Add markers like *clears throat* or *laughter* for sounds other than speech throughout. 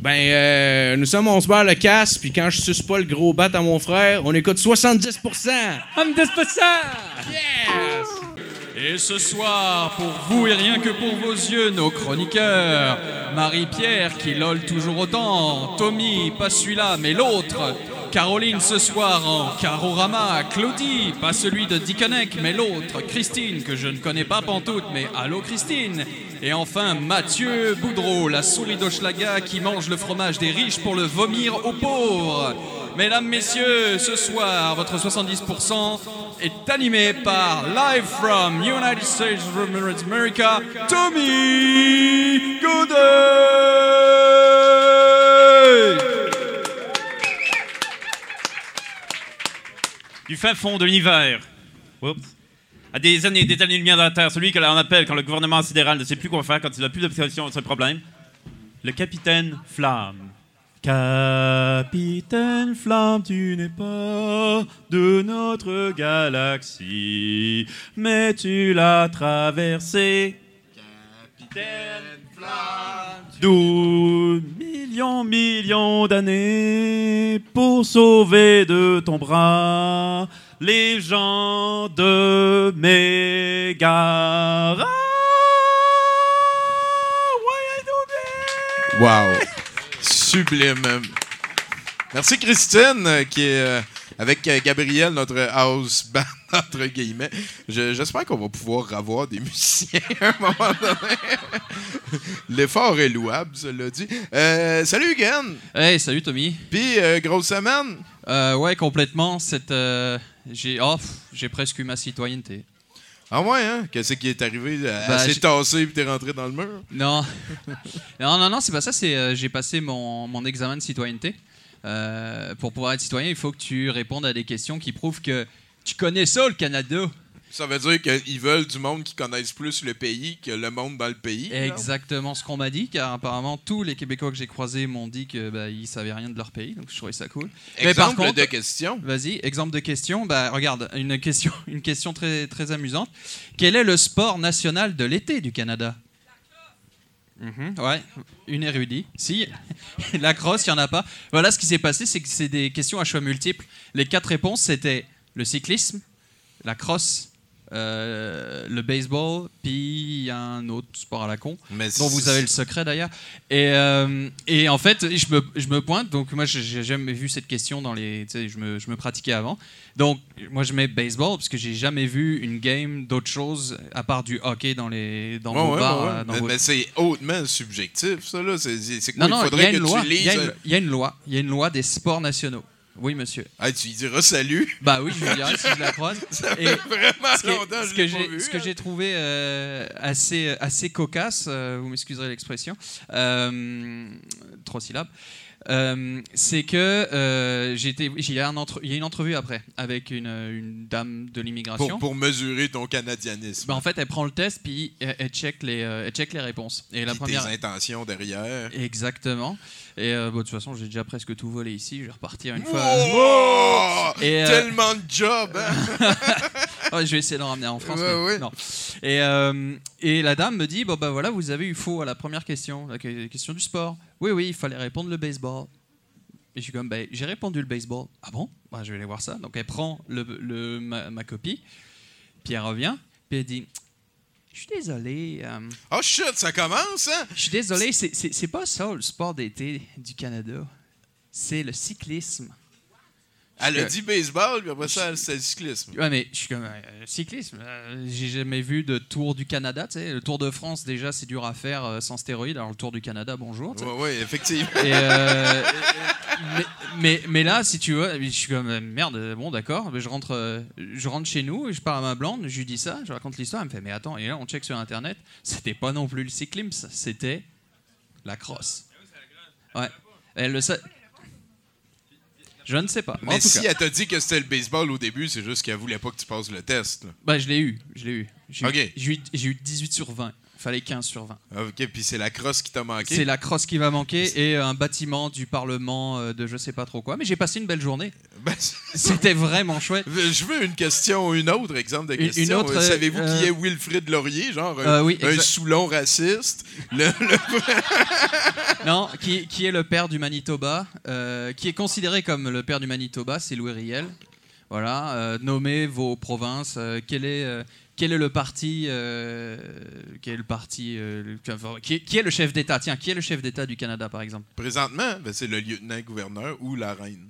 Ben, euh, nous sommes, on se barre le casse, puis quand je suce pas le gros bat à mon frère, on écoute 70%. 70%! Yes! Et ce soir, pour vous et rien que pour vos yeux, nos chroniqueurs, Marie-Pierre qui lol toujours autant, Tommy, pas celui-là, mais l'autre, Caroline ce soir en Carorama, Claudie, pas celui de Dickeneck, mais l'autre, Christine, que je ne connais pas pantoute, mais allô Christine, et enfin Mathieu Boudreau, la souris d'Hochelaga qui mange le fromage des riches pour le vomir aux pauvres. Mesdames, messieurs, ce soir, votre 70% est animé par Live from United States of America, Tommy Godet! du fin fond de l'hiver. À des années, des années-lumière de la Terre, celui que l'on appelle quand le gouvernement sidéral ne sait plus quoi faire, quand il n'a plus d'obsession de ce problème, le capitaine Flamme. Capitaine Flamme, tu n'es pas de notre galaxie, mais tu l'as traversée. Capitaine Flamme, 12 millions, millions d'années pour sauver de ton bras les gens de Mégara. Wow. Sublime. Merci Christine, euh, qui est euh, avec euh, Gabriel, notre house band, *laughs* entre guillemets. Je- J'espère qu'on va pouvoir avoir des musiciens *laughs* à un moment donné. L'effort est louable, cela dit. Euh, salut Hugen! Hey, salut Tommy. Puis, euh, grosse semaine. Euh, ouais, complètement. Cette, euh, j'ai, oh, j'ai presque eu ma citoyenneté. Ah ouais, hein? Qu'est-ce qui est arrivé? Bah, assez j'ai- tassé puis t'es rentré dans le mur? Non, *laughs* non, non, non, c'est pas ça. C'est, euh, j'ai passé mon, mon examen de citoyenneté. Euh, pour pouvoir être citoyen, il faut que tu répondes à des questions qui prouvent que tu connais ça, le Canada. Ça veut dire qu'ils veulent du monde qui connaisse plus le pays que le monde dans le pays. Exactement ce qu'on m'a dit, car apparemment tous les Québécois que j'ai croisés m'ont dit que bah, ils savaient rien de leur pays, donc je trouvais ça cool. Mais par Exemple contre- de question. Vas-y, exemple de question. Bah, regarde, une question, *laughs* une question très, très amusante. Quel est le sport national de l'été du Canada? Mhm, Ouais, une érudit. Si, *laughs* la crosse, il n'y en a pas. Voilà, ce qui s'est passé, c'est que c'est des questions à choix multiples. Les quatre réponses, c'était le cyclisme, la crosse, euh, le baseball, puis il y a un autre sport à la con Mais dont vous avez le secret d'ailleurs. Et, euh, et en fait, je me, je me pointe, donc moi j'ai jamais vu cette question dans les. Je me, je me pratiquais avant. Donc moi je mets baseball parce que j'ai jamais vu une game d'autre chose à part du hockey dans, les, dans vos ouais, bars. ouais, ouais. dans Mais, vos- mais c'est hautement subjectif, ça, là. C'est quoi? Non, non, il y a que une loi. tu Il y, lises. a une- il y a une loi. Il y a une loi des sports nationaux. Oui, monsieur. Ah, tu lui diras salut. Bah oui, je lui dirai si je la croise. *laughs* Ça Et fait vraiment ce, qui- longtemps que ce que j'ai vu. ce que hein. j'ai trouvé euh, assez assez cocasse, euh, vous m'excuserez l'expression, euh, trois syllabes. Euh, c'est que euh, il y, a une entrevue après avec une, une dame de l'immigration. Pour, pour mesurer ton canadianisme. Ben, en fait, elle prend le test puis elle, elle check les euh, elle check les réponses. Et la Puis première tes intentions derrière. exactement. Et euh, bon, de toute façon, j'ai déjà presque tout volé ici. Je vais repartir une fois. Wow! Et, euh, Tellement de job, hein? *laughs* *laughs* Je vais essayer d'en ramener en France. Ouais, mais ouais. non. Et, euh, et la dame me dit bon bah voilà, vous avez eu faux à la première question, la que- question du sport. Oui oui, il fallait répondre le baseball. Et je suis comme ben j'ai répondu le baseball. Ah bon? Bah, Je vais aller voir ça. Donc elle prend le, le- ma, ma copie, puis elle revient, puis elle dit je suis désolé. euh, Oh shit, ça commence, hein? je suis désolé, c'est pas ça le sport d'été du Canada. C'est le cyclisme. Elle a dit baseball, puis après ça, c'est le cyclisme. Ouais, mais je suis comme euh, cyclisme. euh, J'ai jamais vu de Tour du Canada. Tu sais, le Tour de France déjà c'est dur à faire euh, sans stéroïdes. Alors le Tour du Canada, bonjour. tu sais. Ouais, ouais, effectivement. Et, euh, *laughs* mais, mais, mais là, si tu veux, je suis comme euh, merde, bon d'accord, mais je rentre, euh, je rentre chez nous, je pars à ma blonde, je lui dis ça, je raconte l'histoire, elle me fait mais attends, et là on check sur internet, c'était pas non plus le cyclisme, c'était la crosse. Ouais, elle le sait. Je ne sais pas. En Mais tout si cas, elle t'a dit que c'était le baseball au début, c'est juste qu'elle voulait pas que tu passes le test. là. bah, je l'ai eu, je l'ai eu. J'ai eu- Ok. j'ai eu, j'ai eu 18 sur 20. Fallait 15 sur 20. Ah, Ok, puis c'est la crosse qui t'a manqué. C'est la crosse qui va manquer et un bâtiment du Parlement euh, de je sais pas trop quoi. Mais j'ai passé une belle journée. *laughs* Ben, C'était vraiment chouette. je veux une question, une autre exemple de Une- une question. autre, Euh, Savez-vous euh, qui est Wilfrid Laurier, genre un, oui, un. Soulon raciste? Le- le- *laughs* Non, qui, qui est le père du Manitoba, euh, qui est considéré comme le père du Manitoba, c'est Louis Riel. Voilà, nommez vos provinces. quel est quel est le parti euh, quel est le parti euh, qui, est, qui est le chef d'État? Tiens, qui est le chef d'État du Canada par exemple? Présentement, ben, c'est le lieutenant-gouverneur ou la reine.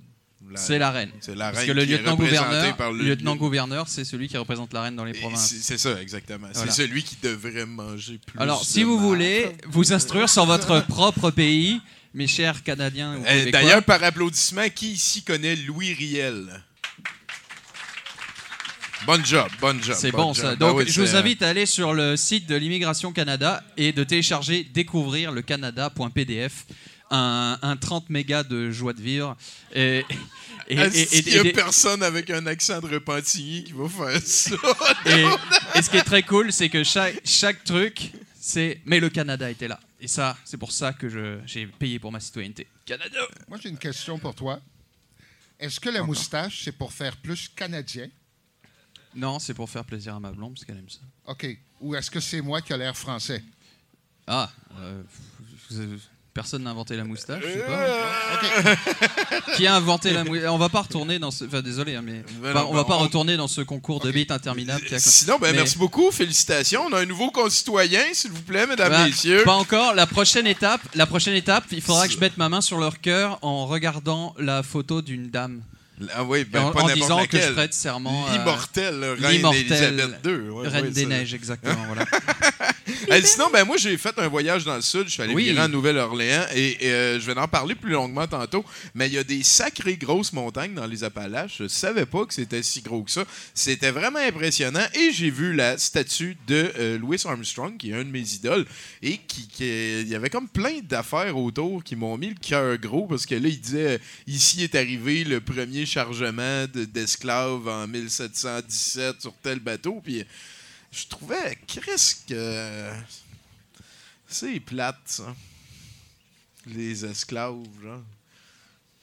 C'est la reine. C'est la Parce reine que le lieutenant-gouverneur, le lieutenant-gouverneur, c'est celui qui représente la reine dans les provinces. C'est ça, exactement. Voilà. C'est celui qui devrait manger plus. Alors, si vous voulez vous instruire sur votre *laughs* propre pays, mes chers Canadiens ou Québécois, D'ailleurs, par applaudissement, qui ici connaît? Louis Riel? Bonne job, bonne job. C'est bon job. ça. Donc oui, je vous invite à aller sur le site de l'immigration Canada et de télécharger découvrir le Canada.pdf, un, un 30 mégas de joie de vivre. Et, et, et- Est-ce et- qu'il y a et- personne avec un accent de Repentigny qui va faire ça? *laughs* et- et ce qui est très cool, c'est que chaque, chaque truc, c'est mais le Canada était là. Et ça, c'est pour ça que je- j'ai payé pour ma citoyenneté. Canada. Moi, j'ai une question pour toi. Est-ce que la moustache, c'est pour faire plus canadien? Non, c'est pour faire plaisir à ma blonde parce qu'elle aime ça. OK. Ou est-ce que c'est moi qui a l'air français? Ah, euh, personne n'a inventé la moustache, je sais Euh. pas. *laughs* Qui a inventé la moustache On va pas retourner dans ce. Enfin, désolé, hein, mais non, on va pas on- retourner dans ce concours de beats interminable. qui a- Sinon, ben, Mais- merci beaucoup, félicitations. On a un nouveau concitoyen, s'il vous plaît, mesdames, Bah, messieurs. Pas encore. La prochaine étape, la prochaine étape, il faudra que je mette ma main sur leur cœur en regardant la photo d'une dame. Ah oui, ben, en pas en disant que je laquelle. prête serment. L'immortelle, là, reine II. Ouais, Reine des ça. Neiges, exactement. voilà. *laughs* *laughs* Sinon, ben moi, j'ai fait un voyage dans le sud. Je suis allé Oui. en Nouvelle-Orléans et, et, euh, je vais en parler plus longuement tantôt. Mais il y a des sacrées grosses montagnes dans les Appalaches. Je savais pas que c'était si gros que ça. C'était vraiment impressionnant. Et j'ai vu la statue de euh, Louis Armstrong, qui est un de mes idoles. Et qui, il y avait comme plein d'affaires autour qui m'ont mis le cœur gros parce que là, il disait euh, ici est arrivé le premier chargement de- d'esclaves en 1717 sur tel bateau. Puis je trouvais, Chris, que c'est plate, ça. Les esclaves, genre.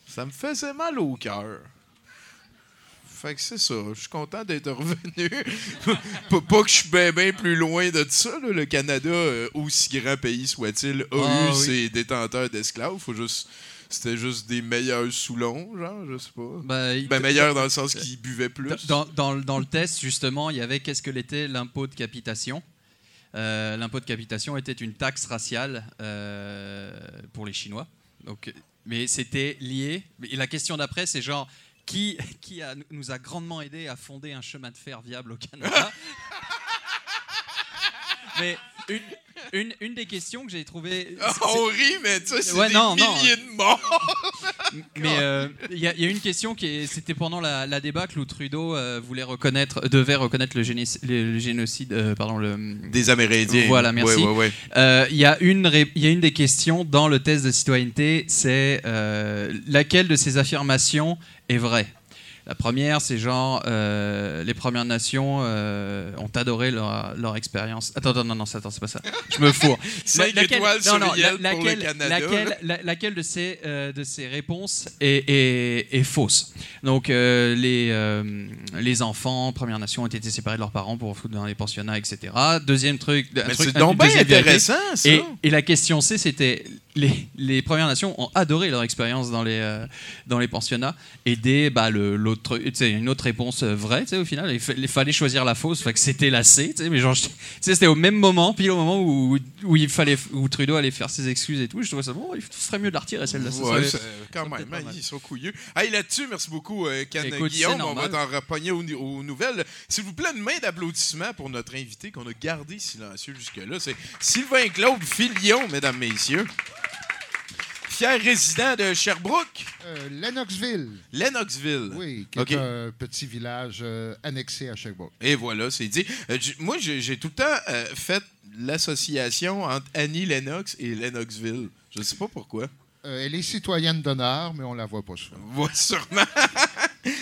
Ça me faisait mal au cœur. Fait que c'est ça. Je suis content d'être revenu. *laughs* pas, que je suis bien ben plus loin de ça. là. Le Canada, euh, aussi grand pays soit-il, a Ah, eu oui. ses détenteurs d'esclaves. Faut juste. C'était juste des meilleurs Soulons, genre, je sais pas. Bah, Ben, meilleurs dans le sens qu'ils buvaient plus. Dans, dans le- dans le test, justement, il y avait qu'est-ce que l'était l'impôt de capitation. Euh, l'impôt de capitation était une taxe raciale euh, pour les Chinois. Donc, mais c'était lié. Et la question d'après, c'est genre qui, qui a- nous a grandement aidé à fonder un chemin de fer viable au Canada? *laughs* Mais une, une, une des questions que j'ai trouvées. Ah, on rit, mais tu sais, c'est Ouais, des non, non. milliers de morts. *laughs* Mais euh, il y, a- il y a une question qui est- c'était pendant la, la débâcle où Trudeau euh, voulait reconnaître, devait reconnaître le, géné- le- le génocide, euh, pardon le. Des Amérindiens. Voilà, merci. Ouais, ouais, ouais. Il y a une, il y a une des questions dans le test de citoyenneté, c'est laquelle de ces affirmations est vraie? La première, c'est genre euh, les Premières Nations euh, ont adoré leur, leur expérience. Attends, attends, non, non, attends, c'est pas ça. Je me fourre. *laughs* Laquelle- non, non, la- laquelle, laquelle- la- laquelle de ces, euh, de ces réponses est, est- est fausse? Donc, les, les enfants Premières Nations ont été séparés de leurs parents pour foutre dans les pensionnats, etc. Deuxième truc. c'est intéressant, ça. Et, et la question C, c'était les, les Premières Nations ont adoré leur expérience dans les, dans les pensionnats. Et dès bah, le- une autre réponse euh, vraie, au final, il, fa- il fallait choisir la fausse, fait que c'était la C. Mais genre, *laughs* c'était au même moment, pile au moment où, où, il fallait, où Trudeau allait faire ses excuses et tout. Je trouvais ça bon, il ferait mieux de la retirer celle-là. Ouais, quand ça même, hein, mal. ils sont couilleux. Hey, là-dessus, merci beaucoup, euh, Ken Écoute, Guillaume. On va t'en repogner aux, aux nouvelles. S'il vous plaît, une main d'applaudissement pour notre invité qu'on a gardé silencieux jusque-là. C'est Sylvain Claude Filion, mesdames, messieurs. Fier résident de Sherbrooke, Euh, Lennoxville, Lennoxville. oui, qui est un petit village euh, annexé à Sherbrooke. Et voilà, c'est dit. Euh, moi, j'ai tout le temps fait l'association entre Annie Lennox et Lennoxville. Je sais pas pourquoi. Elle est citoyenne d'honneur, mais on la voit pas souvent. Ouais, sûrement. *laughs*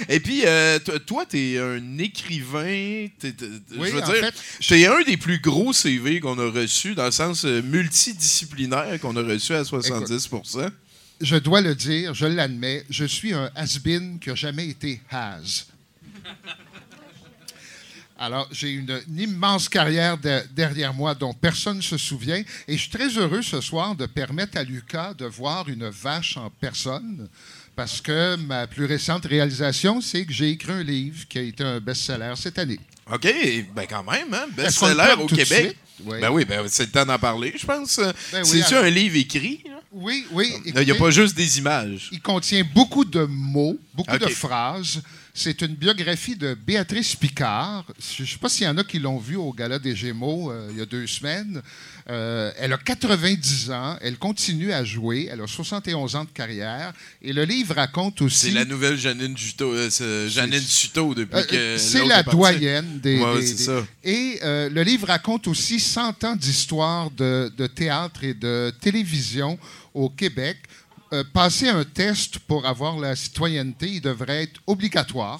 Et puis, euh, to- toi, t'es un écrivain. t'es- t'es- Oui, je veux en dire, fait, t'es un des plus gros CV qu'on a reçu, dans le sens euh, multidisciplinaire qu'on a reçu à 70% Je dois le dire, je l'admets, je suis un has-been qui n'a jamais été has. Alors, j'ai une, une immense carrière de- derrière moi dont personne ne se souvient. Et je suis très heureux ce soir de permettre à Lucas de voir une vache en personne. Parce que ma plus récente réalisation, c'est que j'ai écrit un livre qui a été un best-seller cette année. OK, ben quand même, hein? Best-seller au Québec. Oui. Ben oui, ben c'est le temps d'en parler, je pense. Ben C'est-tu un livre écrit? là? Oui, oui. Il n'y a pas juste des images. Il contient beaucoup de mots, beaucoup de phrases. C'est une biographie de Béatrice Picard. Je ne sais pas s'il y en a qui l'ont vu au Gala des Gémeaux euh, il y a deux semaines. Euh, elle a 90 ans. Elle continue à jouer. Elle a 71 ans de carrière. Et le livre raconte aussi... C'est la nouvelle Janine Juteau, euh, Janine Suto depuis Euh, que. c'est la est doyenne des. Ouais, des- c'est des- ça. Et le livre raconte aussi 100 ans d'histoire de, de théâtre et de télévision au Québec. Passer un test pour avoir la citoyenneté, il devrait être obligatoire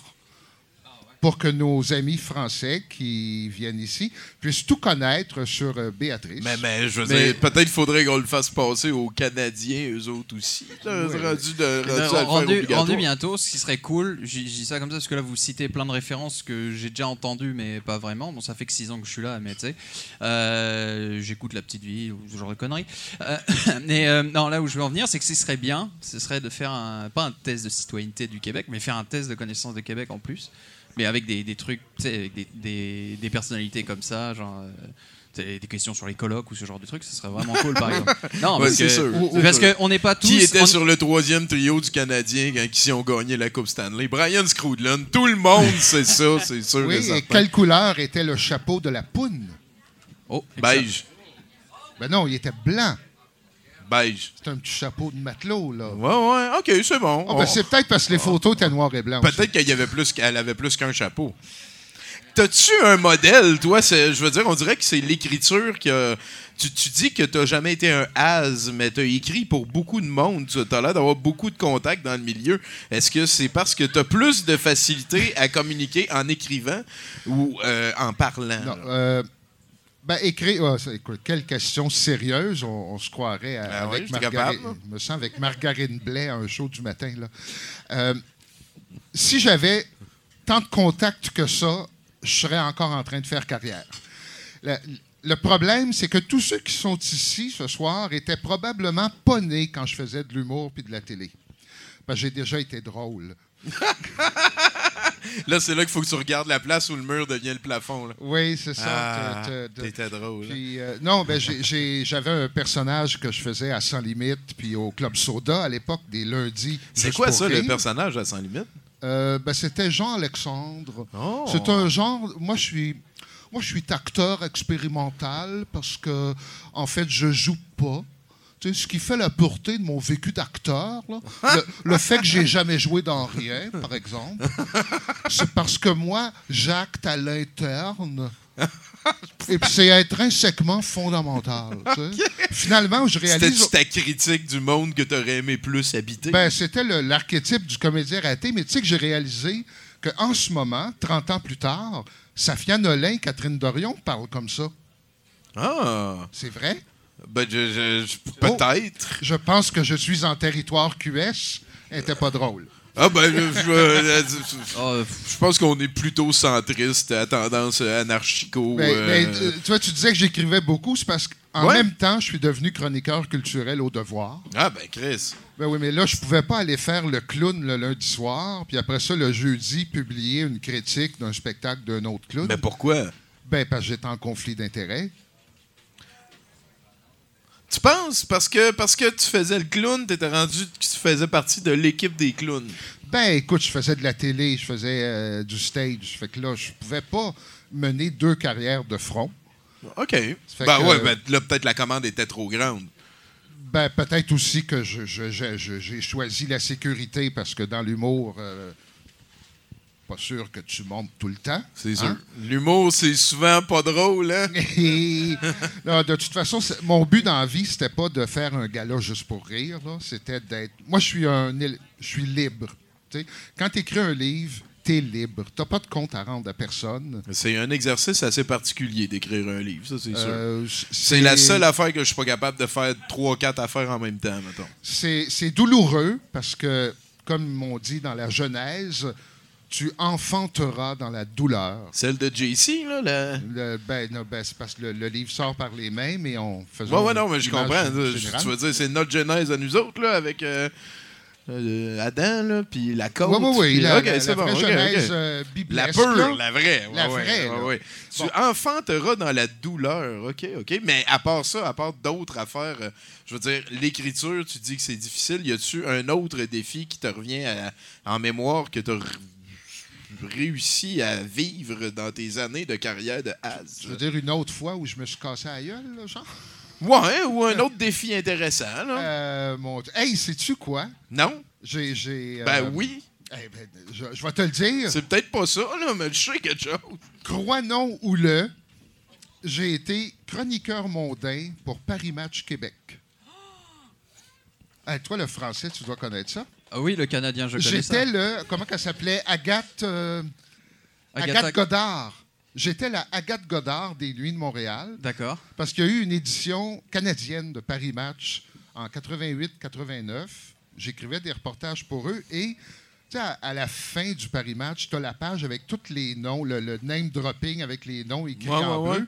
pour que nos amis français qui viennent ici puissent tout connaître sur euh, Béatrice. Mais, mais je veux Mais- dire, peut-être faudrait qu'on le fasse passer aux Canadiens, eux autres aussi. là, Oui, rendu de, bientôt, ce qui serait cool, je dis ça comme ça parce que là vous citez plein de références que j'ai déjà entendues mais pas vraiment. Bon, ça fait que 6 ans que je suis là, mais tu sais, euh, j'écoute la petite vie ou ce genre de conneries. Euh, *laughs* mais euh, non, là où je veux en venir, c'est que ce serait bien, ce serait de faire un, pas un test de citoyenneté du Québec, mais faire un test de connaissance de Québec en plus, mais avec des, des trucs, tu sais, avec des, des, des personnalités comme ça, genre. euh, des questions sur les colloques ou ce genre de trucs, ce serait vraiment cool par *laughs* exemple. Non, Ouais, parce c'est que- sûr. Ou- parce qu'on n'est pas tous. Qui était on- sur le troisième trio du Canadien quand ils ont gagné la Coupe Stanley? Brian Scrudlund. Tout le monde *laughs* sait ça, c'est sûr. oui, et quelle couleur était le chapeau de la poune? Oh. Beige. Ben non, il était blanc. Beige. C'était un petit chapeau de matelot, là. Ouais, ouais, ok, c'est bon. Ah, ben, c'est peut-être parce que les photos étaient noires et blanches. Peut-être qu'elle avait plus, qu'elle avait plus qu'un chapeau. T'as-tu un modèle, toi? c'est- Je veux dire, on dirait que c'est l'écriture qui a. Tu, tu dis que t'as jamais été un as, mais t'as écrit pour beaucoup de monde. Tu as l'air d'avoir beaucoup de contacts dans le milieu. Est-ce que c'est parce que t'as plus de facilité à communiquer en écrivant ou euh, en parlant? Non, euh, ben, ça, écoute, quelle question sérieuse. On, on se croirait à- ouais, avec j'étais Margarine. Je me sens avec Margarine Blais à un show du matin. Là. Euh, si j'avais tant de contacts que ça, je serais encore en train de faire carrière. Le, le problème, c'est que tous ceux qui sont ici ce soir étaient probablement pas nés quand je faisais de l'humour puis de la télé. Que j'ai déjà été drôle. *laughs* *laughs* Là, c'est là qu'il faut que tu regardes la place où le mur devient le plafond. là. Oui, c'est ça. Ah, t'étais drôle. hein. Puis, euh, non, ben, j'avais un personnage que je faisais à Sans Limite, puis au Club Soda à l'époque, des lundis. C'est quoi ça, le personnage à Sans Limite? Euh, ben, C'était Jean-Alexandre. Oh. C'est un genre. Moi, je suis. Moi, je suis acteur expérimental parce que, en fait, je joue pas. Tu ce qui fait la pureté de mon vécu d'acteur, le, le fait que j'ai jamais joué dans rien, par exemple, c'est parce que moi, j'acte à l'interne. Et puis c'est intrinsèquement fondamental. tu. Finalement, je réalise. C'était-tu ta critique du monde que t'aurais aimé plus habiter? Ben, c'était l'archétype du comédien raté, mais tu sais que j'ai réalisé qu'en ce moment, 30 ans plus tard, Safia Nolin, Catherine Dorion parlent comme ça. ah! C'est vrai? Ben, je, je- je- Oh. peut-être. Je pense que je suis en territoire QS. Elle était pas drôle. Ah, ben, je, je- euh, je- Oh, euh, je pense qu'on est plutôt centriste, à tendance anarchico. Ben, euh, tu vois, tu disais que j'écrivais beaucoup, c'est parce qu'en Ouais. même temps, je suis devenu chroniqueur culturel au devoir. Ah, ben, Chris. Ben oui, mais là, je pouvais pas aller faire le clown le lundi soir, puis après ça, le jeudi, publier une critique d'un spectacle d'un autre clown. Mais pourquoi? Ben, parce que j'étais en conflit d'intérêts. Tu penses? Parce que, parce que tu faisais le clown, t'étais rendu que tu faisais partie de l'équipe des clowns. Ben, écoute, je faisais de la télé, je faisais euh, du stage. Fait que là, je pouvais pas mener deux carrières de front. OK. Ben, que- ouais, ben, là, peut-être la commande était trop grande. Ben, peut-être aussi que je- je- je- je- j'ai choisi la sécurité parce que dans l'humour, euh, pas sûr que tu montes tout le temps. C'est sûr. Hein? L'humour, c'est souvent pas drôle, hein? *laughs* Non, de toute façon, mon but dans la vie, c'était pas de faire un gala juste pour rire. C'était d'être. Moi, je suis un, je suis libre. Quand tu écris un livre, tu es libre. Tu pas de compte à rendre à personne. C'est un exercice assez particulier d'écrire un livre, ça, c'est sûr. Euh, C'est la seule affaire que je suis pas capable de faire trois, quatre affaires en même temps, mettons. C'est c'est douloureux parce que, comme on dit dans la Genèse, tu enfanteras dans la douleur. Celle de JC, là, la... Le- ben, non, ben, c'est parce que le, le livre sort par les mains, mais on faisait. Ouais, ouais, non, mais je comprends. Tu veux dire, c'est notre genèse à nous autres, là, avec euh, euh, Adam, là, puis la côte. Oui, oui, oui. La, la- la bon, euh, La pure, là. la vraie. La vraie, ouais, là. ouais. Bon. Tu enfanteras dans la douleur, OK, OK. Mais à part ça, à part d'autres affaires, euh, je veux dire, l'écriture, tu dis que c'est difficile. Y a-tu un autre défi qui te revient à- en mémoire que tu as réussi à vivre dans tes années de carrière de Haz? Je veux dire, une autre fois où je me suis cassé la gueule, là, genre? Ouais, ou un autre défi intéressant, là. Euh, mon... Hey, sais-tu quoi? Non? J'ai. j'ai, euh, Ben oui. eh ben, je, je vais te le dire. C'est peut-être pas ça, là, mais je sais quelque chose. Crois non ou le, j'ai été chroniqueur mondain pour Paris Match Québec. Hey, toi, le français, tu dois connaître ça. Ah oui, le Canadien, je connais ça. J'étais le. Comment qu'elle s'appelait? Agathe. euh, Agatha- Agathe Godard. J'étais la Agathe Godard des Nuits de Montréal D'accord. parce qu'il y a eu une édition canadienne de Paris Match en 88-89. J'écrivais des reportages pour eux et tu sais, à, à la fin du Paris Match, tu as la page avec tous les noms, le, le name dropping avec les noms écrits Ouais, en ouais, bleu. ouais.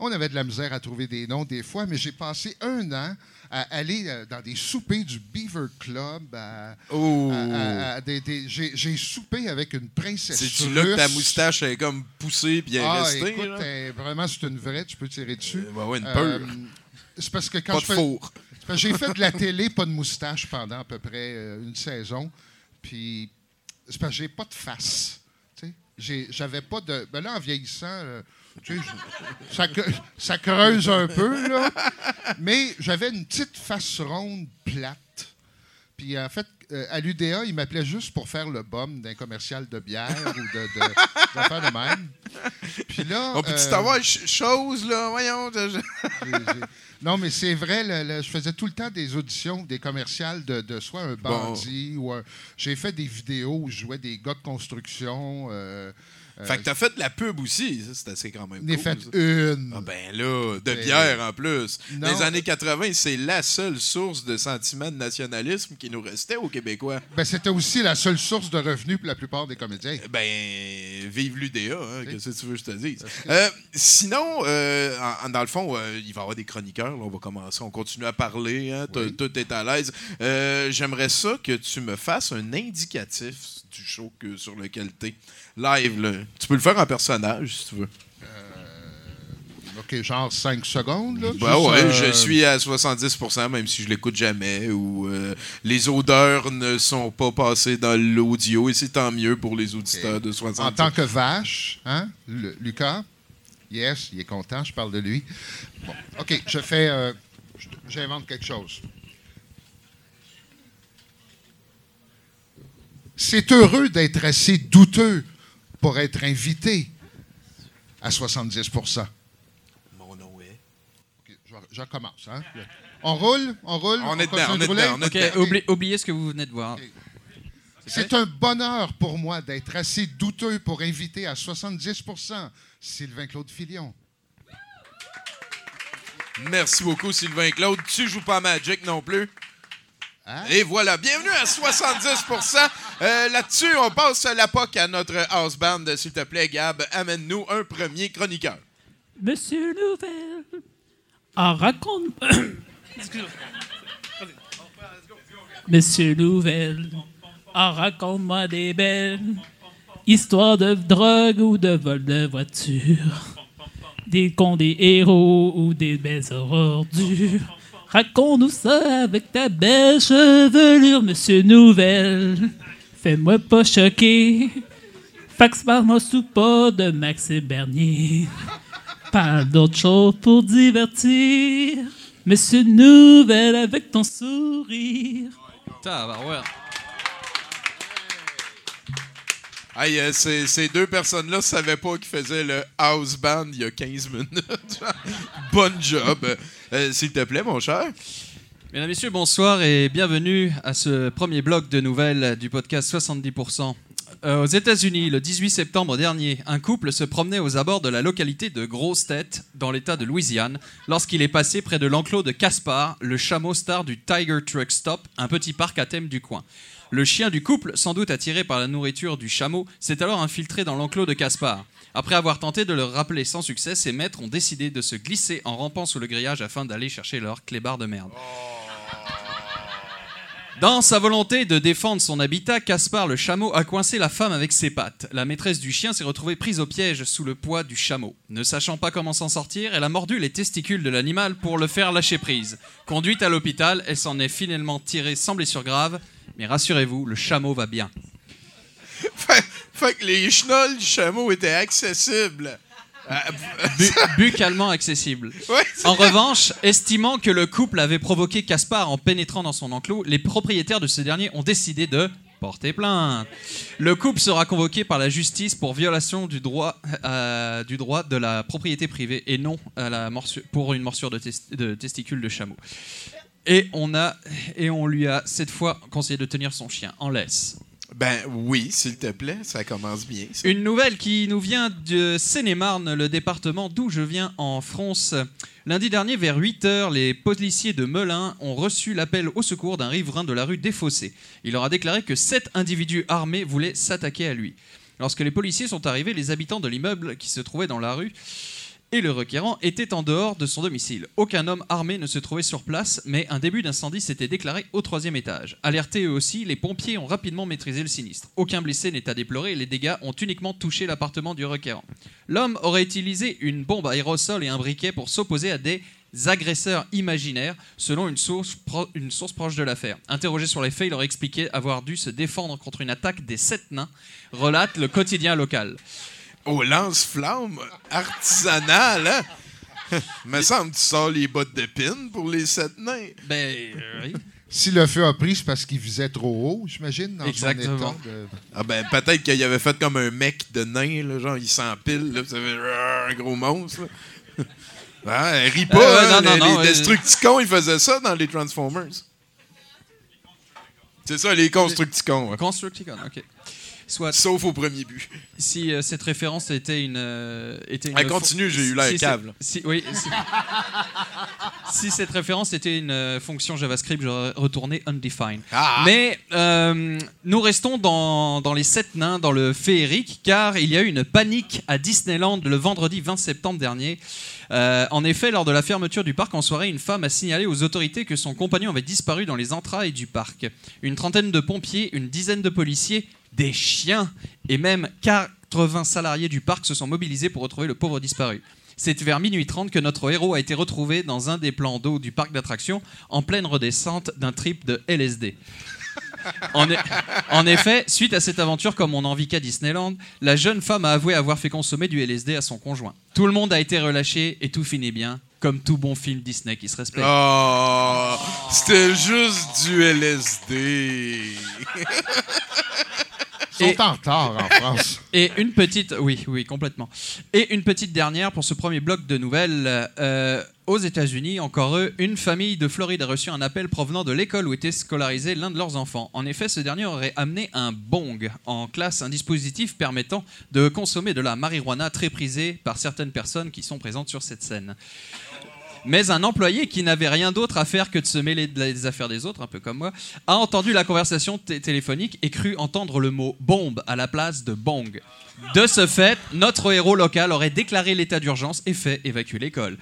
On avait de la misère à trouver des noms des fois, mais j'ai passé un an à aller euh, dans des soupers du Beaver Club. à- Oh! à- à- j'ai, soupé avec une princesse C'est-tu là que ta moustache est comme poussée puis elle est Ah, restée? écoute, vraiment, c'est une vraie, tu peux tirer dessus. Euh, ouais, ouais, une Euh, c'est parce que quand Pas je de fais- four. j'ai fait de la télé, pas de moustache pendant à peu près une saison. Puis c'est parce que j'ai pas de face. J'avais pas de. Ben là, en vieillissant, tu sais, je- ça, creuse un peu, là. Mais j'avais une petite face ronde plate. Puis en fait, euh, à l'UDA, ils m'appelaient juste pour faire le bum d'un commercial de bière ou de, de, d'affaires de même. Puis là. On euh, t'avoir ch- chose, là? Voyons. Non, mais c'est vrai, le- je faisais tout le temps des auditions, des commerciales de, de soit un bandit ou un. J'ai fait des vidéos où je jouais des gars de construction. Euh, Fait que t'as fait de la pub aussi. Ça, c'est assez quand même J'en ai cool, fait ça. une. Ah ben là, de Mais- bière en plus. Dans les années 80, c'est la seule source de sentiment de nationalisme qui nous restait aux Québécois. Ben, c'était aussi la seule source de revenus pour la plupart des comédiens. Ben, vive l'UDA, hein, qu'est-ce que tu veux que je te dise? Euh, sinon, euh, en- dans le fond, euh, il va y avoir des chroniqueurs. là, on va commencer, on continue à parler. hein, Oui. Tout est à l'aise. Euh, J'aimerais ça que tu me fasses un indicatif du show que, sur lequel tu es. Live, là. Tu peux le faire en personnage, si tu veux. OK, genre 5 secondes, là. Ben ouais, euh, je suis à 70%, même si je l'écoute jamais, ou euh, les odeurs ne sont pas passées dans l'audio, et c'est tant mieux pour les auditeurs de 70%. En tant que vache, hein, Lu- Lucas? Yes, il est content, je parle de lui. Bon, OK, je fais. euh, J'invente quelque chose. C'est heureux d'être assez douteux pour être invité à 70% Mon nom est... OK, je, je recommence. Hein? On roule? On roule? On est dedans, continue on de est rouler? dedans, on est Ok, dedans. oublie- oubliez ce que vous venez de voir. C'est un bonheur pour moi d'être assez douteux pour inviter à 70% Sylvain Claude Filion. Merci beaucoup, Sylvain Claude. Tu joues pas à Magic non plus. Hein? Et voilà, bienvenue à 70% Euh, Là-dessus, on passe la POC à notre house band. S'il te plaît, Gab, amène-nous un premier chroniqueur. Monsieur Nouvelle, en raconte. *coughs* Monsieur Nouvelle, en raconte-moi des belles histoires de drogue ou de vol de voiture. Des cons, des héros ou des belles ordures. Raconte-nous ça avec ta belle chevelure, Monsieur Nouvelle. Fais-moi pas choquer. Fax parle-moi sous pas de Max et Bernier. Parle d'autre chose pour divertir. Une nouvelle avec ton sourire. Hey, euh, ces, ces deux personnes-là savaient pas qu'ils faisaient le house band il y a 15 minutes. *laughs* Bonne job. Euh, S'il te plaît, mon cher. Mesdames, Messieurs, bonsoir et bienvenue à ce premier bloc de nouvelles du podcast 70%. Euh, aux États-Unis, le 18 septembre dernier, un couple se promenait aux abords de la localité de Grosse Tête, dans l'État de Louisiane, lorsqu'il est passé près de l'enclos de Caspar, le chameau star du Tiger Truck Stop, un petit parc à thème du coin. Le chien du couple, sans doute attiré par la nourriture du chameau, s'est alors infiltré dans l'enclos de Caspar. Après avoir tenté de le rappeler sans succès, ses maîtres ont décidé de se glisser en rampant sous le grillage afin d'aller chercher leur clébard de merde. Dans sa volonté de défendre son habitat, Caspar le chameau a coincé la femme avec ses pattes. La maîtresse du chien s'est retrouvée prise au piège sous le poids du chameau. Ne sachant pas comment s'en sortir, elle a mordu les testicules de l'animal pour le faire lâcher prise. Conduite à l'hôpital, elle s'en est finalement tirée sans blessure grave. Mais rassurez-vous, le chameau va bien. Fait, fait que les chenolles du chameau étaient accessibles. Bu- buccalement accessible. *laughs* ouais, En revanche, estimant que le couple avait provoqué Caspar en pénétrant dans son enclos, les propriétaires de ce dernier ont décidé de porter plainte. Le couple sera convoqué par la justice pour violation du droit, euh, du droit de la propriété privée et non à la morsure- pour une morsure de, tes- de testicules de chameau. Et on, a, et on lui a cette fois conseillé de tenir son chien en laisse. Ben oui, s'il te plaît, ça commence bien. ça. Une nouvelle qui nous vient de Seine-et-Marne, le département d'où je viens en France. Lundi dernier, vers 8 heures, les policiers de Melun ont reçu l'appel au secours d'un riverain de la rue Desfossés. Il leur a déclaré que sept individus armés voulaient s'attaquer à lui. Lorsque les policiers sont arrivés, les habitants de l'immeuble qui se trouvait dans la rue et le requérant étaient en dehors de son domicile. Aucun homme armé ne se trouvait sur place, mais un début d'incendie s'était déclaré au troisième étage. Alertés eux aussi, les pompiers ont rapidement maîtrisé le sinistre. Aucun blessé n'est à déplorer et les dégâts ont uniquement touché l'appartement du requérant. L'homme aurait utilisé une bombe à aérosol et un briquet pour s'opposer à des agresseurs imaginaires, selon une source, une source proche de l'affaire. Interrogé sur les faits, il aurait expliqué avoir dû se défendre contre une attaque des sept nains, relate le quotidien local. Au lance-flamme artisanal, hein? *laughs* Me semble que tu sors les bottes d'épines pour les sept nains. Ben, euh, oui. Si le feu a pris, c'est parce qu'il visait trop haut, j'imagine, dans Exactement. son état de... Ah ben peut-être qu'il avait fait comme un mec de nain, là, genre il s'empile, là, ça fait un gros monstre. là. *laughs* Ah, ris pas, Euh, hein, non, non, les, non, les euh, Destructicons, ils faisaient ça dans les Transformers. C'est ça, les Constructicons. ouais. Constructicon, ok. Soit Sauf au premier but. si euh, cette référence était une. euh, était une Elle continue, j'ai eu l'air si, là. Si, oui, si, *laughs* si cette référence était une euh, fonction JavaScript, j'aurais retourné undefined. Ah! Mais nous restons dans, dans les sept nains, dans le féerique, car il y a eu une panique à Disneyland le vendredi 20 septembre dernier. Euh, en effet, lors de la fermeture du parc en soirée, une femme a signalé aux autorités que son compagnon avait disparu dans les entrailles du parc. Une trentaine de pompiers, une dizaine de policiers, des chiens et même 80 salariés du parc se sont mobilisés pour retrouver le pauvre disparu. C'est vers minuit 30 que notre héros a été retrouvé dans un des plans d'eau du parc d'attractions en pleine redescente d'un trip de LSD. En, e- en effet, suite à cette aventure, comme on n'en vit qu'à Disneyland, la jeune femme a avoué avoir fait consommer du LSD à son conjoint. Tout le monde a été relâché et tout finit bien, comme tout bon film Disney qui se respecte. Oh, c'était juste du LSD. *laughs* Ils sont Et- en retard en France. *laughs* Et une petite, oui, oui, complètement. Et une petite dernière pour ce premier bloc de nouvelles. Euh, aux États-Unis, encore eux, une famille de Floride a reçu un appel provenant de l'école où était scolarisé l'un de leurs enfants. En effet, ce dernier aurait amené un bong en classe, un dispositif permettant de consommer de la marijuana très prisée par certaines personnes qui sont présentes sur cette scène. Mais un employé qui n'avait rien d'autre à faire que de se mêler des affaires des autres, un peu comme moi, a entendu la conversation té- téléphonique et cru entendre le mot bombe à la place de bong. De ce fait, notre héros local aurait déclaré l'état d'urgence et fait évacuer l'école.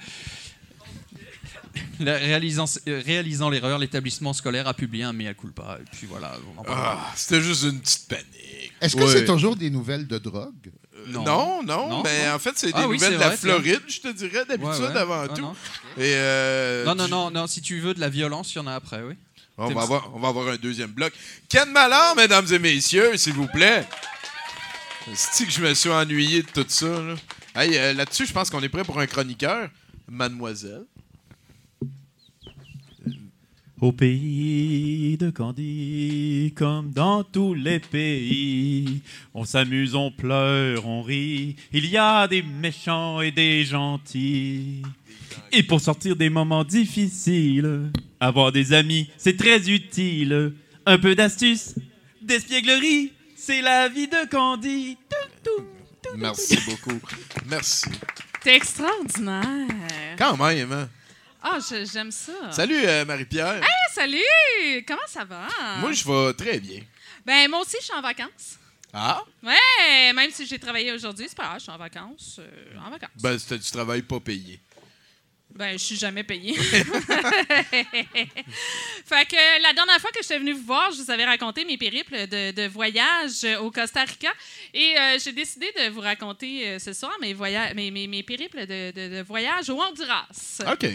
La- Réalisant, euh, réalisant l'erreur, l'établissement scolaire a publié un mea culpa. Et puis voilà, on en parlera. Ah, c'était juste une petite panique. Est-ce que Ouais. c'est toujours des nouvelles de drogue? Non, Non. non, Non, mais non. en fait, c'est des Ah oui, nouvelles c'est de la vrai, Floride, je te dirais, d'habitude, Ouais, ouais. avant Ah, tout. non. Et, euh, Non, non, non, non, si tu veux de la violence, il y en a après, oui. On va, avoir, on va avoir un deuxième bloc. Ken Malard, mesdames et messieurs, s'il vous plaît. C'est que je me suis ennuyé de tout ça. Là? Hey, euh, là-dessus, je pense qu'on est prêt pour un chroniqueur. Mademoiselle. Au pays de Candy, comme dans tous les pays, on s'amuse, on pleure, on rit. Il y a des méchants et des gentils. Et pour sortir des moments difficiles, avoir des amis, c'est très utile. Un peu d'astuce, d'espièglerie, c'est la vie de Candy. Merci beaucoup. Merci. T'es extraordinaire. Quand même, hein? Ah, je- j'aime ça. Salut, euh, Marie-Pierre. Hey, salut! Comment ça va? Moi, je vais très bien. Ben, moi aussi, je suis en vacances. Ah? Ouais, même si j'ai travaillé aujourd'hui, c'est pas grave, je suis en vacances. euh, en vacances. Ben, c'était du travail pas payé. Ben, je suis jamais payée. *laughs* fait que la dernière fois que j'étais venue vous voir, je vous avais raconté mes périples de, de voyage au Costa Rica. Et euh, j'ai décidé de vous raconter euh, ce soir mes, voyages, mes, mes, mes périples de, de- de voyage au Honduras. OK.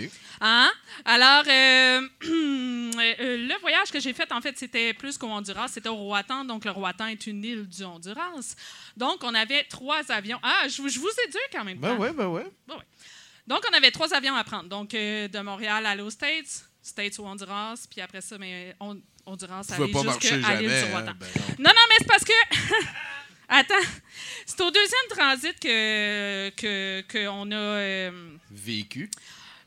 Hein? Alors, *clears throat* euh, le voyage que j'ai fait, en fait, c'était plus qu'au Honduras, c'était au Roatan. Donc, le Roatan est une île du Honduras. Donc, on avait trois avions. Ah, je, vous- je vous ai dit quand même. Ben ouais, ben ouais. Donc, on avait trois avions à prendre. Donc, euh, de Montréal à aux States, States au Honduras, puis après ça, mais Hon- Honduras pas marcher jusqu'à l'île du hein? Roatan. Ben non. Non, non, mais c'est parce que. *laughs* Attends. C'est au deuxième transit que que- qu'on a, euh, Vécu.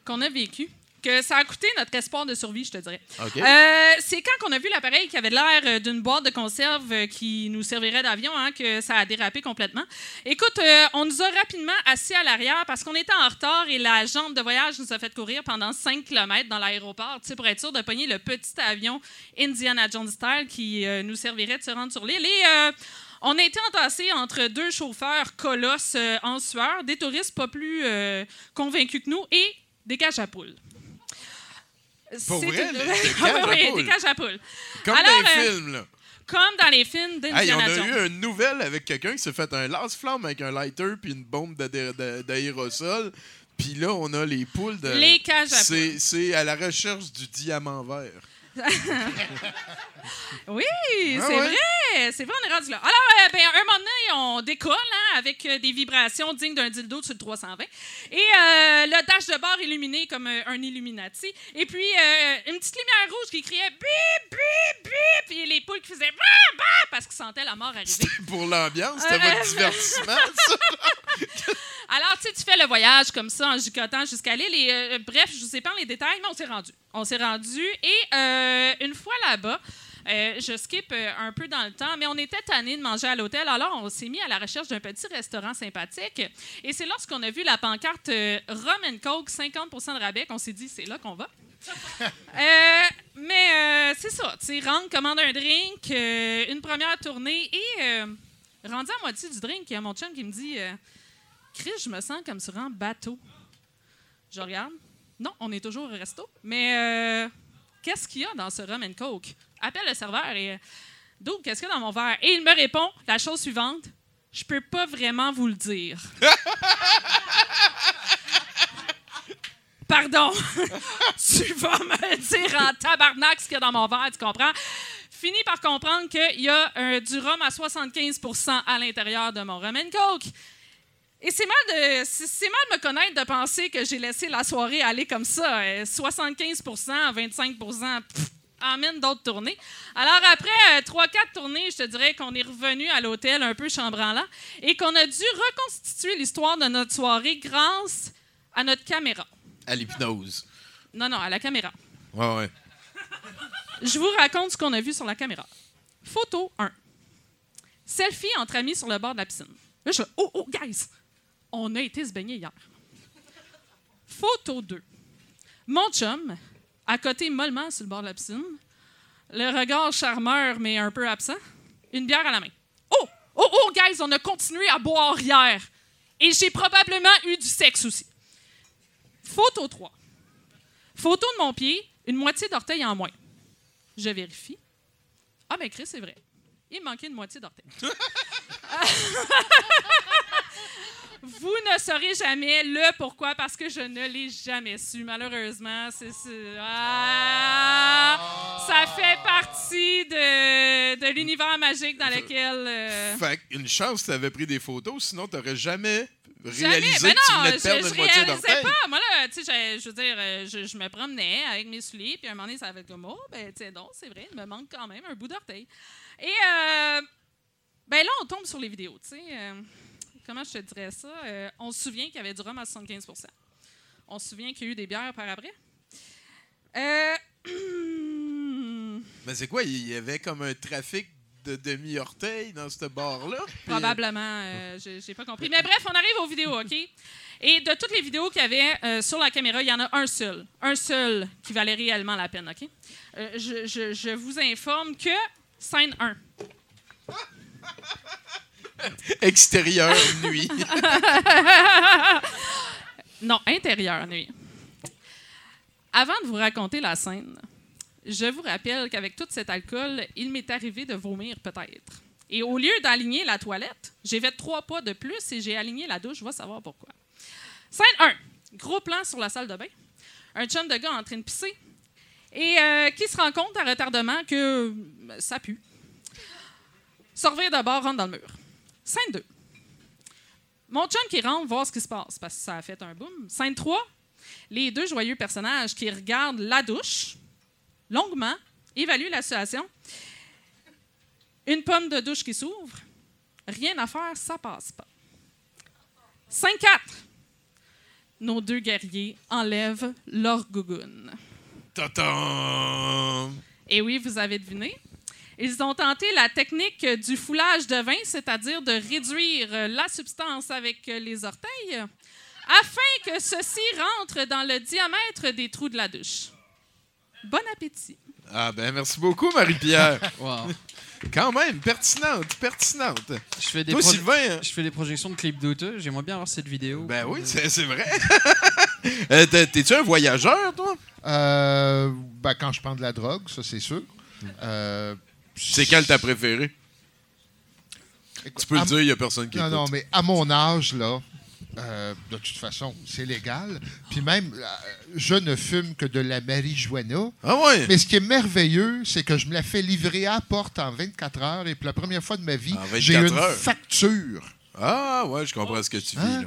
qu'on a vécu. Que ça a coûté notre espoir de survie, je te dirais. Euh, c'est quand on a vu l'appareil qui avait l'air euh, d'une boîte de conserve euh, qui nous servirait d'avion hein, que ça a dérapé complètement. Écoute, euh, on nous a rapidement assis à l'arrière parce qu'on était en retard et la jambe de voyage nous a fait courir pendant 5 km dans l'aéroport pour être sûr de pogner le petit avion Indiana Jones style qui euh, nous servirait de se rendre sur l'île. Et on a été entassés entre deux chauffeurs colosses euh, en sueur, des touristes pas plus euh, convaincus que nous et des cages à poules. Pour vrai, une- des cages à poules. poules. Comme Alors, dans les euh, films, là. Comme dans les films Hey, on d'Indiana a Jones. eu une nouvelle avec quelqu'un qui s'est fait un lance-flamme avec un lighter puis une bombe d'aérosol. Puis là, on a les poules de. Les cages à C'est- C'est à la recherche du diamant vert. *laughs* Oui, Ah c'est ouais? vrai. C'est vrai, on est rendu là. Alors, euh, ben, un moment donné, on décolle hein, avec euh, des vibrations dignes d'un dildo sur le 320. Et euh, le dash de bord illuminé comme un Illuminati. Et puis, une petite lumière rouge qui criait bip, bip, bip. Et les poules qui faisaient bah, bah, parce qu'ils sentaient la mort arriver. C'était pour l'ambiance, c'était votre divertissement, *laughs* ça? Alors, tu sais, tu fais le voyage comme ça en gigotant jusqu'à l'île. Et bref, je vous épargne les détails, mais on s'est rendu. On s'est rendu. Et euh, une fois là-bas, euh, je skip euh, un peu dans le temps, mais on était tanné de manger à l'hôtel. Alors, on s'est mis à la recherche d'un petit restaurant sympathique. Et c'est lorsqu'on a vu la pancarte Rum and Coke, 50% de rabais, qu'on s'est dit, c'est là qu'on va. *laughs* Euh, mais euh, c'est ça. Tu sais, rentre, commande un drink, une première tournée. Et rendu à moitié du drink, il y a mon chum qui me dit Chris, je me sens comme sur un bateau. Je regarde. Non, on est toujours au resto. Mais euh, qu'est-ce qu'il y a dans ce rum and coke? Appelle le serveur et. euh, D'où, qu'est-ce qu'il y a dans mon verre? Et il me répond la chose suivante Je peux pas vraiment vous le dire. *laughs* Pardon. *laughs* tu vas me dire en tabarnak ce qu'il y a dans mon verre, tu comprends? Fini par comprendre qu'il y a euh, du rhum à 75% à l'intérieur de mon rum and coke. Et c'est mal de c'est mal de me connaître de penser que j'ai laissé la soirée aller comme ça. euh, 75% 25 pff, Amène d'autres tournées. Alors, après euh, trois, quatre tournées, je te dirais qu'on est revenu à l'hôtel un peu chambranlant et qu'on a dû reconstituer l'histoire de notre soirée grâce à notre caméra. À l'hypnose. Non, non, à la caméra. Ouais, ouais. Je vous raconte ce qu'on a vu sur la caméra. Photo 1. Selfie entre amis sur le bord de la piscine. Là, je oh, oh, guys, on a été se baigner hier. Photo 2. Mon chum, à côté mollement sur le bord de la piscine, le regard charmeur mais un peu absent, une bière à la main. Oh, oh, oh, guys, on a continué à boire hier. Et j'ai probablement eu du sexe aussi. Photo 3. Photo de mon pied, une moitié d'orteil en moins. Je vérifie. Ah, ben Chris, c'est vrai. Il manquait une moitié d'orteil. *laughs* Vous ne saurez jamais le pourquoi parce que je ne l'ai jamais su. Malheureusement, c'est c'est- ah, ça fait partie de, de l'univers magique dans lequel. euh, Fait une chance que t'avais pris des photos, sinon t'aurais jamais Jamais. réalisé Ben que tu non, venais de je, perdre je une réalisais pas. Moi, là, tu sais, je, je veux dire, euh, je, je me promenais avec mes souliers, puis à un moment donné, ça avait comme, oh, ben, tu sais, donc, c'est vrai, il me manque quand même un bout d'orteil. Et, euh, ben là, on tombe sur les vidéos, tu sais. euh, comment je te dirais ça? Euh, on se souvient qu'il y avait du rhum à 75% On se souvient qu'il y a eu des bières par après. Euh, *clears throat* Mais c'est quoi, il y avait comme un trafic de demi-orteil dans ce bar-là? *laughs* Probablement, euh, j'ai j'ai pas compris. Mais bref, on arrive aux vidéos, OK? Et de toutes les vidéos qu'il y avait euh, sur la caméra, il y en a un seul. Un seul qui valait réellement la peine, OK? Euh, je, je- je vous informe que scène 1. *laughs* Extérieur, nuit. *laughs* Non, intérieur, nuit. Avant de vous raconter la scène, je vous rappelle qu'avec tout cet alcool, il m'est arrivé de vomir peut-être. Et au lieu d'aligner la toilette, j'ai fait trois pas de plus et j'ai aligné la douche. Je vais savoir pourquoi. Scène 1. Gros plan sur la salle de bain. Un chum de gars en train de pisser et euh, qui se rend compte à retardement que ça pue. Surveille d'abord, rentre dans le mur. Scène 2. Mon chum qui rentre voir ce qui se passe parce que ça a fait un boom. Scène 3. Les deux joyeux personnages qui regardent la douche longuement, évaluent la situation. Une pomme de douche qui s'ouvre. Rien à faire, ça passe pas. 5-4. Nos deux guerriers enlèvent leur gougoune. Et oui, vous avez deviné. Ils ont tenté la technique du foulage de vin, c'est-à-dire de réduire la substance avec les orteils, afin que ceci rentre dans le diamètre des trous de la douche. Bon appétit. Ah ben merci beaucoup, Marie-Pierre. *laughs* Wow. Quand même, pertinente, pertinente. Je fais des, Toi, pro- Sylvain, hein? je fais des projections de clips douteux. J'aimerais bien avoir cette vidéo. ben oui, c'est c'est vrai. *laughs* Euh, t'es- T'es-tu un voyageur, toi? Euh, ben, quand je prends de la drogue, ça, c'est sûr. Euh, C'est quelle ta préférée? écoute, Tu peux le dire, il n'y a personne qui Non, écoute. non, mais à mon âge, là, euh, de toute façon, c'est légal. Puis même, euh, je ne fume que de la marijuana. Ah ouais? Mais ce qui est merveilleux, c'est que je me la fais livrer à la porte en 24 heures et pour la première fois de ma vie, En 24 j'ai une heures? facture. Ah ouais, je comprends ce que tu vis. Hein?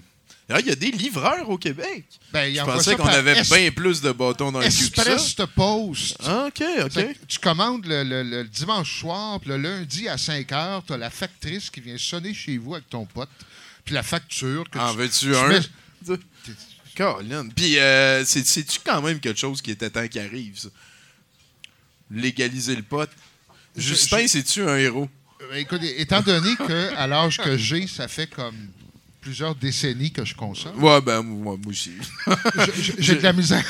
Ah, Il y a des livreurs au Québec. Ben, Je pensais qu'on avait bien plus de bâtons dans le cul que ça. Express te Post. Ah, OK, OK. Tu commandes le, le- le dimanche soir, puis le lundi à 5 heures, tu as la factrice qui vient sonner chez vous avec ton pote, puis la facture. Que En tu- veux-tu tu un? mets- *laughs* Colin. Puis, euh, c'est- c'est-tu quand même quelque chose qui était temps qu'il arrive, ça? Légaliser le pot. Justin, c'est-tu un héros? Euh, Écoute, étant donné que à l'âge que j'ai, ça fait comme plusieurs décennies que je consomme, Ouais, ben, moi, moi aussi. j'ai de la misère.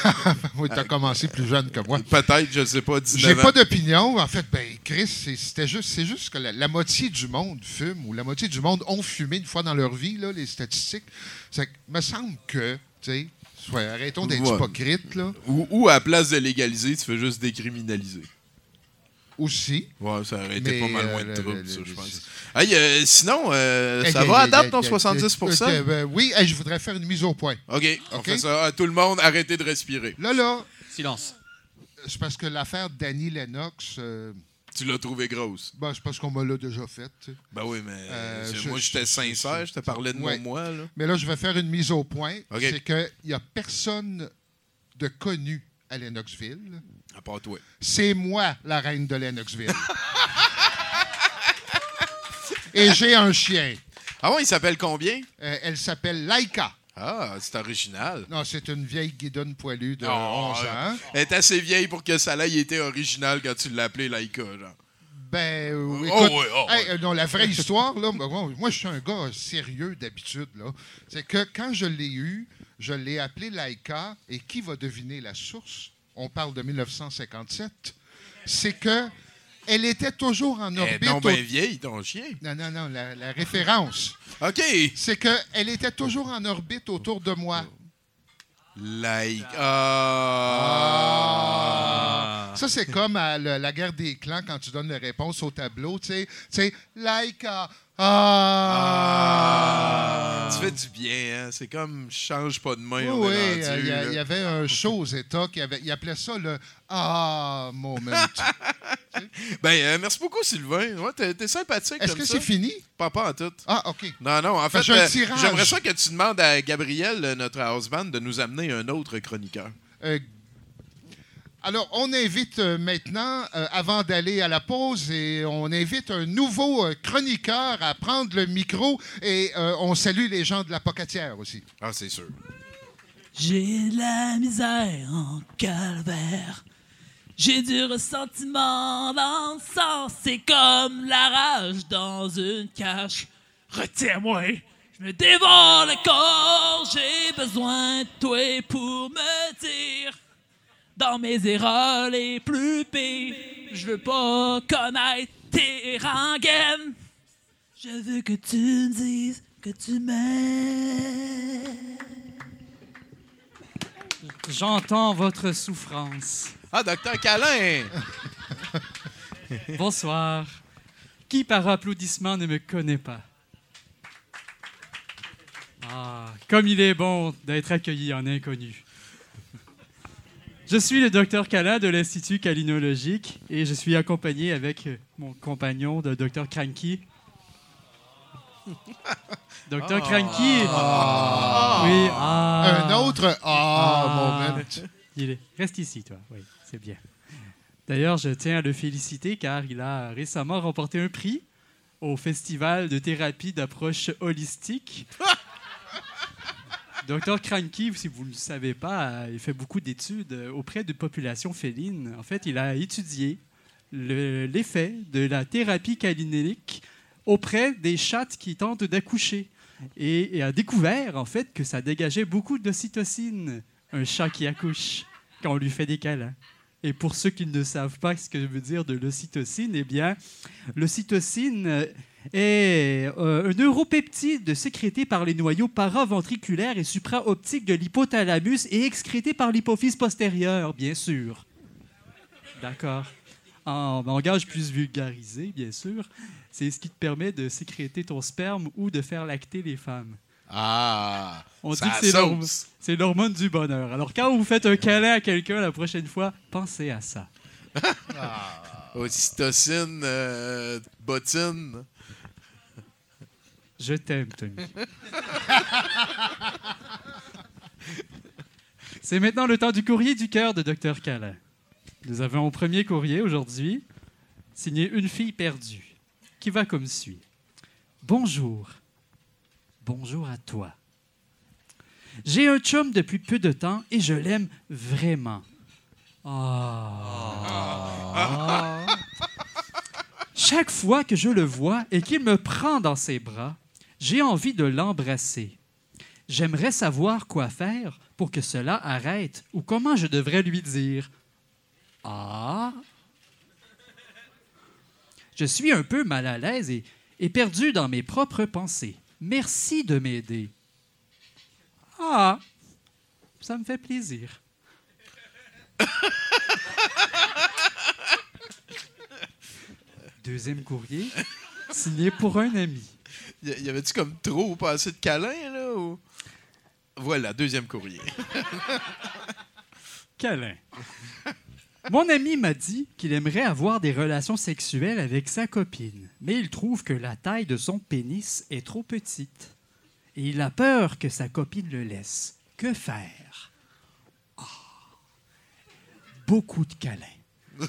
*laughs* oui, tu as commencé plus jeune que moi. Peut-être, je sais pas, 19 J'ai pas d'opinion. En fait, ben, Chris, c'est- c'était juste, juste que la, la moitié du monde fume ou la moitié du monde ont fumé une fois dans leur vie, là, les statistiques. Ça me semble que, tu sais, arrêtons d'être Ouais. hypocrites, là, Ou, ou à la place de légaliser, tu fais juste décriminaliser. Aussi. Ouais, ça aurait été pas mal moins euh, de troubles, je pense. Hey, euh, sinon, euh, ça va à date, ton hey, 70% euh, euh, Oui, hey, je voudrais faire une mise au point. OK, on OK? fait ça. À tout le monde, arrêtez de respirer. Là, là, Silence. c'est parce que l'affaire Danny Lennox, euh, Tu l'as trouvé grosse. ben, c'est parce qu'on me l'a déjà faite. Ben oui, mais je- moi, j'étais sincère, je te parlais de Ouais. mon moi, là. Mais là, je vais faire une mise au point. OK. C'est qu'il n'y a personne de connu à Lennoxville. À part toi. C'est moi, la reine de Lennoxville. *laughs* Et j'ai un chien. Ah ouais, il s'appelle combien? Euh, elle s'appelle Laika. Ah, c'est original. Non, c'est une vieille guidonne poilue de Oh, 11 euh, ans. Elle est assez vieille pour que ça ait été original quand tu l'as appelé Laika, genre. Ben, euh, Oh, écoute, oh, hey, euh, non, la vraie *laughs* histoire, là, moi, moi, je suis un gars sérieux d'habitude, là. C'est que quand je l'ai eu, je l'ai appelé Laika, et qui va deviner la source? On parle de 1957. C'est que elle était toujours en orbite. donc au- bien vieille, ton chien. Non, non, non, la, la référence. *laughs* OK. C'est qu'elle était toujours en orbite autour de moi. Laika. Ah. Ça, c'est comme à le- la guerre des clans quand tu donnes les réponses au tableau. Tu sais, tu sais, Laika. Ah. Tu fais du bien, hein? C'est comme change pas de main. on Oui, est oui, rendu, euh, il y, a- là. il y avait un show aux États qui avait, il appelait ça le Ah moment. *laughs* Ben, euh, merci beaucoup, Sylvain. Ouais, t'es, t'es sympathique. Est-ce comme que ça. c'est fini? Pas, pas en tout. Ah, OK. Non, non, en fait, euh, j'aimerais ça que tu demandes à Gabriel, euh, notre house band, de nous amener un autre chroniqueur. Euh, alors, on invite euh, maintenant, euh, avant d'aller à la pause, et on invite un nouveau euh, chroniqueur à prendre le micro et euh, on salue les gens de la pocatière aussi. Ah, c'est sûr. J'ai de la misère en calvaire. J'ai du ressentiment dans le sang. C'est comme la rage dans une cache. Retiens-moi, je me dévore le corps. J'ai besoin de toi pour me dire. Dans mes erreurs les plus pires, je veux pas connaître tes rengaines. Je veux que tu me dises que tu m'aimes. J'entends votre souffrance. Ah, docteur Calin! *laughs* Bonsoir. Qui par applaudissement ne me connaît pas? Ah, comme il est bon d'être accueilli en inconnu. Je suis le docteur Cala de l'Institut calinologique et je suis accompagné avec euh, mon compagnon, le docteur Cranky. *laughs* Docteur Cranky! Oui, ah. Un autre Ah, moment. Il est- Reste ici, toi. Oui, c'est bien. D'ailleurs, je tiens à le féliciter car il a récemment remporté un prix au Festival de thérapie d'approche holistique. *laughs* Docteur Cranky, si vous ne le savez pas, euh, il fait beaucoup d'études euh, auprès de populations félines. En fait, il a étudié le- l'effet de la thérapie calinélique auprès des chattes qui tentent d'accoucher et, et a découvert en fait que ça dégageait beaucoup d'ocytocine, un chat qui accouche quand on lui fait des câlins. Et pour ceux qui ne savent pas ce que je veux dire de l'ocytocine, eh bien, l'ocytocine euh, est euh, un neuropeptide sécrété par les noyaux paraventriculaires et supraoptiques de l'hypothalamus et excrété par l'hypophyse postérieure, bien sûr. D'accord. En langage plus vulgarisé, bien sûr, c'est ce qui te permet de sécréter ton sperme ou de faire lacter les femmes. Ah! On dit que c'est l'hormone- du bonheur. Alors, quand vous faites un câlin à quelqu'un la prochaine fois, pensez à ça. Ocytocine, euh, bottine. Je t'aime, Tommy. C'est maintenant le temps du courrier du cœur de Dr. Calin. Nous avons un premier courrier aujourd'hui, signé Une fille perdue, qui va comme suit? Bonjour. Bonjour à toi. J'ai un chum depuis peu de temps et je l'aime vraiment. Ah. Chaque fois que je le vois et qu'il me prend dans ses bras, j'ai envie de l'embrasser. J'aimerais savoir quoi faire pour que cela arrête ou comment je devrais lui dire Ah Je suis un peu mal à l'aise et, et perdu dans mes propres pensées. Merci de m'aider. Ah Ça me fait plaisir. *laughs* Deuxième courrier, signé pour un ami. *laughs* Y avait-tu comme trop ou pas assez de câlins, là? Ou... Voilà, deuxième courrier. *laughs* Câlin. Mon ami m'a dit qu'il aimerait avoir des relations sexuelles avec sa copine, mais il trouve que la taille de son pénis est trop petite. Et il a peur que sa copine le laisse. Que faire? Ah. Beaucoup de câlins. *laughs*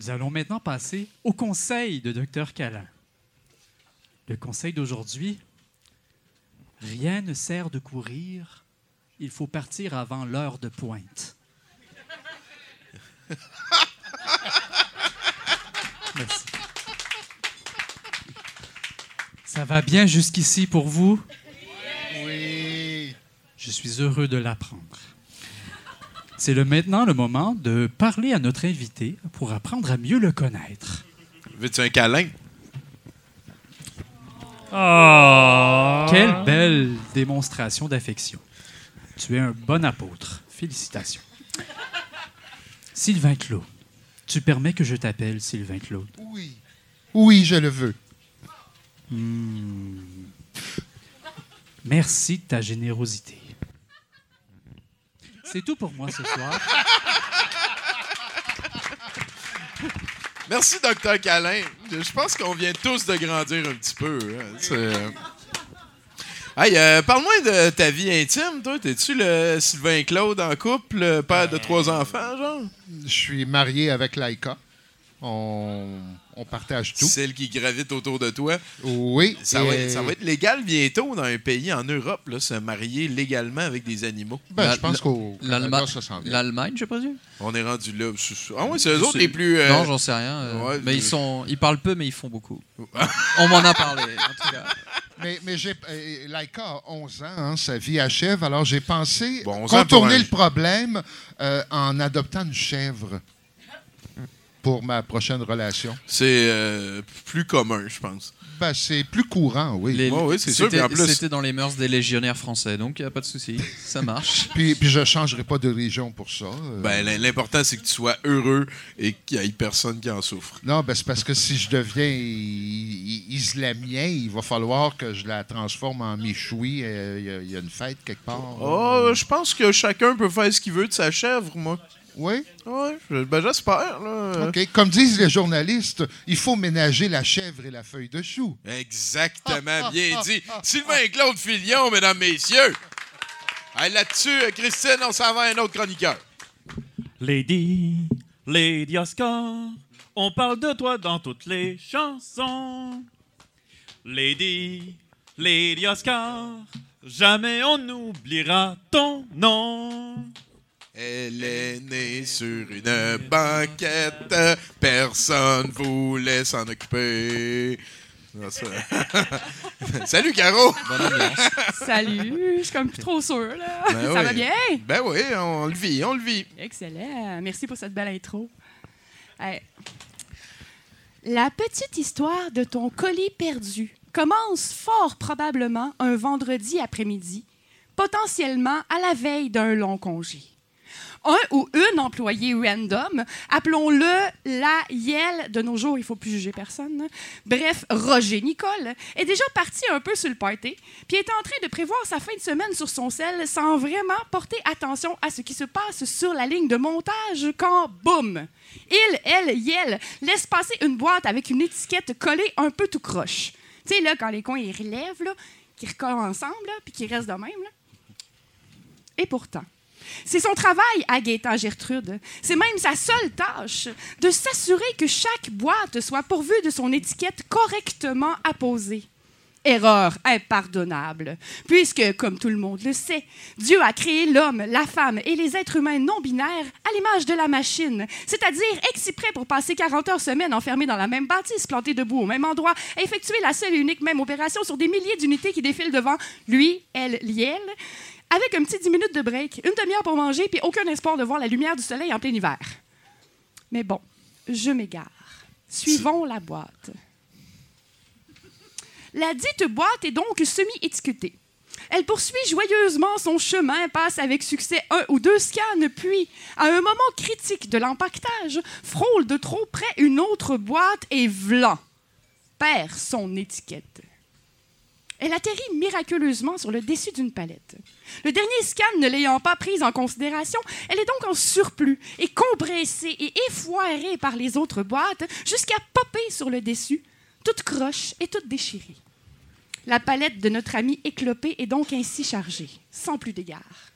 Nous allons maintenant passer au conseil de Dr. Calin. Le conseil d'aujourd'hui, rien ne sert de courir, il faut partir avant l'heure de pointe. *laughs* Merci. Ça va bien jusqu'ici pour vous? Oui. Je suis heureux de l'apprendre. C'est le, maintenant le moment de parler à notre invité pour apprendre à mieux le connaître. Veux-tu un câlin? Quelle belle démonstration d'affection. Tu es un bon apôtre. Félicitations. Sylvain Claude. Tu permets que je t'appelle Sylvain Claude? Oui. Oui, je le veux. Merci de ta générosité. C'est tout pour moi ce soir. Merci, Docteur Calin. Je pense qu'on vient tous de grandir un petit peu. hein. C'est- Hey, euh, parle-moi de ta vie intime, toi. T'es-tu le Sylvain Claude en couple, le père de trois enfants, genre? Je suis marié avec Laika. On, on partage tout. Celle qui gravite autour de toi. Oui. Ça va, être, ça va être légal bientôt dans un pays en Europe, là, se marier légalement avec des animaux. Ben, je pense qu'au Canada, ça s'en vient. l'Allemagne, je présume? On est rendu là. Ah ouais, c'est eux autres les plus. euh, Non, j'en sais rien. euh, ouais, mais ils sont, ils parlent peu, mais ils font beaucoup. *laughs* On m'en a parlé, en tout cas. Mais, mais j'ai, euh, Laika a 11 ans, hein, sa vie achève, alors j'ai pensé Bon, 11 ans pour contourner le problème euh, en adoptant une chèvre pour ma prochaine relation? C'est euh, plus commun, je pense. Ben, c'est plus courant, oui. Les- ouais, c'est sûr, c'était- plus- dans les mœurs des légionnaires français, donc il n'y a pas de souci. Ça *laughs* marche. Puis, puis je ne changerai pas de religion pour ça. euh. Ben, l'important, c'est que tu sois heureux et qu'il n'y ait personne qui en souffre. non, ben, c'est parce que si je deviens islamien, il va falloir que je la transforme en michoui. euh, Il y a- il y, a une fête quelque part. Oh, je pense que chacun peut faire ce qu'il veut de sa chèvre, moi. Oui? Je- ben j'espère, là. OK. Comme disent les journalistes, il faut ménager la chèvre et la feuille de chou. Exactement, bien dit. Sylvain Claude Filion, mesdames, messieurs. Hey, Là-dessus, Christine, on s'en va à un autre chroniqueur. Lady, Lady Oscar, on parle de toi dans toutes les chansons. Lady, Lady Oscar, jamais on n'oubliera ton nom. Elle est née sur une banquette, personne voulait s'en occuper. *laughs* Salut, Caro! Bonne ambiance. Salut, je suis comme plus trop sûre, là. Ben Ça oui. va bien? Ben oui, on le vit, on le vit. Excellent. Merci pour cette belle intro. Hey. La petite histoire de ton colis perdu commence fort probablement un vendredi après-midi, potentiellement à la veille d'un long congé. Un ou une employée random, appelons-le la Yel de nos jours, il faut plus juger personne. Bref, Roger Nicole est déjà parti un peu sur le party, puis est en train de prévoir sa fin de semaine sur son sel sans vraiment porter attention à ce qui se passe sur la ligne de montage quand, boum, il, elle, Yel laisse passer une boîte avec une étiquette collée un peu tout croche. Tu sais, là, quand les coins ils relèvent, là, qu'ils recollent ensemble, puis qu'ils restent de même. Là. Et pourtant, c'est son travail à Gaétan Gertrude. C'est même sa seule tâche de s'assurer que chaque boîte soit pourvue de son étiquette correctement apposée. Erreur impardonnable, puisque, comme tout le monde le sait, Dieu a créé l'homme, la femme et les êtres humains non binaires à l'image de la machine, c'est-à-dire exprès pour passer 40 heures semaine enfermés dans la même bâtisse, plantés debout au même endroit, effectuer la seule et unique même opération sur des milliers d'unités qui défilent devant lui, elle, liel, avec un petit 10 minutes de break, une demi-heure pour manger, puis aucun espoir de voir la lumière du soleil en plein hiver. Mais bon, je m'égare. Suivons la boîte. La dite boîte est donc semi-étiquetée. Elle poursuit joyeusement son chemin, passe avec succès un ou deux scans, puis, à un moment critique de l'empaquetage, frôle de trop près une autre boîte et vlan, perd son étiquette. Elle atterrit miraculeusement sur le dessus d'une palette. Le dernier scan ne l'ayant pas prise en considération, elle est donc en surplus et compressée et effoirée par les autres boîtes jusqu'à popper sur le dessus, toute croche et toute déchirée. La palette de notre ami éclopé est donc ainsi chargée, sans plus d'égard.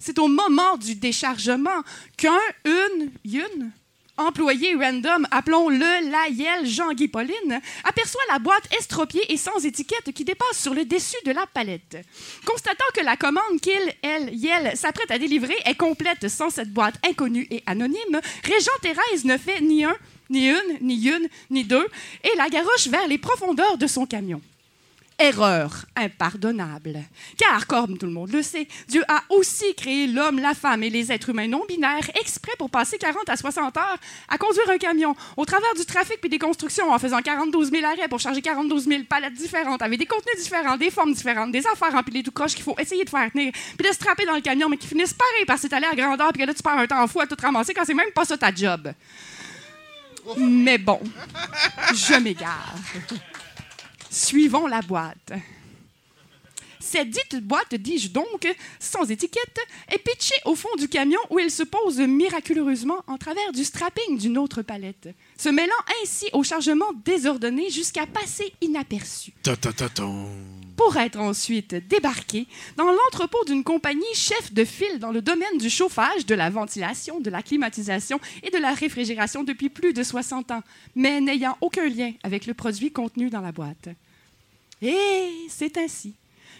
C'est au moment du déchargement qu'un, une, une, employé random, appelons-le Layel Jean-Guy Pauline, aperçoit la boîte estropiée et sans étiquette qui dépasse sur le dessus de la palette. Constatant que la commande qu'il, elle, Yel s'apprête à délivrer est complète sans cette boîte inconnue et anonyme, Régent Thérèse ne fait ni un, ni une, ni une, ni deux, et la garoche vers les profondeurs de son camion. Erreur impardonnable. Car, comme tout le monde le sait, Dieu a aussi créé l'homme, la femme et les êtres humains non binaires exprès pour passer 40 à 60 heures à conduire un camion au travers du trafic puis des constructions en faisant 42 000 arrêts pour charger 42 000 palettes différentes avec des contenus différents, des formes différentes, des affaires empilées tout croche qu'il faut essayer de faire tenir puis de se trapper dans le camion mais qui finissent pareil par s'étaler à grandeur puis que là tu perds un temps fou à tout ramasser quand c'est même pas ça ta job. Mais bon, je m'égare. Suivons la boîte. Cette dite boîte, dis-je donc, sans étiquette, est pitchée au fond du camion où elle se pose miraculeusement en travers du strapping d'une autre palette, se mêlant ainsi au chargement désordonné jusqu'à passer inaperçu. Pour être ensuite débarqué dans l'entrepôt d'une compagnie chef de file dans le domaine du chauffage, de la ventilation, de la climatisation et de la réfrigération depuis plus de 60 ans, mais n'ayant aucun lien avec le produit contenu dans la boîte. Et c'est ainsi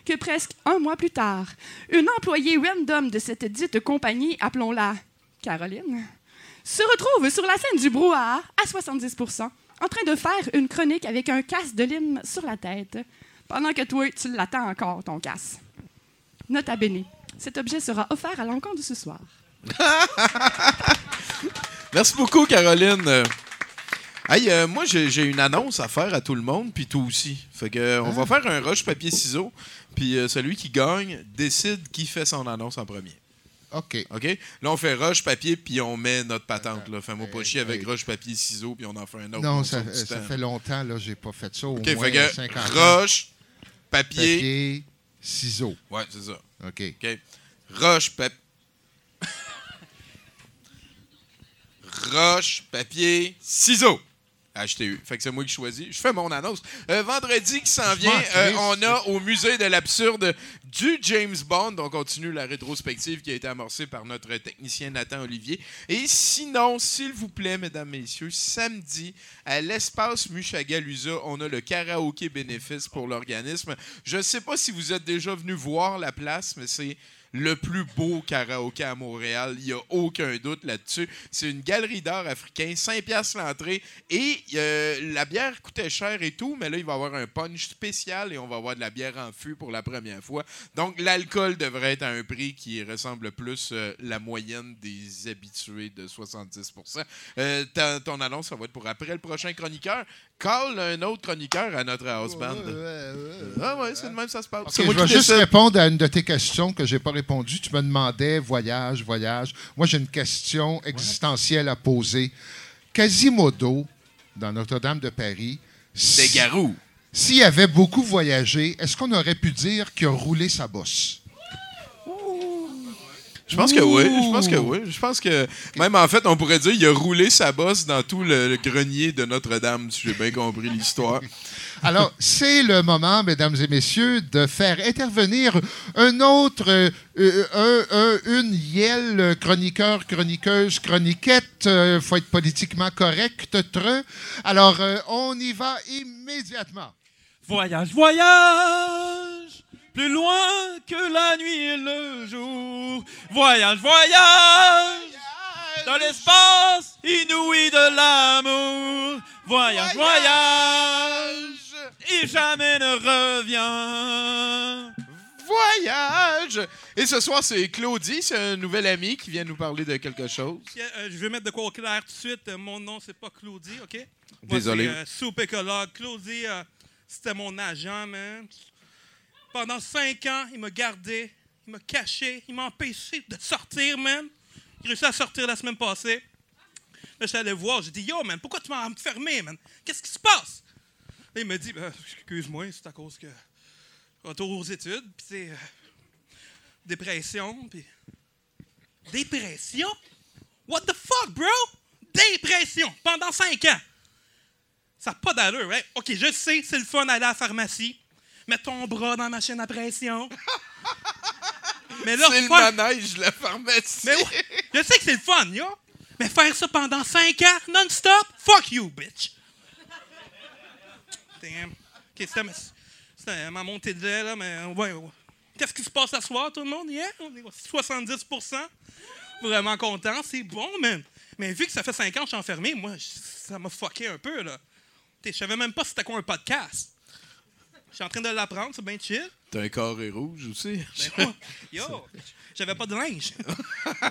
que presque un mois plus tard, une employée random de cette dite compagnie, appelons-la Caroline, se retrouve sur la scène du brouhaha à 70% en train de faire une chronique avec un casse de lime sur la tête, pendant que toi, tu l'attends encore, ton casse. Nota bene, cet objet sera offert à l'encontre de ce soir. *laughs* Merci beaucoup, Caroline. Hey, euh, moi, j'ai une annonce à faire à tout le monde, puis toi aussi. Fait que, on va faire un rush papier-ciseaux, puis euh, celui qui gagne décide qui fait son annonce en premier. OK. OK? Là, on fait rush, papier, puis on met notre patente. Là. Fais-moi pas chier avec rush, papier, ciseaux, puis on en fait un autre. Non, On ça, fait longtemps, là, j'ai pas fait ça. Au OK, moins fait que 50 ans. rush, papier. Papier, ciseaux. Ouais, c'est ça. OK. OK. Roche, papier. *laughs* Roche, papier, ciseaux. HTU. Fait que c'est moi qui choisis. Je fais mon annonce. Euh, vendredi qui s'en vient, euh, on a au musée de l'absurde du James Bond. On continue la rétrospective qui a été amorcée par notre technicien Nathan Olivier. Et sinon, s'il vous plaît, mesdames, messieurs, samedi, à l'espace Mushagalusa, on a le karaoké bénéfice pour l'organisme. Je ne sais pas si vous êtes déjà venu voir la place, mais c'est le plus beau karaoké à Montréal. Il n'y a aucun doute là-dessus. C'est une galerie d'art africain, 5 piastres l'entrée. Et euh, la bière coûtait cher et tout, mais là, il va y avoir un punch spécial et on va avoir de la bière en fût pour la première fois. Donc, l'alcool devrait être à un prix qui ressemble plus euh, la moyenne des habitués de 70 Euh, Ton annonce, ça va être pour après le prochain chroniqueur. Call un autre chroniqueur à notre house band. Ah ouais, c'est de même ça se passe. Je vais juste répondre à une de tes questions que j'ai pas répondu. Tu me demandais voyage, voyage. Moi, j'ai une question existentielle à poser. Quasimodo, dans Notre-Dame de Paris, Des garous. s'il avait beaucoup voyagé, est-ce qu'on aurait pu dire qu'il a roulé sa bosse? Je pense que oui. Je pense que oui. Je pense que même en fait, on pourrait dire qu'il a roulé sa bosse dans tout le, le grenier de Notre-Dame, si j'ai bien compris l'histoire. *laughs* Alors, c'est le moment, mesdames et messieurs, de faire intervenir un autre, euh, euh, un- un- une yelle chroniqueur, chroniqueuse, chroniquette. Il faut être politiquement correct. tre. Alors, euh, on y va immédiatement. Voyage, voyage, plus loin que la nuit et le jour. Voyage, voyage, dans l'espace inouï de l'amour. Voyage, voyage, et jamais ne revient. Voyage! Et ce soir, c'est Claudie, c'est un nouvel ami qui vient nous parler de quelque chose. Euh, je vais mettre de quoi au clair tout de suite. Euh, mon nom, c'est pas Claudie, OK? Moi, Désolé. c'est euh. Claudie, euh, c'était mon agent, man. Pendant cinq ans, il m'a gardé, il m'a caché, il m'a empêché de sortir. Il a réussi à sortir la semaine passée. Là, je suis allé voir, j'ai dit, yo, man, pourquoi tu m'as enfermé, man? Qu'est-ce qui se passe? Là, il m'a dit, Ben, excuse-moi, c'est à cause que. Retour aux études, puis c'est. euh, dépression, puis. Dépression? What the fuck, bro? Dépression pendant cinq ans. Ça n'a pas d'allure, right? OK, je sais, c'est le fun d'aller à la pharmacie. Mettre ton bras dans la machine à pression. *laughs* Mais là, C'est le faire- manège la pharmacie. Mais ouais, je sais que c'est le fun, yo. Mais faire ça pendant cinq ans, non-stop, fuck you, bitch. Damn. OK, c'était ma, montée de lait, là, mais ouais, ouais. Qu'est-ce qui se passe ce soir, tout le monde? Yeah? On est 70% Vraiment content, c'est bon, man. Mais vu que ça fait cinq ans que je suis enfermé, moi, ça m'a fucké un peu, là. Je savais même pas c'était quoi un podcast. Je suis en train de l'apprendre, c'est bien chill. T'as un carré rouge aussi. Ben, Yo, j'avais pas de linge.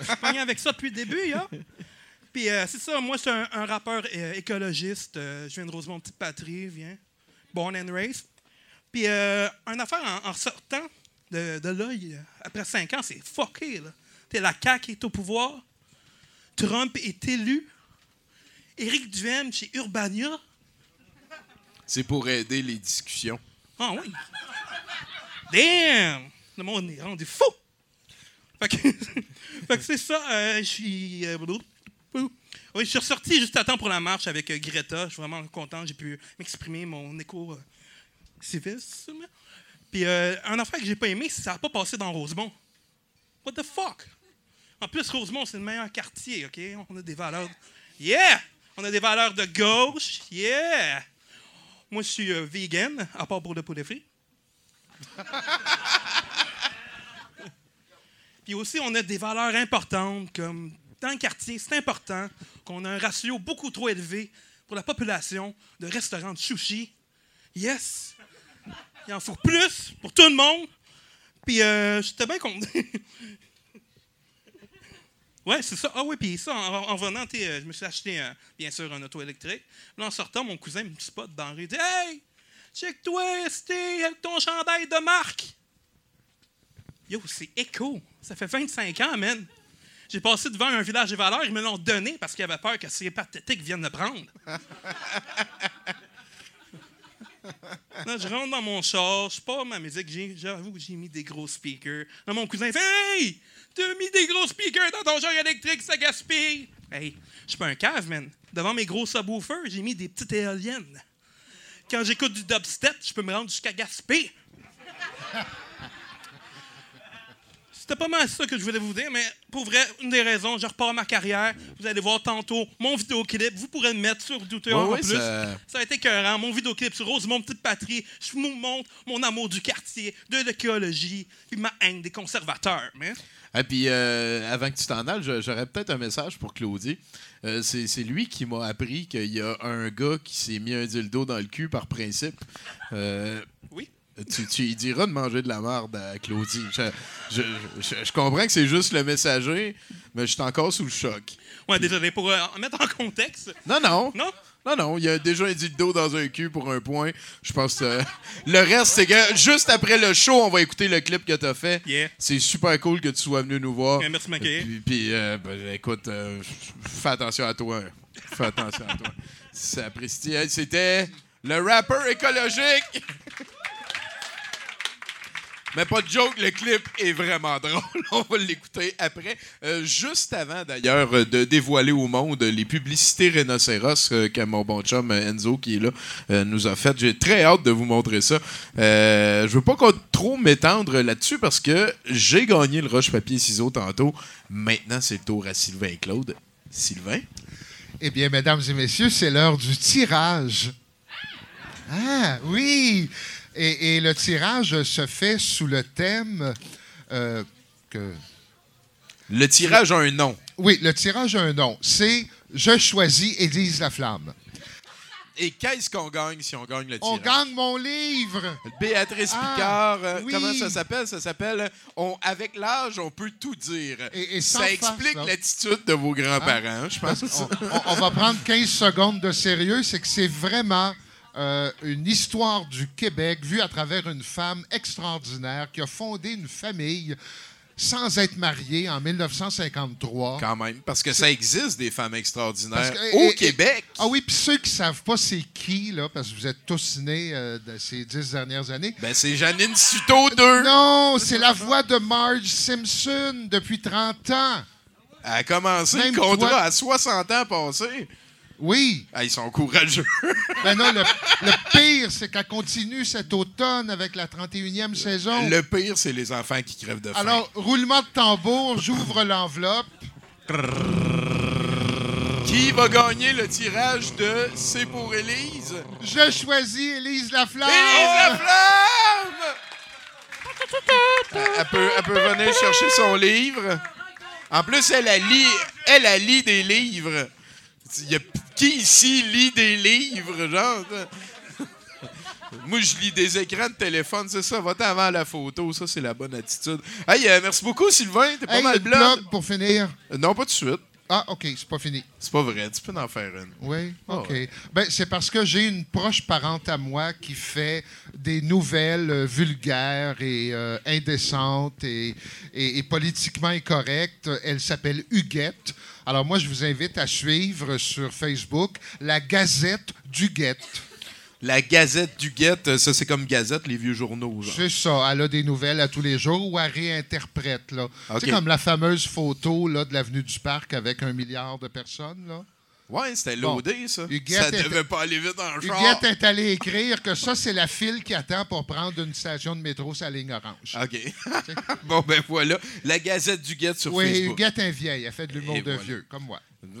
Je suis pogné avec ça depuis le début, yo. Puis euh, c'est ça, moi, je suis un, un rappeur euh, écologiste. Euh, je viens de Rosemont-Petite-Patrie, viens. Born and raised. Puis euh, une affaire en, en sortant de, de là, il- après cinq ans, c'est fucké, là. T'es la CAQ qui est au pouvoir. Trump est élu. Éric Duhem chez Urbania. C'est pour aider les discussions. Ah oui. Damn! Le monde est rendu fou! *laughs* Fait que, c'est ça, euh, je suis. euh, oui, je suis ressorti juste à temps pour la marche avec euh, Greta. Je suis vraiment content. J'ai pu m'exprimer mon écho euh. Puis, un affaire que j'ai pas aimé, ça n'a pas passé dans Rosemont. What the fuck? En plus, Rosemont, c'est le meilleur quartier, OK? On a des valeurs. Yeah! On a des valeurs de gauche. Yeah! Moi, je suis euh, vegan, à part pour le poulet frit. *laughs* Puis aussi, on a des valeurs importantes, comme dans le quartier, c'est important qu'on a un ratio beaucoup trop élevé pour la population de restaurants de sushi. Yes! Il en faut plus pour tout le monde. Puis, euh, j'étais bien content. Ouais, c'est ça. Ah oui, puis ça, en, en venant, euh, je me suis acheté, euh, bien sûr, un auto électrique. Puis là, en sortant, mon cousin me spot dans. Il dit Hey, check-toi, c'était avec ton chandail de marque. Yo, c'est écho. Ça fait 25 ans, man. J'ai passé devant un village des valeurs, ils me l'ont donné parce qu'ils avaient peur que ces pathétiques viennent le prendre. *laughs* Là, je rentre dans mon char, je pars ma musique, j'avoue que j'ai mis des gros speakers. Là, mon cousin fait Hey! T'as mis des gros speakers dans ton char électrique, ça gaspille! Hey, je suis pas un cave, man. Devant mes gros subwoofers, j'ai mis des petites éoliennes. Quand j'écoute du dubstep, je peux me rendre jusqu'à Gaspé. C'était pas mal ça que je voulais vous dire, mais pour vrai, une des raisons, je repars ma carrière. Vous allez voir tantôt mon vidéoclip. Vous pourrez le mettre sur Douteur Ouais, en plus. ça- Ça... a été écœurant. Mon vidéoclip sur Rose, mon petite patrie. Je vous montre mon amour du quartier, de l'écologie, puis ma haine des conservateurs. Mais... Et puis, euh, avant que tu t'en ailles, j'aurais peut-être un message pour Claudie. Euh, c'est c'est lui qui m'a appris qu'il y a un gars qui s'est mis un dildo dans le cul par principe. Euh, oui. Tu, tu lui diras de manger de la merde à Claudie. Je, je- je- je comprends que c'est juste le messager, mais je suis encore sous le choc. Ouais, désolé, pour euh, mettre en contexte. Non, non. Non? Non, non, il y a déjà un dildo dans un cul pour un point. Je pense que euh, le reste, c'est que juste après le show, on va écouter le clip que tu as fait. Yeah. C'est super cool que tu sois venu nous voir. Merci de m'accueillir. Puis, puis, euh, ben, écoute, euh, fais attention à toi. Fais attention à toi. C'est apprécié. Hey, C'était le rappeur écologique. Mais pas de joke, le clip est vraiment drôle. *laughs* On va l'écouter après. Euh, juste avant, d'ailleurs, euh, de dévoiler au monde les publicités rhinocéros euh, que mon bon chum euh, Enzo, qui est là, nous a faites. J'ai très hâte de vous montrer ça. Je veux pas trop m'étendre là-dessus parce que j'ai gagné le roche-papier-ciseaux tantôt. Maintenant, c'est le tour à Sylvain et Claude. Sylvain? Eh bien, mesdames et messieurs, c'est l'heure du tirage. Ah, oui! Et, et le tirage se fait sous le thème euh, que... Le tirage a un nom. Oui, le tirage a un nom. C'est Je choisis Élise Laflamme. Et qu'est-ce qu'on gagne si on gagne le tirage? On gagne mon livre! Béatrice Ah, Picard, euh, oui. comment ça s'appelle? Ça s'appelle on- Avec l'âge, on peut tout dire. Et- et sans ça explique l'attitude de vos grands-parents, je pense. on, on- on va prendre 15 secondes de sérieux. C'est que c'est vraiment euh, une histoire du Québec vue à travers une femme extraordinaire qui a fondé une famille sans être mariée en 1953. Quand même, parce que ça existe des femmes extraordinaires que- au et- et- Québec. Ah oui, puis ceux qui savent pas c'est qui, là, parce que vous êtes tous nés euh, de ces dix dernières années. Ben, c'est Janine Suto 2. Non, c'est la voix de Marge Simpson depuis 30 ans. Elle a commencé Même le contrat toi- à 60 ans passés. Oui. Ah, ils sont courageux. *laughs* Ben non, le, le pire, c'est qu'elle continue cet automne avec la 31e saison. Le pire, c'est les enfants qui crèvent de faim. Alors, roulement de tambour, j'ouvre l'enveloppe. Qui va gagner le tirage de C'est pour Élise? Je choisis Élise Laflamme. Élise Laflamme! Elle, peut, elle peut venir chercher son livre. En plus, elle, elle lit, elle, elle lit des livres. Il y a, qui ici lit des livres, genre? *laughs* Moi, je lis des écrans de téléphone, c'est ça. Va-t'en avant la photo, ça, c'est la bonne attitude. Hey, euh, merci beaucoup, Sylvain. T'es pas Hey, mal blanc. plug pour finir. Euh, non, pas tout de suite. Ah, OK, c'est pas fini. C'est pas vrai, tu peux en faire une. Oui, Ah OK. ouais. Ben, c'est parce que j'ai une proche parente à moi qui fait des nouvelles euh, vulgaires et euh, indécentes et, et- et politiquement incorrectes. Elle s'appelle Huguette. Alors moi, je vous invite à suivre sur Facebook la Gazette du Guette. La Gazette du Guette, euh, ça c'est comme Gazette, les vieux journaux. C'est ça. Elle a des nouvelles à tous les jours ou elle réinterprète. Là. C'est comme la fameuse photo là, de l'avenue du Parc avec un milliard de personnes. Là. Ouais, c'était Bon. loadé, ça. Huguette ça devait pas aller vite dans le char. Huguette est allée écrire que ça, c'est la file qui attend pour prendre une station de métro sur la ligne orange. OK. *laughs* bon, ben voilà. La Gazette du Guette sur oui, Facebook. Huguette est vieille. Elle fait de l'humour de vieux, comme moi. *laughs*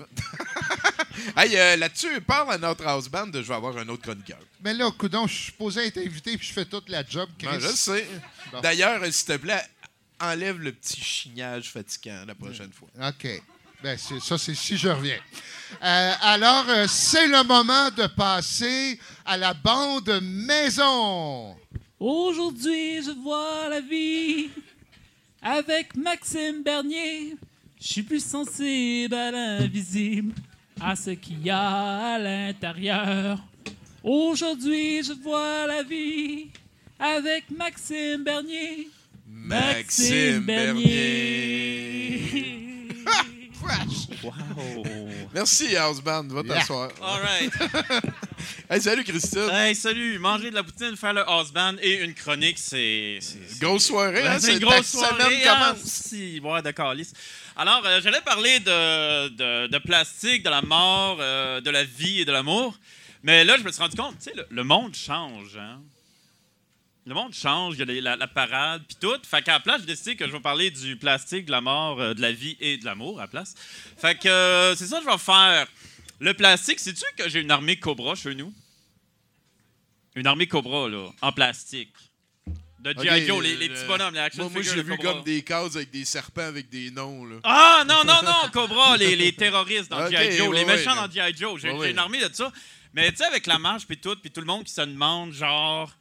Hey, euh, là-dessus, parle à notre house band, je vais avoir un autre chroniqueur. Mais là, coudon, je suis supposé être invité puis je fais toute la job, Chris. Non, je sais. Bon. D'ailleurs, euh, s'il te plaît, enlève le petit chignage fatigant la prochaine fois. OK. Ben, c'est- ça, c'est si je reviens. Euh, alors, euh, c'est le moment de passer à la bande maison. Aujourd'hui, je vois la vie avec Maxime Bernier. Je suis plus sensible à l'invisible, à ce qu'il y a à l'intérieur. Aujourd'hui, je vois la vie avec Maxime Bernier. Maxime Bernier. *laughs* Merci, house band. Va t'asseoir. All right. *laughs* hey, salut, Christine. Hey, salut. Manger de la poutine, faire le house band et une chronique, c'est. Grosse soirée, hein? c'est une grosse soirée. hein? Si, ouais, d'accord, lisse. Alors, euh, j'allais parler de, de, de plastique, de la mort, euh, de la vie et de l'amour. Mais là, je me suis rendu compte, tu sais, le, le monde change, hein? Le monde change, il y a les- la, la parade, puis tout. Fait qu'à la place, j'ai décidé que je vais parler du plastique, de la mort, euh, de la vie et de l'amour à la place. Fait que euh, c'est ça que je vais faire. Le plastique, sais-tu que j'ai une armée Cobra chez nous? Une armée Cobra, là, en plastique. De G.I. Joe, les, les euh, petits bonhommes, les action Moi, moi j'ai vu Cobra. comme des cases avec des serpents avec des noms. Là. Ah, non, non, non, Cobra, les, les terroristes dans Ok, G.I. Joe, les méchants ouais. dans G.I. Joe. J'ai Ouais, une armée de ça. Mais tu sais, avec la marche, puis tout, puis tout le monde qui se demande, genre,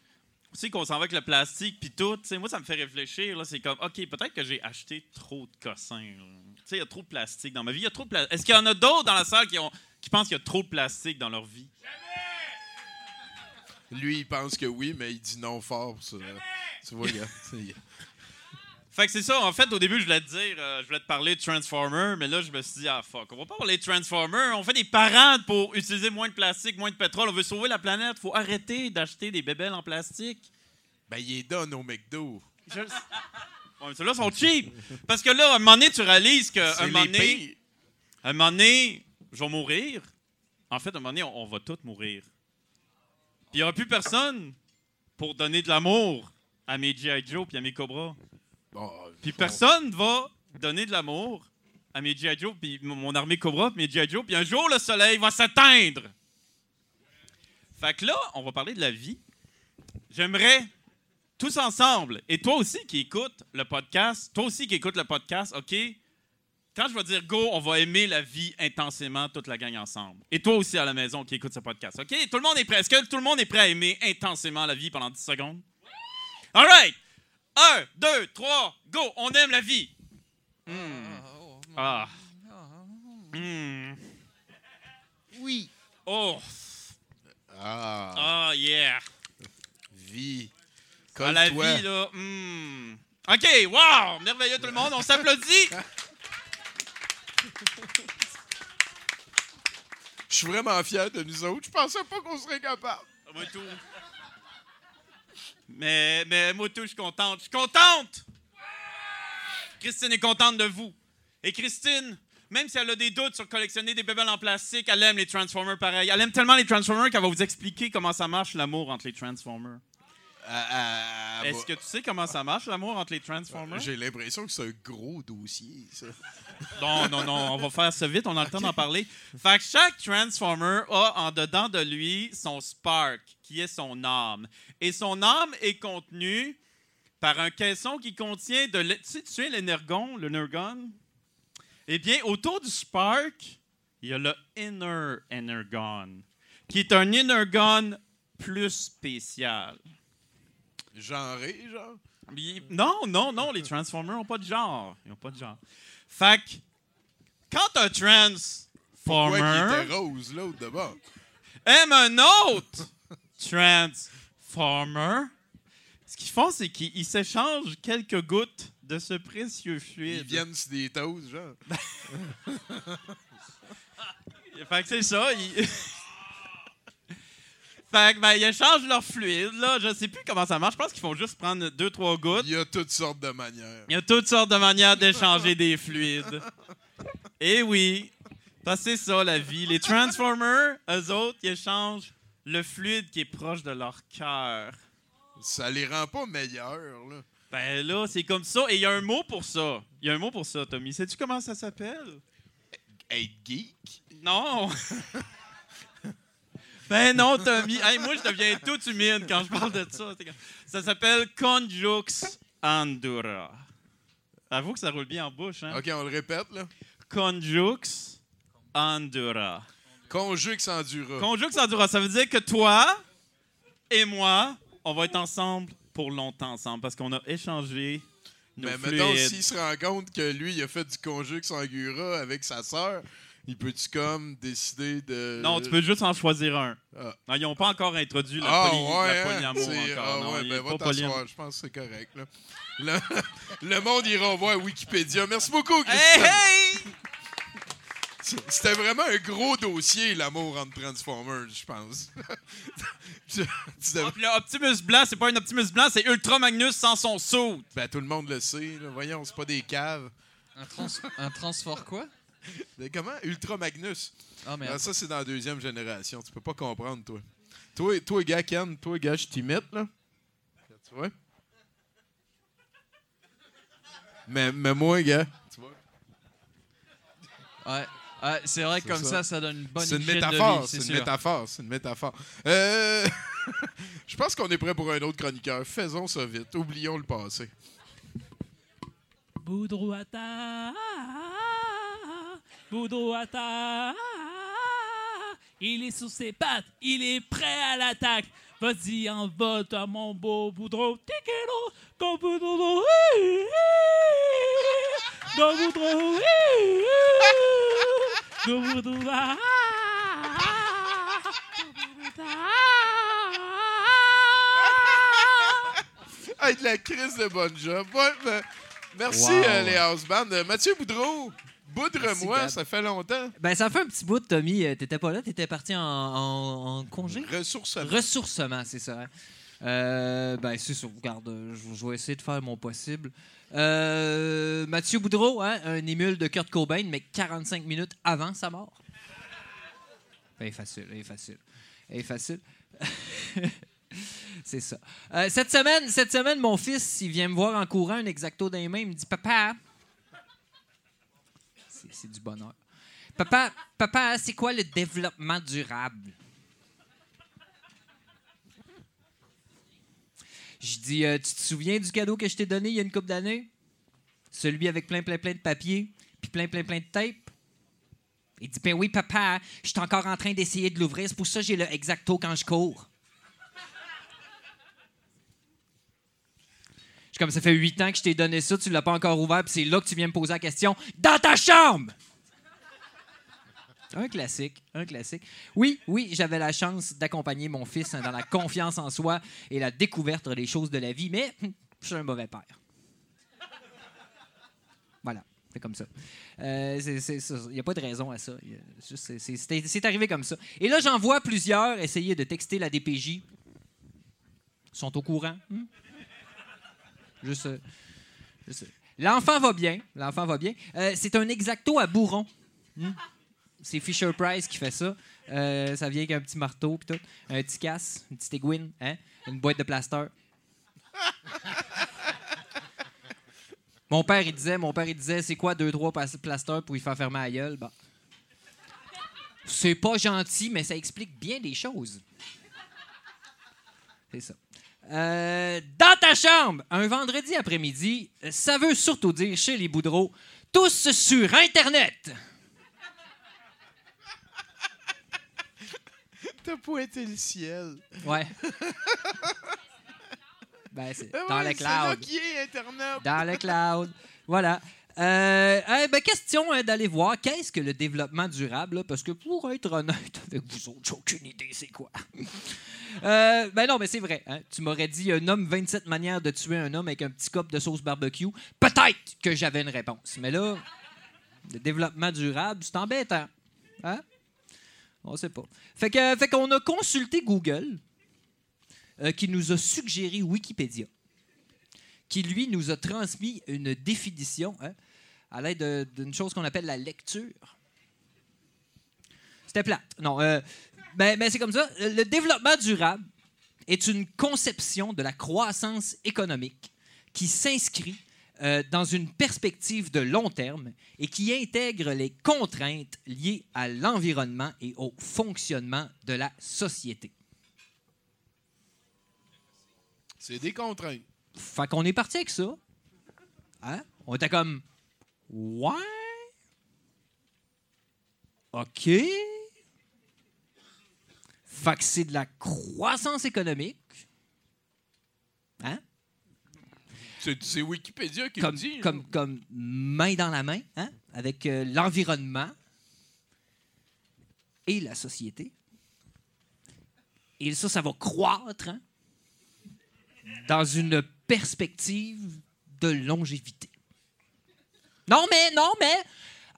sais, qu'on s'en va avec le plastique, puis tout, tu moi, ça me fait réfléchir, c'est comme, OK, peut-être que j'ai acheté trop de cossins. Tu sais, il y a trop de plastique dans ma vie. Il y a trop Est-ce qu'il y en a d'autres dans la salle qui, ont, qui pensent qu'il y a trop de plastique dans leur vie? Lui, il pense que oui, mais il dit non fort. ça. Tu vois, gars. *laughs* c'est- Fait que c'est ça, en fait, au début, je voulais te dire, euh, je voulais te parler de Transformers, mais là, je me suis dit, ah fuck, on va pas parler de Transformers, on fait des parades pour utiliser moins de plastique, moins de pétrole, on veut sauver la planète, faut arrêter d'acheter des bébelles en plastique. Ben, il est donne au McDo. Je le sais. Ouais, mais ceux-là sont cheap. Parce que là, à un moment donné, tu réalises qu'à C'est un moment donné, un moment donné, je vais mourir. En fait, à un moment donné, on, on va tous mourir. Puis il n'y aura plus personne pour donner de l'amour à mes G.I. Joe puis à mes Cobras. Puis personne va donner de l'amour à mes G.I. Joe, puis mon mon armée Cobra, puis mes G.I. Joe, puis un jour, le soleil va s'atteindre. Fait que là, on va parler de la vie. J'aimerais, tous ensemble, et toi aussi qui écoutes le podcast, toi aussi qui écoutes le podcast, OK? Quand je vais dire go, on va aimer la vie intensément, toute la gang ensemble. Et toi aussi à la maison qui écoute ce podcast, OK? Tout le monde est prêt. Est-ce que tout le monde est prêt à aimer intensément la vie pendant 10 secondes? All right! Un, deux, trois, go! On aime la vie! Hmm. Ah. Hmm. Oui. Oh! Ah, Ah, yeah! vie. Ah, la Colle-toi. vie, là. hmm. OK, wow! Merveilleux tout le monde, on s'applaudit! Je suis vraiment fier de nous autres. Je pensais pas qu'on serait capable. Moi tout. Mais, mais moi tout, je suis contente. Je suis contente! Christine est contente de vous. Et Christine, même si elle a des doutes sur collectionner des bébés en plastique, elle aime les Transformers pareil. Elle aime tellement les Transformers qu'elle va vous expliquer comment ça marche l'amour entre les Transformers. Ah, ah, Est-ce bah, que tu sais comment ça marche l'amour entre les Transformers? J'ai l'impression que c'est un gros dossier, ça. *laughs* Non, non, non, on va faire ça vite, on a le temps d'en parler. Fait que chaque Transformer a en dedans de lui son spark, qui est son âme. Et son âme est contenue par un caisson qui contient de... Tu sais, tu sais l'énergon, le nergon? Eh bien, autour du spark, il y a le inner energon, qui est un energon plus spécial. Genré, genre? Il- Non, non, non, les Transformers n'ont pas de genre. Ils n'ont pas de genre. Fait que, quand un Pourquoi Transformer était rose, l'autre, d'abord? aime un autre Transformer, Ce qu'ils font, c'est qu'ils ils s'échangent quelques gouttes de ce précieux fluide. Ils viennent sur des toasts, genre. *laughs* Fait que c'est ça. Ils... fait que, ben, ils échangent leur fluide, là. Je sais plus comment ça marche. Je pense qu'ils font juste prendre deux, trois gouttes. Il y a toutes sortes de manières. Il y a toutes sortes de manières d'échanger des fluides. Et oui, parce que c'est ça la vie. Les Transformers, eux autres, ils échangent le fluide qui est proche de leur cœur. Ça les rend pas meilleurs, là. Ben là, c'est comme ça. Et il y a un mot pour ça. Il y a un mot pour ça, Tommy. Sais-tu comment ça s'appelle? Être geek? Non! *laughs* ben non, Tommy. Hey, moi, je deviens tout humide quand je parle de ça. Ça s'appelle Conjux Andura. Avoue que ça roule bien en bouche, hein? OK, on le répète, là. Conjux Andura. Conjux Andura. Conjux Andura, ça veut dire que toi et moi, on va être ensemble pour longtemps ensemble parce qu'on a échangé nos Mais fluides. mettons, s'il se rend compte que lui, il a fait du Conjux Angura avec sa sœur, il peut-tu comme décider de. Non, tu peux juste en choisir un. Ah. Non, ils n'ont pas encore introduit la, Ah, poly- ouais, la hein? polyamour. Ah, non, ouais, ben va t'asseoir. Je pense que c'est correct, là. Le, *laughs* le monde ira voir Wikipédia. Merci beaucoup, Hey, Christian. hey! C'était vraiment un gros dossier, l'amour entre Transformers, je pense. *laughs* Le Optimus blanc, c'est pas un Optimus blanc, c'est Ultra Magnus sans son saut. Ben, tout le monde le sait. là. Voyons, c'est pas des caves. Un, trans un transfort quoi? *laughs* Mais comment? Ultra Magnus? Ah, merde. Ah, ça, c'est dans la deuxième génération. Tu peux pas comprendre, toi. Toi, toi gars, Ken, toi, gars, je t'imite, là. Tu vois? Mais, mais moi, gars, tu vois? Ouais. Ouais, c'est vrai que comme ça. ça. ça, donne une bonne C'est une métaphore, c'est une métaphore, c'est une métaphore. Euh, *laughs* je pense qu'on est prêt pour un autre chroniqueur. Faisons ça vite. Oublions le passé. Boudrouata, Boudrouata, il est sur ses pattes, il est prêt à l'attaque. Vas-y, envole-toi, mon beau Boudreau. Tikelo, comme Boudreau? Dans Boudreau. Dans Boudreau. ah, Hey, de la crise de bonne job. Ouais, ben, merci, Wow. euh, les house bands. Euh, Mathieu Boudreau, boudre-moi, ça fait longtemps. Ben, ça fait un petit bout, Tommy. Euh, T'étais pas là, t'étais parti en, en- en congé? Ressourcement. Ressourcement, c'est ça. hein. Euh, ben, c'est ça. Regarde, euh, je vais essayer de faire mon possible. Euh, Mathieu Boudreau, hein, un émule de Kurt Cobain, mais 45 minutes avant sa mort. Ben, facile, ben, facile. Ben, facile. *laughs* c'est ça. Euh, cette, semaine, cette semaine, mon fils, il vient me voir en courant, un exacto dans les mains. Il me dit Papa, c'est du bonheur. Papa, papa, c'est quoi le développement durable? Je dis, euh, tu te souviens du cadeau que je t'ai donné il y a une couple d'années? Celui avec plein, plein, plein de papier, puis plein, plein, plein de tape? Il dit, ben oui, papa, je suis encore en train d'essayer de l'ouvrir, c'est pour ça que j'ai le exacto quand je cours. Suis comme, ça fait huit ans que je t'ai donné ça, tu l'as pas encore ouvert, puis c'est là que tu viens me poser la question. Dans ta chambre! Un classique, un classique. Oui, oui, j'avais la chance d'accompagner mon fils hein, dans la confiance en soi et la découverte des choses de la vie, mais *laughs* je suis un mauvais père. Voilà, c'est comme ça. Euh. Il n'y a pas de raison à ça. C'est- arrivé comme ça. Et là, j'en vois plusieurs essayer de texter la DPJ. Ils sont au courant. hum? Juste, L'enfant va bien. L'enfant va bien. Euh, c'est un exacto à bourron. Hum? C'est Fisher Price qui fait ça. Euh, ça vient avec un petit marteau tout. Un petit casse, une petite aiguine, hein? une boîte de plaster. mon père, il disait, mon père, disait, c'est quoi deux, trois plasters pour y faire fermer la gueule? Bon. C'est pas gentil, mais ça explique bien des choses. C'est ça. Euh, dans ta chambre, un vendredi après-midi, ça veut surtout dire chez les Boudreaux, tous sur Internet. T'as pointé le ciel. Ouais. Ben, c'est Ah dans ouais, le C'est là cloud. qui est Internet. Dans le cloud. Voilà. Euh, ben, question hein, d'aller voir qu'est-ce que le développement durable, là, parce que pour être honnête avec vous autres, j'ai aucune idée c'est quoi. *laughs* Euh, ben non, mais c'est vrai. hein. Tu m'aurais dit un homme 27 manières de tuer un homme avec un petit cop de sauce barbecue. Peut-être que j'avais une réponse. Mais là, le développement durable, c'est embêtant. Hein? On sait pas. Fait que, fait qu'on a consulté Google, euh, qui nous a suggéré Wikipédia, qui lui nous a transmis une définition hein, à l'aide de- d'une chose qu'on appelle la lecture. C'était plate. Non, euh, ben, ben, c'est comme ça. Le développement durable est une conception de la croissance économique qui s'inscrit euh, dans une perspective de long terme et qui intègre les contraintes liées à l'environnement et au fonctionnement de la société. C'est des contraintes. Fait qu'on est parti avec ça. Hein? On était comme Ouais. OK. Fait que c'est de la croissance économique. Hein? C'est Wikipédia qui Comme, dit. comme, comme main dans la main, hein? avec euh, l'environnement et la société. Et ça, ça va croître hein, dans une perspective de longévité. Non, mais, non, mais,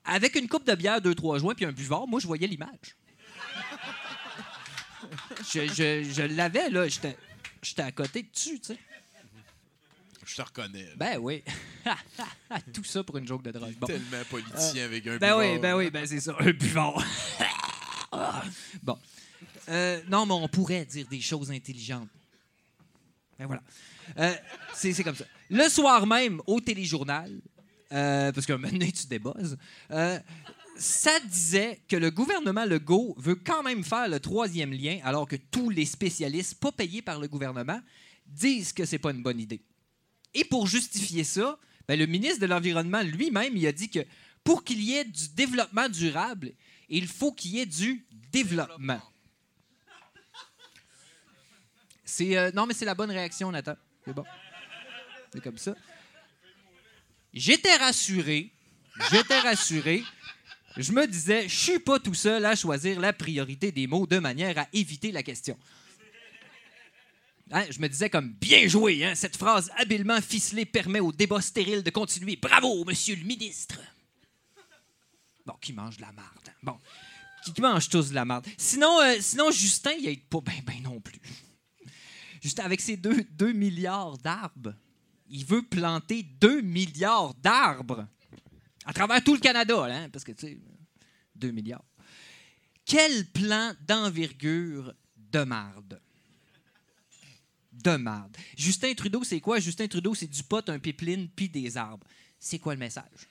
avec une coupe de bière, deux, trois joints, puis un buvard, moi, je voyais l'image. je je, je l'avais, là. J'étais à côté dessus, tu sais. Je te reconnais. Ben oui. *laughs* Tout ça pour une joke de drogue. Bon. Tellement politicien Euh, avec un Ben oui, ben oui, ben c'est ça, un buvard. *laughs* bon. Euh, non, mais on pourrait dire des choses intelligentes. Ben voilà. Euh, c'est c'est comme ça. Le soir même, au téléjournal, euh, parce que maintenant tu débosses, euh, ça disait que le gouvernement Legault veut quand même faire le troisième lien, alors que tous les spécialistes, pas payés par le gouvernement, disent que c'est pas une bonne idée. Et pour justifier ça, ben, le ministre de l'Environnement lui-même, il a dit que pour qu'il y ait du développement durable, il faut qu'il y ait du développement. C'est euh, non, mais c'est la bonne réaction, Nathan. C'est bon. C'est comme ça. J'étais rassuré. J'étais rassuré. Je me disais, je suis pas tout seul à choisir la priorité des mots de manière à éviter la question. Hein, je me disais comme bien joué, hein, cette phrase habilement ficelée permet au débat stérile de continuer. Bravo, monsieur le ministre. Bon, qui mange de la marde. hein? Bon, qui, mange tous de la marde. Sinon, euh, sinon Justin, il aide pas bien ben non plus. Justin, avec ses 2 milliards d'arbres, il veut planter 2 milliards d'arbres à travers tout le Canada, hein, parce que, tu sais, 2 milliards. Quel plan d'envergure de marde? De marde. Justin Trudeau, c'est quoi? Justin Trudeau, c'est du pot, un pipeline, puis des arbres. C'est quoi le message?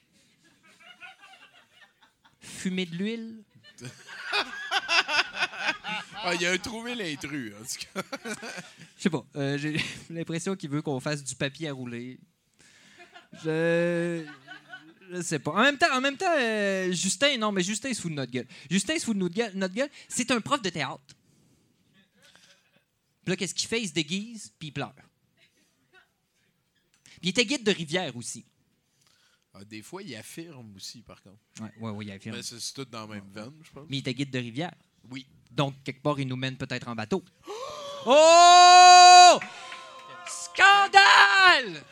Fumer de l'huile? Ah, il a trouvé l'intrus, en tout cas. Je sais pas. euh, J'ai *laughs* l'impression qu'il veut qu'on fasse du papier à rouler. Je. Je sais pas. En même temps, en même temps euh, Justin, non, mais Justin se fout de notre gueule. Justin se fout de notre gueule. notre gueule. C'est un prof de théâtre. Puis là, qu'est-ce qu'il fait? Il se déguise, puis il pleure. Puis il était guide de rivière aussi. Ah, des fois, il affirme aussi, par contre. Ouais, ouais, ouais, il affirme. Mais c'est tout dans la même veine, je pense. Mais il était guide de rivière. Oui. Donc, quelque part, il nous mène peut-être en bateau. Oh! Scandale!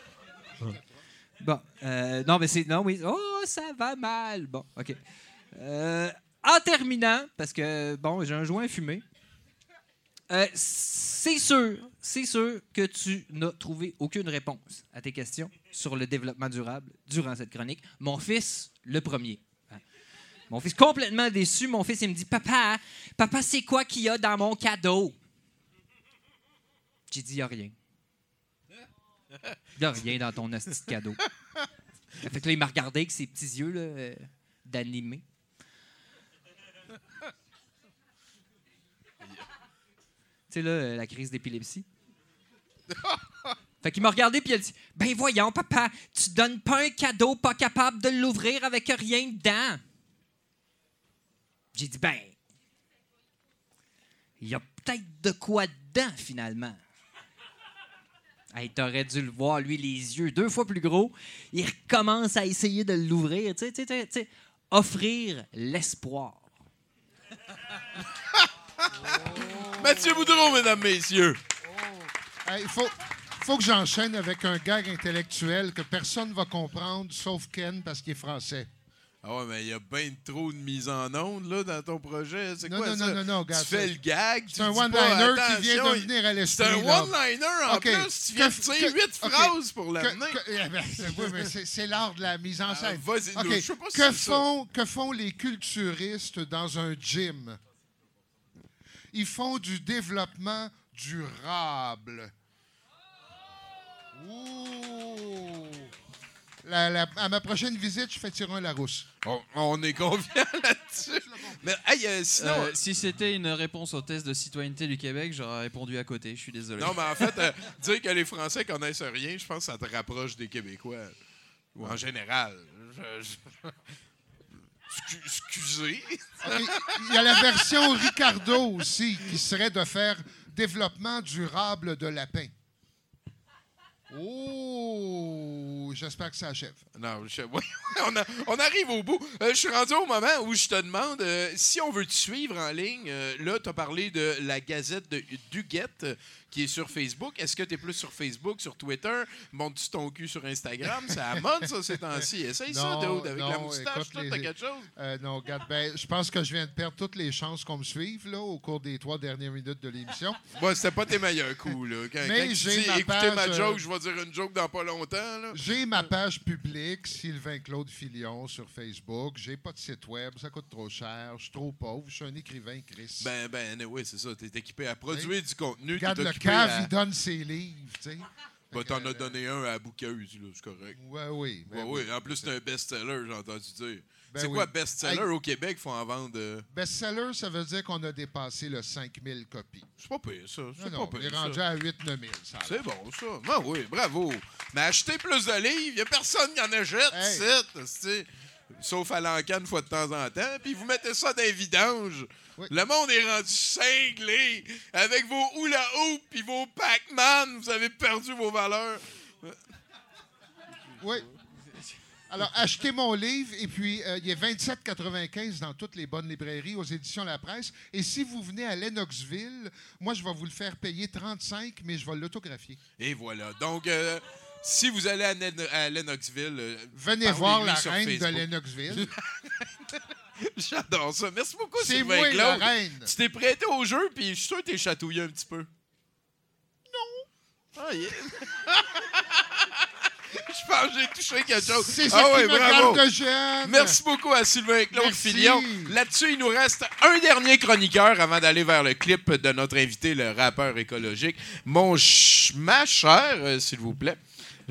Bon, euh, non, mais c'est. Non, oui. Oh, ça va mal. Bon, OK. Euh, en terminant, parce que, bon, j'ai un joint fumé. Euh, c'est sûr, c'est sûr que tu n'as trouvé aucune réponse à tes questions sur le développement durable durant cette chronique. Mon fils, le premier. Mon fils complètement déçu, mon fils il me dit Papa, papa, c'est quoi qu'il y a dans mon cadeau? J'ai dit il n'y a rien. Il n'y a rien dans ton hostie de cadeau. Fait là, il m'a regardé avec ses petits yeux euh, d'animé. Tu sais, là, euh, la crise d'épilepsie. Fait qu'il m'a regardé puis il a dit Ben voyons, papa, tu donnes pas un cadeau pas capable de l'ouvrir avec rien dedans. J'ai dit Ben, il y a peut-être de quoi dedans finalement. Hey, T'aurais dû le voir, lui, les yeux deux fois plus gros. Il recommence à essayer de l'ouvrir. Tu sais, tu sais, tu sais, offrir l'espoir. *laughs* Mathieu Boudreau, mesdames, messieurs. Il faut, faut que j'enchaîne avec un gag intellectuel que personne ne va comprendre, sauf Ken, parce qu'il est français. Ah ouais, mais il y a bien trop de mise en onde là, dans ton projet. C'est quoi non, ça? non, non, non, gars, Tu fais le gag. c'est un one-liner qui vient de venir à l'esprit, C'est un one-liner en plus. Tu viens de dire huit phrases pour l'amener. eh ben, c'est- oui, mais c'est- c'est l'art de la mise en scène. Ah, vas-y, OK. nous, je sais pas si que, ça. que font les culturistes dans un gym? Ils font du développement durable. Ouh! La- la- à ma prochaine visite, je fais tirer un Larousse. On, on est confiant *laughs* là-dessus. Mais hey, euh, sinon. Euh, si c'était une réponse au test de citoyenneté du Québec, j'aurais répondu à côté. Je suis désolé. Non, mais en fait, euh, *laughs* dire que les Français connaissent rien, je pense que ça te rapproche des Québécois. Ou en général. Je- je- *laughs* Excu- Excusez. Il y a la version Ricardo aussi, qui serait de faire développement durable de lapin. Oh! J'espère que ça achève. Non, *laughs* on, a- on arrive au bout. Euh, je suis rendu au moment où je te demande euh, si on veut te suivre en ligne. euh, là, tu as parlé de la Gazette de Duguette qui est sur Facebook. Est-ce que tu es plus sur Facebook, sur Twitter? Montes-tu ton cul sur Instagram? C'est à la mode, ça, ces temps-ci. Essaye ça, Dude, avec la moustache. t'as quelque chose? Euh, non, regarde, ben, je pense que je viens de perdre toutes les chances qu'on me suive là, au cours des trois dernières minutes de l'émission. *laughs* Moi, c'était pas tes meilleurs coups. Là. Quand, Mais quand tu j'ai ma écoutez ma page, joke, euh, je vais dire une joke dans pas longtemps. J'ai ma page publique, Sylvain Claude Filion, sur Facebook. J'ai pas de site web, ça coûte trop cher. Je suis trop pauvre. Je suis un écrivain, Chris. Ben, ben, oui, c'est ça. T'es équipé à produire du contenu. Cave, à- il donne ses livres, tu sais. Ben, t'en as donné un à là, c'est correct. Ouais, oui. ben Ouais, oui. En plus, c'est un best-seller, j'ai entendu dire. Ben c'est oui. quoi best-seller Hey. au Québec? faut en vendre. euh, Best-seller, ça veut dire qu'on a dépassé le 5000 copies. C'est pas pire, ça. C'est Non, non, pas on est rendu ça. à 8-9 000. ça C'est bon, ça. Ben oui, bravo. Mais achetez plus de livres, il n'y a personne qui en achète, Hey. c'est- Sauf à l'encan une fois de temps en temps. Puis vous mettez ça dans les vidanges. Le monde est rendu cinglé. Avec vos hula hoop puis vos Pac-Man, vous avez perdu vos valeurs. Oui. Alors, achetez mon livre et puis euh, il est 27,95 dans toutes les bonnes librairies aux éditions La Presse. Et si vous venez à Lennoxville, moi, je vais vous le faire payer 35, mais je vais l'autographier. Et voilà. Donc, euh, si vous allez à, Len- à Lennoxville, euh, Venez voir la reine de. Lennoxville. *laughs* J'adore ça. Merci beaucoup, C'est Sylvain moi, Claude. la reine. Tu t'es prêté au jeu, puis je suis sûr que t'es chatouillé un petit peu. Non. Ah, yeah. *laughs* Je pense que j'ai touché quelque chose. C'est ça ah qui ouais, me bravo. garde jeune. Merci beaucoup à Sylvain Claude Merci. Là-dessus, il nous reste un dernier chroniqueur avant d'aller vers le clip de notre invité, le rappeur écologique. Mon ch- ma chère, euh, s'il vous plaît.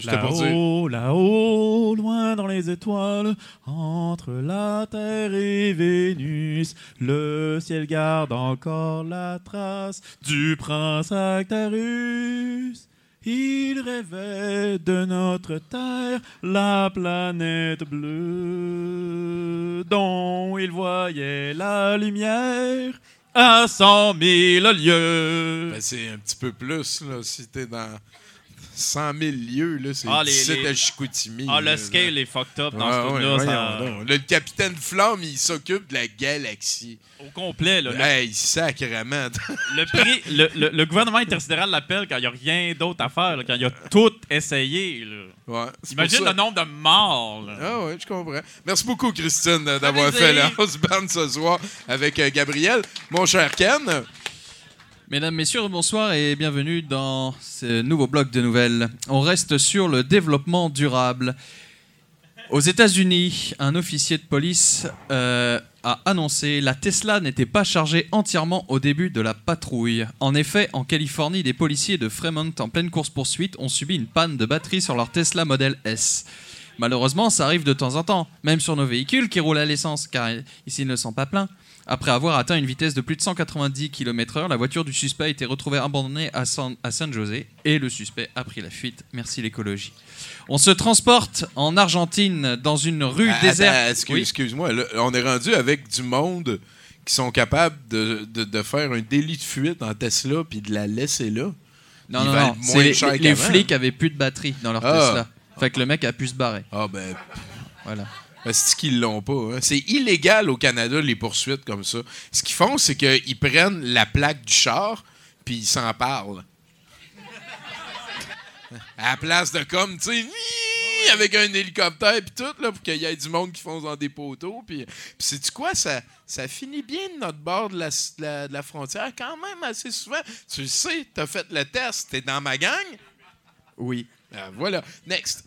Là-haut, là-haut, loin dans les étoiles, entre la Terre et Vénus, le ciel garde encore la trace du prince Actarus. Il rêvait de notre Terre, la planète bleue, dont il voyait la lumière à cent mille lieues. Ben, c'est un petit peu plus, là, si t'es dans 100 000 lieux, là, c'est Ah, les- 17 les- à Chicoutimi. Ah, le scale là. est fucked up dans Ah, ce truc-là. ça- le capitaine Flamme, il s'occupe de la galaxie. Au complet, là. le- Hey, sacrément. *laughs* Le, prix, le, le- le gouvernement intersidéral l'appelle quand il n'y a rien d'autre à faire, là, quand il a tout essayé. Là. Ouais, Imagine le nombre de morts. là. Ah ouais, je comprends. Merci beaucoup, Christine, d'avoir fait la house band ce soir avec euh, Gabriel. Mon cher Ken, Mesdames, Messieurs, bonsoir et bienvenue dans ce nouveau bloc de nouvelles. On reste sur le développement durable. Aux États-Unis, un officier de police euh, a annoncé la Tesla n'était pas chargée entièrement au début de la patrouille. En effet, en Californie, des policiers de Fremont en pleine course-poursuite ont subi une panne de batterie sur leur Tesla Model S. Malheureusement, ça arrive de temps en temps, même sur nos véhicules qui roulent à l'essence, car ici ils ne sont pas pleins. Après avoir atteint une vitesse de plus de 190 km/h, la voiture du suspect a été retrouvée abandonnée à San, à San José et le suspect a pris la fuite. Merci l'écologie. On se transporte en Argentine dans une rue Ah, déserte. attends, excuse- Oui. excuse-moi, là, on est rendu avec du monde qui sont capables de, de- de faire un délit de fuite en Tesla puis de la laisser là. Non, non, non. c'est les- les, flics avaient plus de batterie dans leur Ah. Tesla. Fait que le mec a pu se barrer. Ah, ben. Voilà. C'est qu'ils l'ont pas. hein? C'est illégal au Canada, les poursuites comme ça. Ce qu'ils font, c'est qu'ils prennent la plaque du char, puis ils s'en parlent. À la place de comme, tu sais, avec un hélicoptère puis tout, là, pour qu'il y ait du monde qui fonce dans des poteaux. Puis, sais-tu quoi? Ça, finit bien de notre bord de la, la frontière quand même assez souvent. Tu le sais, t'as fait le test, t'es dans ma gang? Oui. Ah, voilà. Next.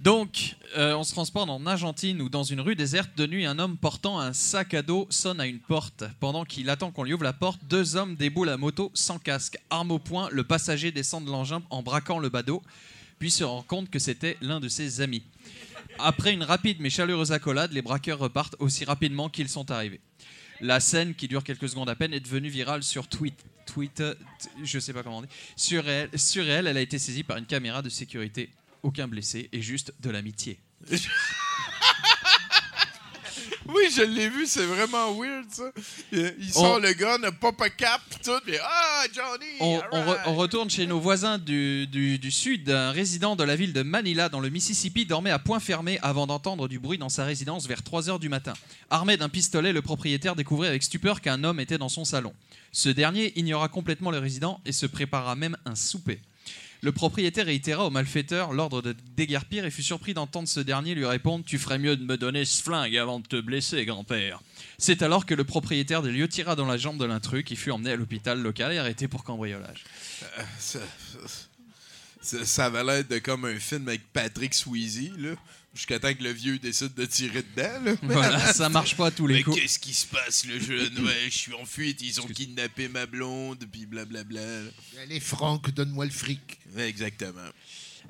Donc, euh, on se transporte en Argentine où, dans une rue déserte de nuit, un homme portant un sac à dos sonne à une porte. Pendant qu'il attend qu'on lui ouvre la porte, deux hommes déboulent à moto sans casque. Arme au poing, le passager descend de l'engin en braquant le badaud, puis se rend compte que c'était l'un de ses amis. Après une rapide mais chaleureuse accolade, les braqueurs repartent aussi rapidement qu'ils sont arrivés. La scène, qui dure quelques secondes à peine, est devenue virale sur. Twitter, t- je sais pas comment on dit. Sur elle, sur elle, elle a été saisie par une caméra de sécurité. Aucun blessé et juste de l'amitié. *laughs* Oui, je l'ai vu, c'est vraiment weird, ça. Il, il On- sort le gun, pop a cap, tout, pis Ah, Johnny! On, on re- alright. on retourne chez nos voisins du, du- du sud. Un résident de la ville de Manila, dans le Mississippi, dormait à point fermé avant d'entendre du bruit dans sa résidence vers 3 heures du matin. Armé d'un pistolet, le propriétaire découvrit avec stupeur qu'un homme était dans son salon. Ce dernier ignora complètement le résident et se prépara même un souper. Le propriétaire réitéra au malfaiteur l'ordre de déguerpir et fut surpris d'entendre ce dernier lui répondre Tu ferais mieux de me donner ce flingue avant de te blesser, grand-père. C'est alors que le propriétaire des lieux tira dans la jambe de l'intrus qui fut emmené à l'hôpital local et arrêté pour cambriolage. Euh, ça, ça, l'air de comme un film avec Patrick Swayze, là. Jusqu'à temps que le vieux décide de tirer dedans, là. Voilà, *laughs* ça marche pas à tous les Mais coups. qu'est-ce qui se passe, le jeune? *laughs* Ouais, je suis en fuite, ils ont kidnappé ma blonde, puis blablabla. Les francs, donne-moi le fric. Ouais, exactement.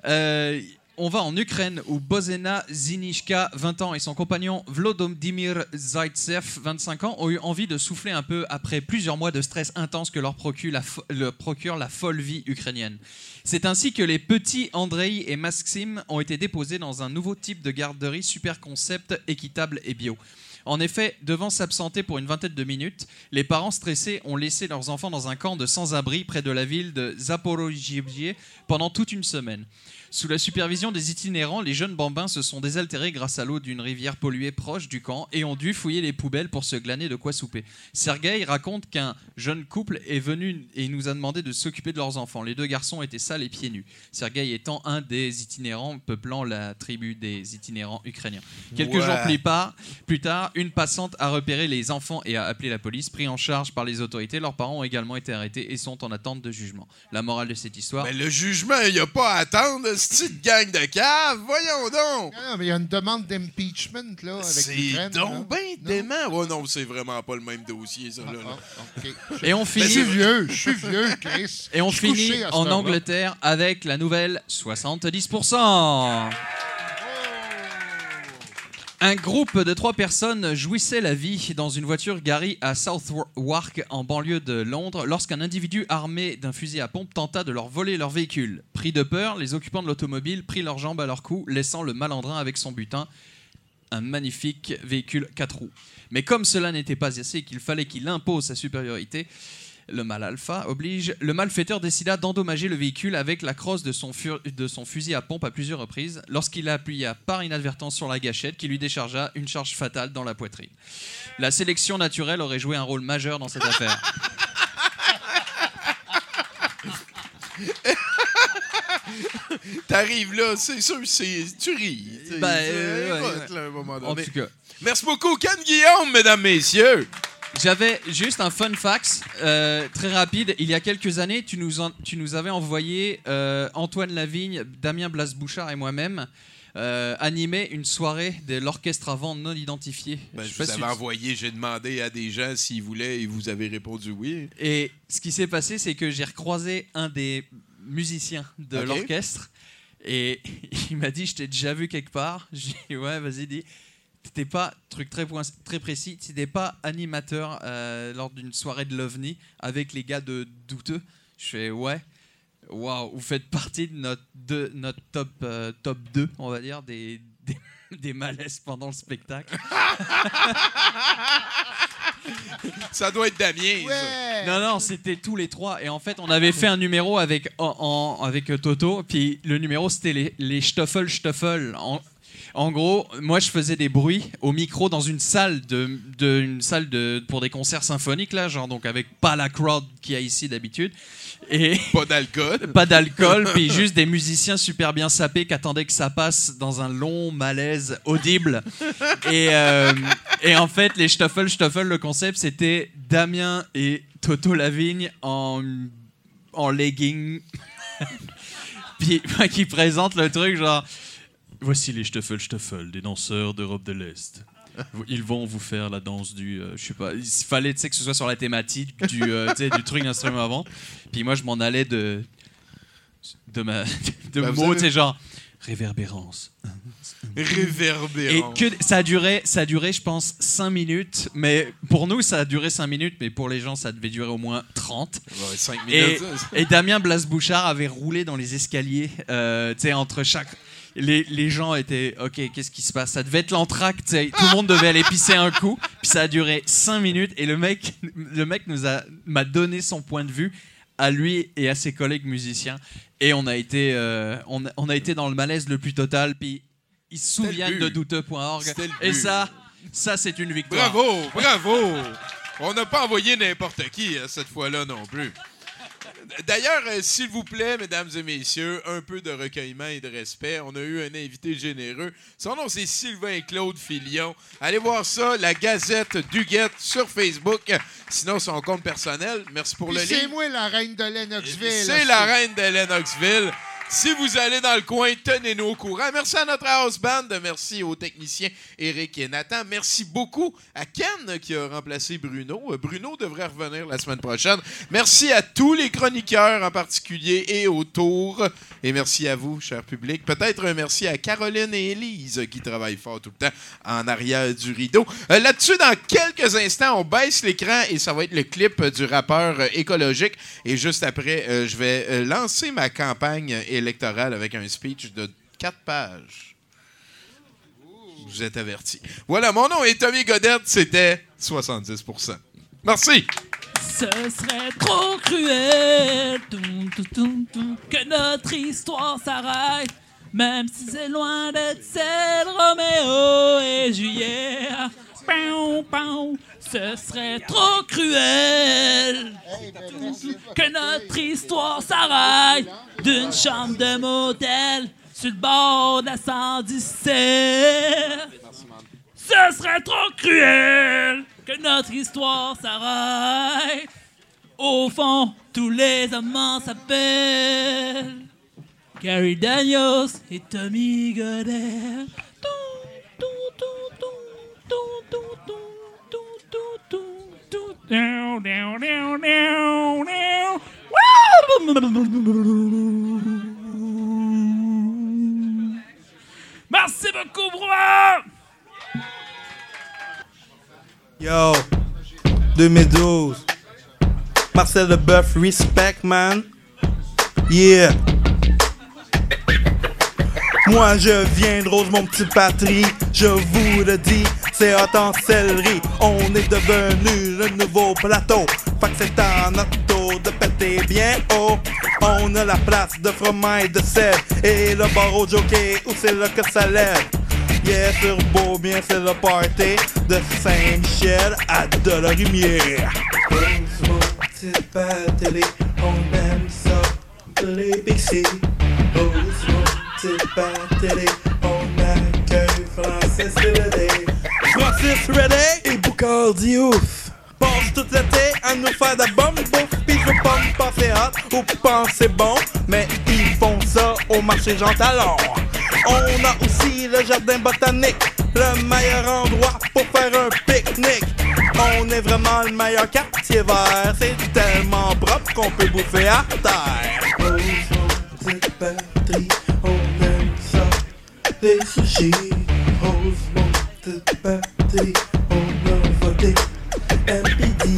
Euh, on va en Ukraine où Bozena Zinishka, 20 ans, et son compagnon Vlodomir Zaitsev, 25 ans, ont eu envie de souffler un peu après plusieurs mois de stress intense que leur procure la, folle vie ukrainienne. C'est ainsi que les petits Andrei et Maxim ont été déposés dans un nouveau type de garderie super concept, équitable et bio. En effet, devant s'absenter pour une vingtaine de minutes, les parents stressés ont laissé leurs enfants dans un camp de sans-abri près de la ville de Zaporozhye pendant toute une semaine. Sous la supervision des itinérants, les jeunes bambins se sont désaltérés grâce à l'eau d'une rivière polluée proche du camp et ont dû fouiller les poubelles pour se glaner de quoi souper. Sergueï raconte qu'un jeune couple est venu et nous a demandé de s'occuper de leurs enfants. Les deux garçons étaient sales et pieds nus. Sergueï étant un des itinérants peuplant la tribu des itinérants ukrainiens. Quelques Ouais. jours plus tard, plus tard, une passante a repéré les enfants et a appelé la police. Pris en charge par les autorités, leurs parents ont également été arrêtés et sont en attente de jugement. La morale de cette histoire. Mais le jugement, il n'y a pas à attendre, petite gang de caves. Voyons donc! Non, mais il y a une demande d'impeachment, là, avec C'est donc bien dément. Ouais, non, c'est vraiment pas le même dossier, ça. Là, là. OK. *laughs* Et on finit. Je suis vieux, je suis vieux, Chris. Et on finit en. Angleterre avec la nouvelle 70%. Un groupe de trois personnes jouissait la vie dans une voiture garée à Southwark, en banlieue de Londres, lorsqu'un individu armé d'un fusil à pompe tenta de leur voler leur véhicule. Pris de peur, les occupants de l'automobile prirent leurs jambes à leur cou, laissant le malandrin avec son butin, un magnifique véhicule 4 roues. Mais comme cela n'était pas assez et qu'il fallait qu'il impose sa supériorité, le mal alpha oblige, le malfaiteur décida d'endommager le véhicule avec la crosse de son, fur- de son fusil à pompe à plusieurs reprises lorsqu'il appuya par inadvertance sur la gâchette qui lui déchargea une charge fatale dans la poitrine. La sélection naturelle aurait joué un rôle majeur dans cette affaire. *laughs* T'arrives là, c'est sûr, c'est, tu ris. Ben, ouais, là, un moment En donné. tout cas. Merci beaucoup, Ken Guillaume, mesdames, messieurs. J'avais juste un fun fact euh, très rapide. Il y a quelques années, tu nous, en- tu nous avais envoyé euh, Antoine Lavigne, Damien Blas-Bouchard et moi-même euh, animer une soirée de l'orchestre avant non identifié. Ben, Je je vous si avais tu- envoyé, j'ai demandé à des gens s'ils voulaient et vous avez répondu oui. Et ce qui s'est passé, c'est que j'ai recroisé un des musiciens de l'orchestre et *laughs* il m'a dit Je t'ai déjà vu quelque part. J'ai dit Ouais, vas-y, dis. T'étais pas, truc très, point- très précis, t'étais pas animateur euh, lors d'une soirée de l'OVNI avec les gars de Douteux. Je fais Ouais. Waouh, vous faites partie de notre, de, notre top, euh, top 2, on va dire, des, des, *laughs* des malaises pendant le spectacle. Ça doit être Damien. Non, non, c'était tous les trois. Et en fait, on avait fait un numéro avec, en, en- avec Toto. Puis le numéro, c'était les, les Stoffel Stoffel. En, en gros, moi, je faisais des bruits au micro dans une salle, de, de- une salle de, pour des concerts symphoniques, là, genre, donc avec pas la crowd qu'il y a ici d'habitude. Et *laughs* Pas d'alcool. *laughs* pas d'alcool, puis juste des musiciens super bien sapés qui attendaient que ça passe dans un long malaise audible. Et, euh, et en fait, les Stoffel Stoffel, le concept, c'était Damien et Toto Lavigne en, en legging. *laughs* puis qui présentent le truc genre Voici les Stoffel Stoffel, des danseurs d'Europe de l'Est. Ils vont vous faire la danse du. euh, je sais pas. Il fallait que ce soit sur la thématique du, euh, du truc d'instrument avant. Puis moi, je m'en allais de. de, ma, *laughs* de Bah, mots, avez- genre. Réverbérance. Et Réverbérant. que ça a duré, ça a duré, je pense, 5 minutes. Mais pour nous, ça a duré 5 minutes, mais pour les gens, ça devait durer au moins 30. Ouais, cinq Et, minutes. ça. et Damien Blas-Bouchard avait roulé dans les escaliers, euh, tu sais, entre chaque. Les, les gens étaient, ok, qu'est-ce qui se passe? Ça devait être l'entracte, tout le monde devait aller pisser un coup. Puis ça a duré 5 minutes et le mec, le mec nous a m'a donné son point de vue à lui et à ses collègues musiciens. Et on a été, euh, on, a- on a été dans le malaise le plus total. Puis ils se souviennent de douteux.org. Et ça, ça c'est une victoire. Bravo, bravo. On n'a pas envoyé n'importe qui euh, cette fois-là non plus. D'ailleurs, euh, s'il vous plaît, mesdames et messieurs, un peu de recueillement et de respect. On a eu un invité généreux. Son nom, c'est Sylvain Claude Filion. Allez voir ça, la Gazette Duguette sur Facebook. Sinon, son compte personnel. Merci pour Puis le c'est livre. moi la reine de Lennoxville. C'est la reine de Lennoxville. Si vous allez dans le coin, tenez-nous au courant. Merci à notre house band. Merci aux techniciens Eric et Nathan. Merci beaucoup à Ken qui a remplacé Bruno. Euh, Bruno devrait revenir la semaine prochaine. Merci à tous les chroniqueurs en particulier et autour. Et merci à vous, cher public. Peut-être un merci à Caroline et Élise qui travaillent fort tout le temps en arrière du rideau. Euh, Là-dessus, dans quelques instants, on baisse l'écran et ça va être le clip du rappeur euh, écologique. Et juste après, je vais lancer ma campagne électorale avec un speech de quatre pages. Vous êtes avertis. Voilà, mon nom est Tommy Godette, c'était 70 Merci. Ce serait trop cruel que notre histoire s'arrête, même si c'est loin d'être celle Roméo et Juliette. Pow, pow, ce serait trop cruel que notre histoire s'arrête d'une chambre de motel sur le bord de la 117. Ce serait trop cruel que notre histoire s'arrête. Au fond, tous les amants s'appellent Gary Daniels et Tommy Goddard. Merci beaucoup, bro! Yo, 2012. Marcel Leboeuf, respect, man. Yeah. Moi je viens de Rose, mon petit patrie. Je vous le dis, c'est hot en céleri. On est devenu le nouveau plateau. Fait que c'est à notre tour de péter bien haut. On a la place de fromage et de sel. Et le bar au jockey, où c'est là que ça lève? Yeah, sur beau bien, c'est le party de Saint-Michel à Dolorumière. Rose, mon petit patrie, on aime ça, les Pixie. Rose, petit patrie, on accueille Francis Redé. Francis et Boucard Diouf. Passe tout l'été à nous faire de la bonne bouffe Pis je pas me penser hot ou penser bon Mais ils font ça au marché Jean Talon On a aussi le jardin botanique Le meilleur endroit pour faire un pique-nique On est vraiment le meilleur quartier vert C'est tellement propre qu'on peut bouffer à terre ça Des sushis Rose, mon petite patrie, on a voté MPD.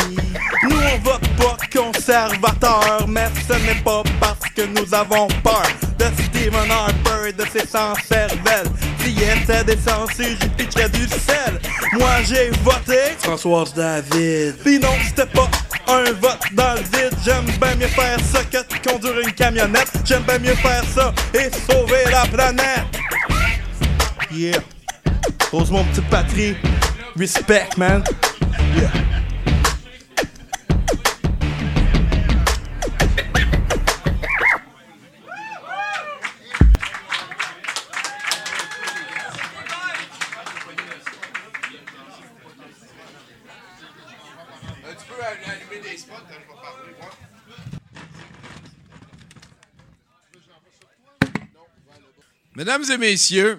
Nous on vote pas conservateur, mais ce n'est pas parce que nous avons peur de Stephen Harper et de ses sans cervelles. billets, ça descend si j'y pitcherais du sel. Moi j'ai voté Françoise David. Pis non, c'était pas un vote dans le vide. J'aime bien mieux faire ça que de conduire une camionnette. J'aime bien mieux faire ça et sauver la planète. Yeah. Rose mon petit patrie. Respect, man. Parler, Mesdames et messieurs,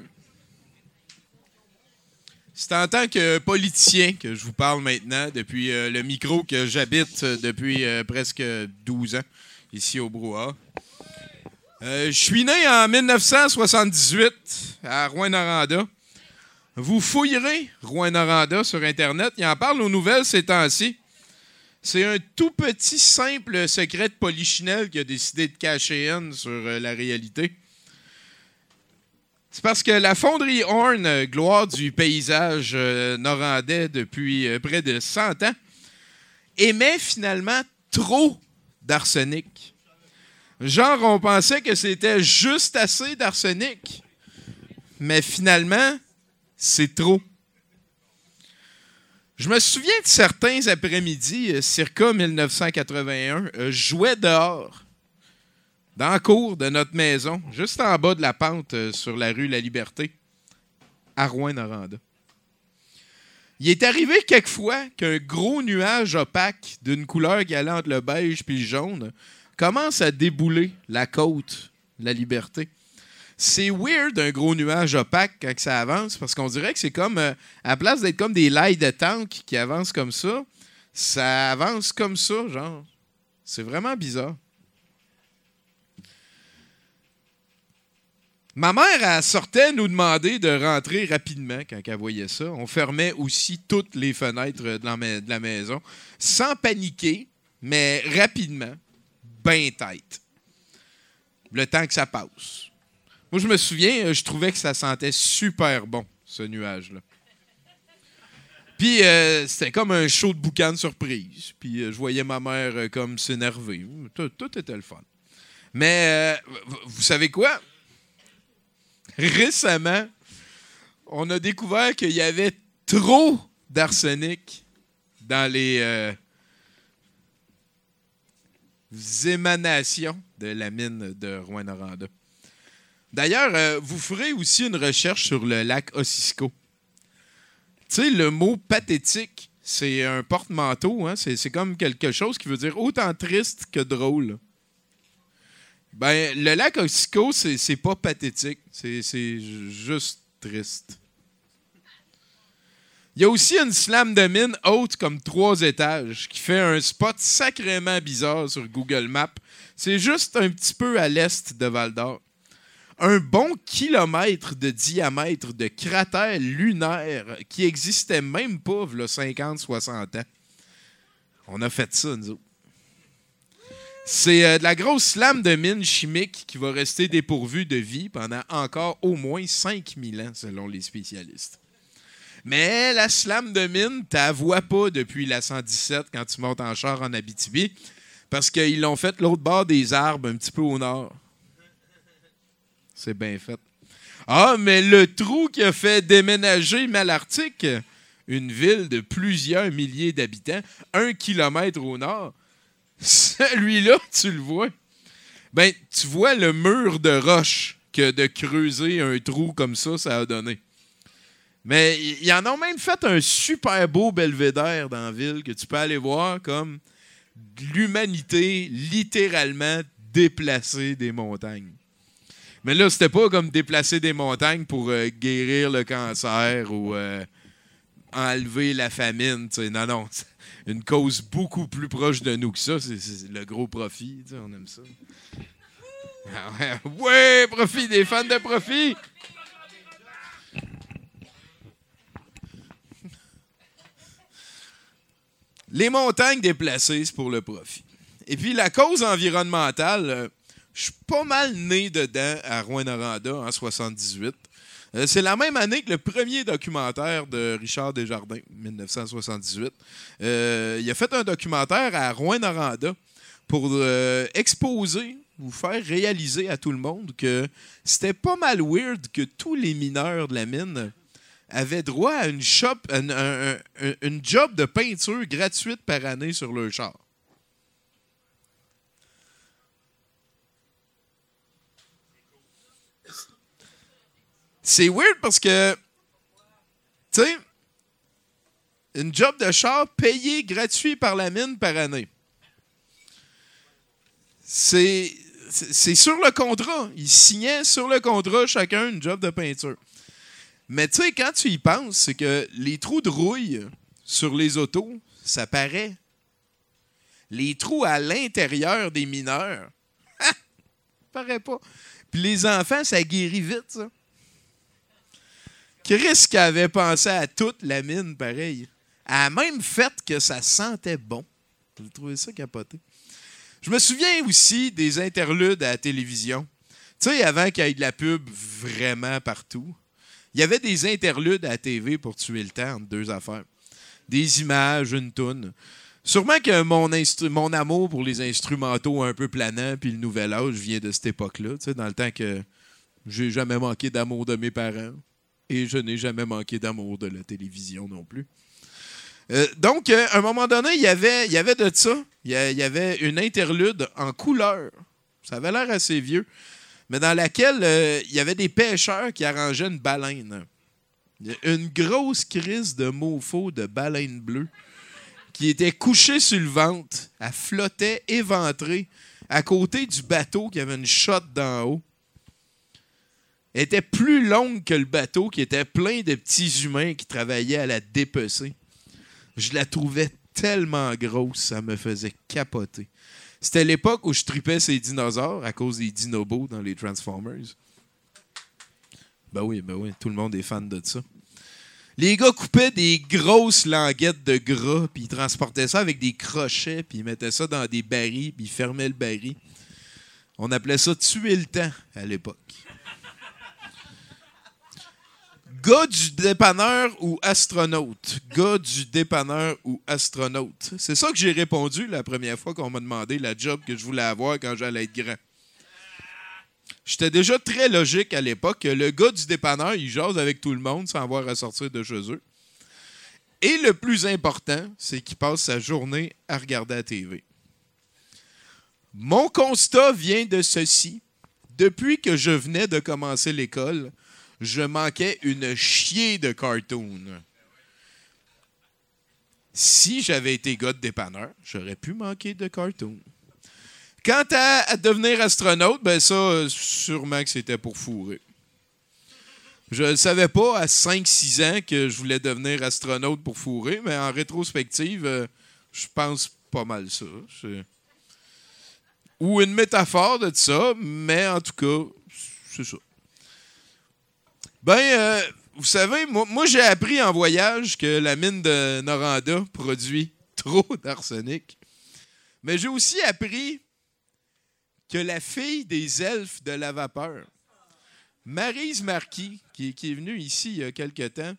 c'est en tant que politicien que je vous parle maintenant, depuis euh, le micro que j'habite euh, depuis euh, presque 12 ans, ici au Brouhaha. Je suis né en 1978 à Rouen-Noranda. Vous fouillerez Rouen-Noranda sur Internet. Il en parle aux nouvelles ces temps-ci. C'est un tout petit simple secret de Polichinelle qui a décidé de cacher une sur la réalité. C'est parce que la fonderie Horn, euh, gloire du paysage euh, norandais depuis euh, près de 100 ans, émet finalement trop d'arsenic. Genre, on pensait que c'était juste assez d'arsenic, mais finalement, c'est trop. Je me souviens de certains après-midi, circa 1981, euh, je dehors, dans la cour de notre maison, juste en bas de la pente euh, sur la rue La Liberté, à Rouen-Noranda. Il est arrivé quelquefois qu'un gros nuage opaque d'une couleur qui allait entre le beige et le jaune commence à débouler la côte La Liberté. C'est weird un gros nuage opaque quand ça avance parce qu'on dirait que c'est comme, euh, à la place d'être comme des lailles de tank qui avancent comme ça, ça avance comme ça, genre. C'est vraiment bizarre. Ma mère, sortait nous demander de rentrer rapidement quand elle voyait ça. On fermait aussi toutes les fenêtres de la, maison, sans paniquer, mais rapidement, ben tête. Le temps que ça passe. Moi, je me souviens, euh, je trouvais que ça sentait super bon, ce nuage-là. Puis, euh, c'était comme un show de boucan de surprise. Puis, euh, je voyais ma mère comme s'énerver. Tout, tout était le fun. Mais, vous savez quoi? Récemment, on a découvert qu'il y avait trop d'arsenic dans les euh, émanations de la mine de Rouen-Noranda. D'ailleurs, euh, vous ferez aussi une recherche sur le lac Ossisco. Tu sais, le mot pathétique, c'est un porte-manteau. Hein? C'est comme quelque chose qui veut dire autant triste que drôle. Ben, le lac Ossisco, c'est, pas pathétique. C'est, c'est ju- juste triste. Il y a aussi une slam de mine haute comme trois étages qui fait un spot sacrément bizarre sur Google Maps. C'est juste un petit peu à l'est de Val d'Or. Un bon kilomètre de diamètre de cratère lunaire qui existait même pas il 50-60 ans. On a fait ça, nous autres. C'est euh, de la grosse lame de mine chimique qui va rester dépourvue de vie pendant encore au moins 5000 ans, selon les spécialistes. Mais la slam de mine, tu vois pas depuis la 117 quand tu montes en char en Abitibi, parce qu'ils l'ont fait l'autre bord des arbres, un petit peu au nord. C'est bien fait. Ah, mais le trou qui a fait déménager Malartic, une ville de plusieurs milliers d'habitants, un kilomètre au nord, celui-là, tu le vois. Ben, tu vois le mur de roche que de creuser un trou comme ça, ça a donné. Mais ils en ont même fait un super beau belvédère dans la ville que tu peux aller voir comme l'humanité littéralement déplacer des montagnes. Mais là, c'était pas comme déplacer des montagnes pour euh, guérir le cancer ou euh, enlever la famine. Non, non. *laughs* Une cause beaucoup plus proche de nous que ça, c'est le gros profit. tu sais, On aime ça. Ah ouais, ouais, profit, des fans de profit. Les montagnes déplacées, c'est pour le profit. Et puis la cause environnementale, euh, je suis pas mal né dedans à Rouen-Noranda en 78. Euh, c'est la même année que le premier documentaire de Richard Desjardins, 1978. Euh, il a fait un documentaire à Rouen-Noranda pour euh, exposer ou faire réaliser à tout le monde que c'était pas mal weird que tous les mineurs de la mine avaient droit à une, une job de peinture gratuite par année sur leur char. C'est weird parce que, tu sais, une job de char payée gratuit par la mine par année. C'est sur le contrat. Ils signaient sur le contrat chacun une job de peinture. Mais tu sais, quand tu y penses, c'est que les trous de rouille sur les autos, ça paraît. Les trous à l'intérieur des mineurs, *laughs* ça paraît pas. Puis les enfants, ça guérit vite, ça. Chris qui avait pensé à toute la mine, pareil. A même fait que ça sentait bon. J'ai trouvé ça capoté? Je me souviens aussi des interludes à la télévision. Tu sais, avant qu'il y ait de la pub vraiment partout, il y avait des interludes à la TV pour tuer le temps entre deux affaires. Des images, une toune. Sûrement que mon, amour pour les instrumentaux un peu planants puis le nouvel âge vient de cette époque-là, dans le temps que j'ai jamais manqué d'amour de mes parents et je n'ai jamais manqué d'amour de la télévision non plus. Euh, donc, euh, à un moment donné, il y avait, il y avait de ça. Il y, avait une interlude en couleur. Ça avait l'air assez vieux. Mais dans laquelle euh, il y avait des pêcheurs qui arrangeaient une baleine. Une grosse crise de mofo de baleine bleue qui était couchée sur le ventre. Elle flottait éventrée à côté du bateau qui avait une shot d'en haut. Était plus longue que le bateau qui était plein de petits humains qui travaillaient à la dépecer. Je la trouvais tellement grosse, ça me faisait capoter. C'était l'époque où je tripais ces dinosaures à cause des dinobos dans les Transformers. Ben oui, ben oui, tout le monde est fan de ça. Les gars coupaient des grosses languettes de gras, puis ils transportaient ça avec des crochets, puis ils mettaient ça dans des barils, puis ils fermaient le baril. On appelait ça tuer le temps à l'époque. Gars du dépanneur ou astronaute? Gars du dépanneur ou astronaute? C'est ça que j'ai répondu la première fois qu'on m'a demandé la job que je voulais avoir quand j'allais être grand. J'étais déjà très logique à l'époque que le gars du dépanneur, il jase avec tout le monde sans avoir à sortir de chez eux. Et le plus important, c'est qu'il passe sa journée à regarder la TV. Mon constat vient de ceci. Depuis que je venais de commencer l'école, je manquais une chier de cartoon. Si j'avais été gars de dépanneur, j'aurais pu manquer de cartoon. Quant à, devenir astronaute, ben ça, euh, sûrement que c'était pour fourrer. Je ne savais pas à 5-6 ans que je voulais devenir astronaute pour fourrer, mais en rétrospective, euh, je pense pas mal ça. Ou une métaphore de ça, mais en tout cas, c'est ça. Ben, euh, vous savez, moi, j'ai appris en voyage que la mine de Noranda produit trop *laughs* d'arsenic. Mais j'ai aussi appris que la fille des elfes de la vapeur, Maryse Marquis, qui, qui est venue ici il y a quelque temps,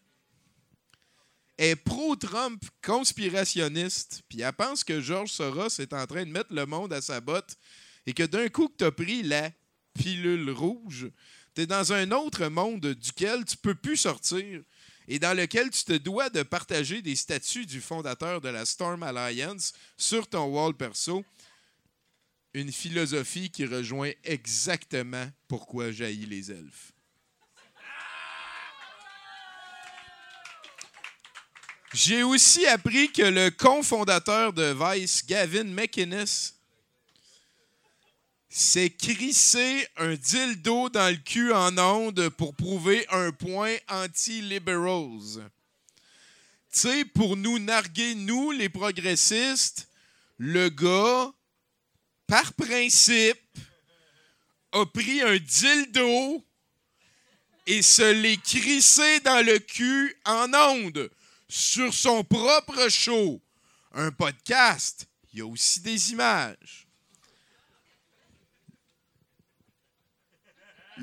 est pro-Trump conspirationniste. Puis elle pense que Georges Soros est en train de mettre le monde à sa botte et que d'un coup que tu as pris la pilule rouge, tu es dans un autre monde duquel tu peux plus sortir et dans lequel tu te dois de partager des statuts du fondateur de la Storm Alliance sur ton wall perso. Une philosophie qui rejoint exactement pourquoi jaillit les elfes. J'ai aussi appris que le cofondateur de Vice, Gavin McInnes, s'est crissé un dildo dans le cul en onde pour prouver un point anti-liberals. Tu sais, pour nous narguer, nous, les progressistes, le gars, par principe, a pris un dildo et se l'est crissé dans le cul en onde sur son propre show. Un podcast, il y a aussi des images.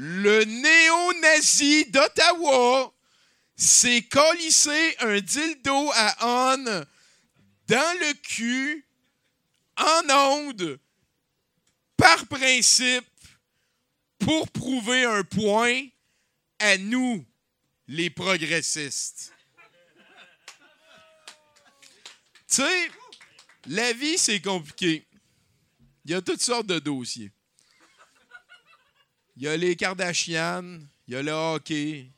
Le néo-nazi d'Ottawa s'est collissé un dildo à On dans le cul, en onde, par principe, pour prouver un point à nous, les progressistes. Tu sais, la vie, c'est compliqué. Il y a toutes sortes de dossiers. Il y a les Kardashian, il y a le hockey.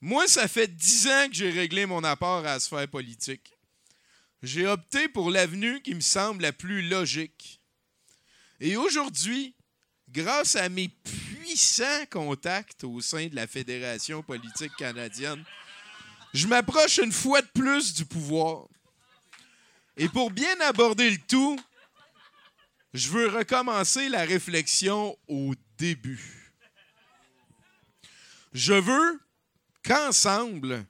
Moi, ça fait dix ans que j'ai réglé mon apport à la sphère politique. J'ai opté pour l'avenue qui me semble la plus logique. Et aujourd'hui, grâce à mes puissants contacts au sein de la Fédération politique canadienne, je m'approche une fois de plus du pouvoir. Et pour bien aborder le tout, je veux recommencer la réflexion au début. Je veux qu'ensemble,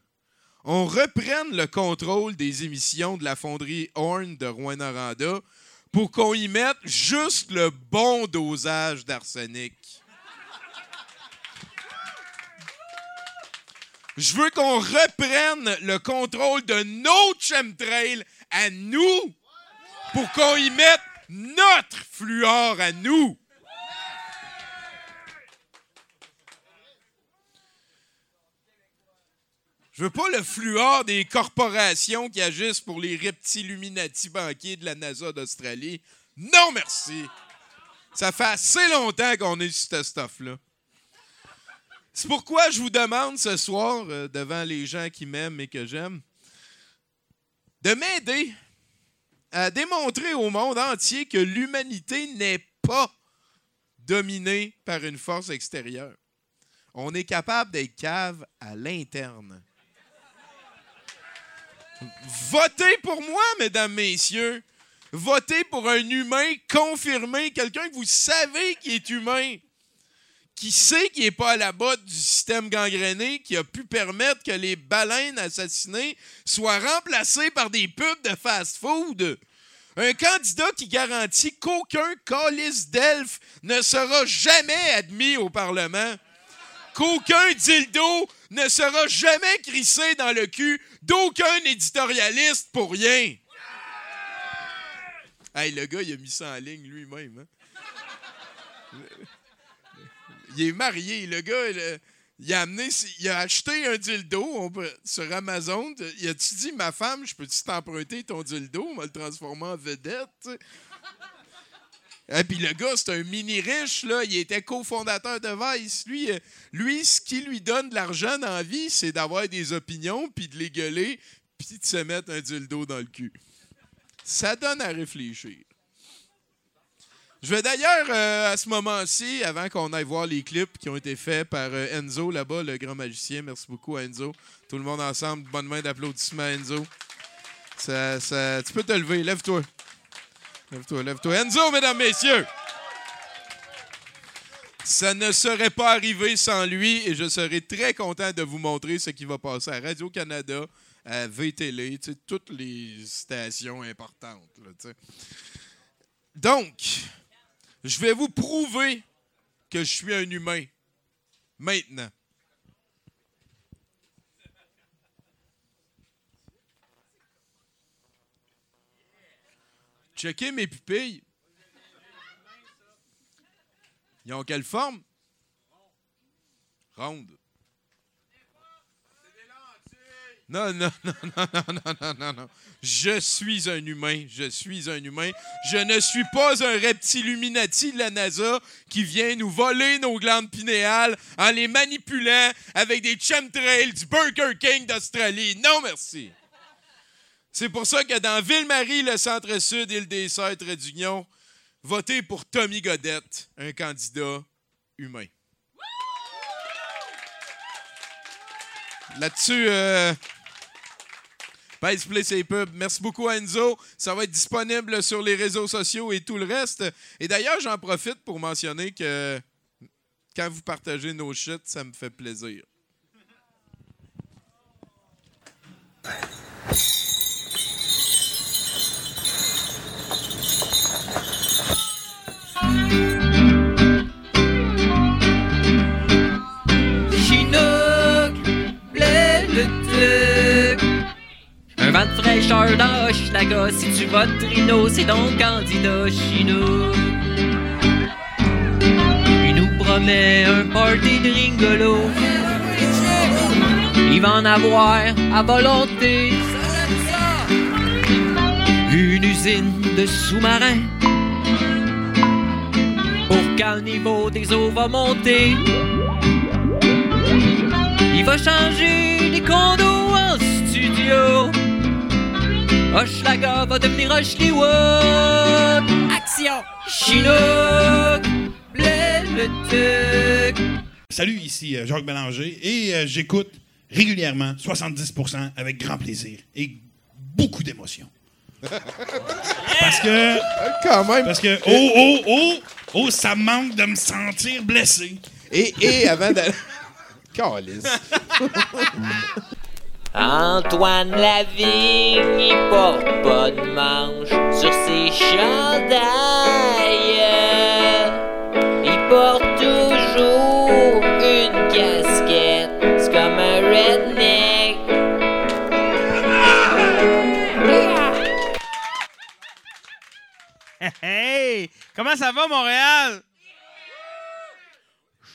on reprenne le contrôle des émissions de la fonderie Horn de Rouen-Noranda pour qu'on y mette juste le bon dosage d'arsenic. Je veux qu'on reprenne le contrôle de nos chemtrails à nous pour qu'on y mette notre fluor à nous. Je veux pas le fluor des corporations qui agissent pour les reptiluminati banquiers de la NASA d'Australie. Non, merci. Ça fait assez longtemps qu'on est sur ce stuff-là. C'est pourquoi je vous demande ce soir, euh, devant les gens qui m'aiment et que j'aime, de m'aider à démontrer au monde entier que l'humanité n'est pas dominée par une force extérieure. On est capable d'être cave à l'interne. Votez pour moi, mesdames, messieurs. Votez pour un humain confirmé, quelqu'un que vous savez qui est humain, qui sait qu'il n'est pas à la botte du système gangréné, qui a pu permettre que les baleines assassinées soient remplacées par des pubs de fast-food. Un candidat qui garantit qu'aucun calice d'elfe ne sera jamais admis au Parlement. Qu'aucun dildo ne sera jamais crissé dans le cul d'aucun éditorialiste pour rien. Hey, le gars, il a mis ça en ligne lui-même. hein. Il est marié. Le gars, il, a amené, il a acheté un dildo sur Amazon. Il a-tu dit, ma femme, je peux-tu t'emprunter ton dildo? On va le transformer en vedette. Et puis le gars, c'est un mini riche, là. Il était cofondateur de Vice. Lui, euh, lui, ce qui lui donne de l'argent dans la vie, c'est d'avoir des opinions, puis de les gueuler, puis de se mettre un dildo dans le cul. Ça donne à réfléchir. Je vais d'ailleurs, euh, à ce moment-ci, avant qu'on aille voir les clips qui ont été faits par euh, Enzo là-bas, le grand magicien, merci beaucoup Enzo. Tout le monde ensemble, bonne main d'applaudissements à Enzo. Ça, tu peux te lever, lève-toi. Lève-toi, lève-toi. Enzo, mesdames, messieurs! Ça ne serait pas arrivé sans lui et je serais très content de vous montrer ce qui va passer à Radio-Canada, à VTL, toutes les stations importantes. Donc, je vais vous prouver que je suis un humain. Maintenant. Checkez mes pupilles. Ils ont quelle forme? Ronde. Non, *laughs* non, non, non, non, non, non, non. Je suis un humain. Je suis un humain. Je ne suis pas un reptiluminati de la NASA qui vient nous voler nos glandes pinéales en les manipulant avec des chemtrails du Burger King d'Australie. Non, merci. C'est pour ça que dans Ville-Marie, le centre-sud et le dessert d'Union, votez pour Tommy Godette, un candidat humain. Là-dessus, euh, pèse play pubs. Merci beaucoup Enzo. Ça va être disponible sur les réseaux sociaux et tout le reste. Et d'ailleurs, j'en profite pour mentionner que quand vous partagez nos shit, ça me fait plaisir. Tant de fraîcheur dans Hochelaga, si tu votes Trino, c'est ton candidat Chinook. Il nous promet un party de ringolo. Il va en avoir à volonté. Une usine de sous-marins. Pour le niveau des eaux va monter. Il va changer les condos Hochelaga va devenir Hochliwood. Action! Chinook! Blé le tuc! Salut, ici euh, Jacques Bélanger et euh, j'écoute régulièrement 70% avec grand plaisir et beaucoup d'émotion. *laughs* Parce que. Quand même. Parce que. Oh, oh, oh! Oh, ça manque de me sentir blessé. Et, et avant d'aller. *laughs* Calice. *laughs* Antoine Lavigne, il porte pas de manche sur ses chandails. Il porte toujours une casquette, c'est comme un redneck. Hey! Comment ça va, Montréal?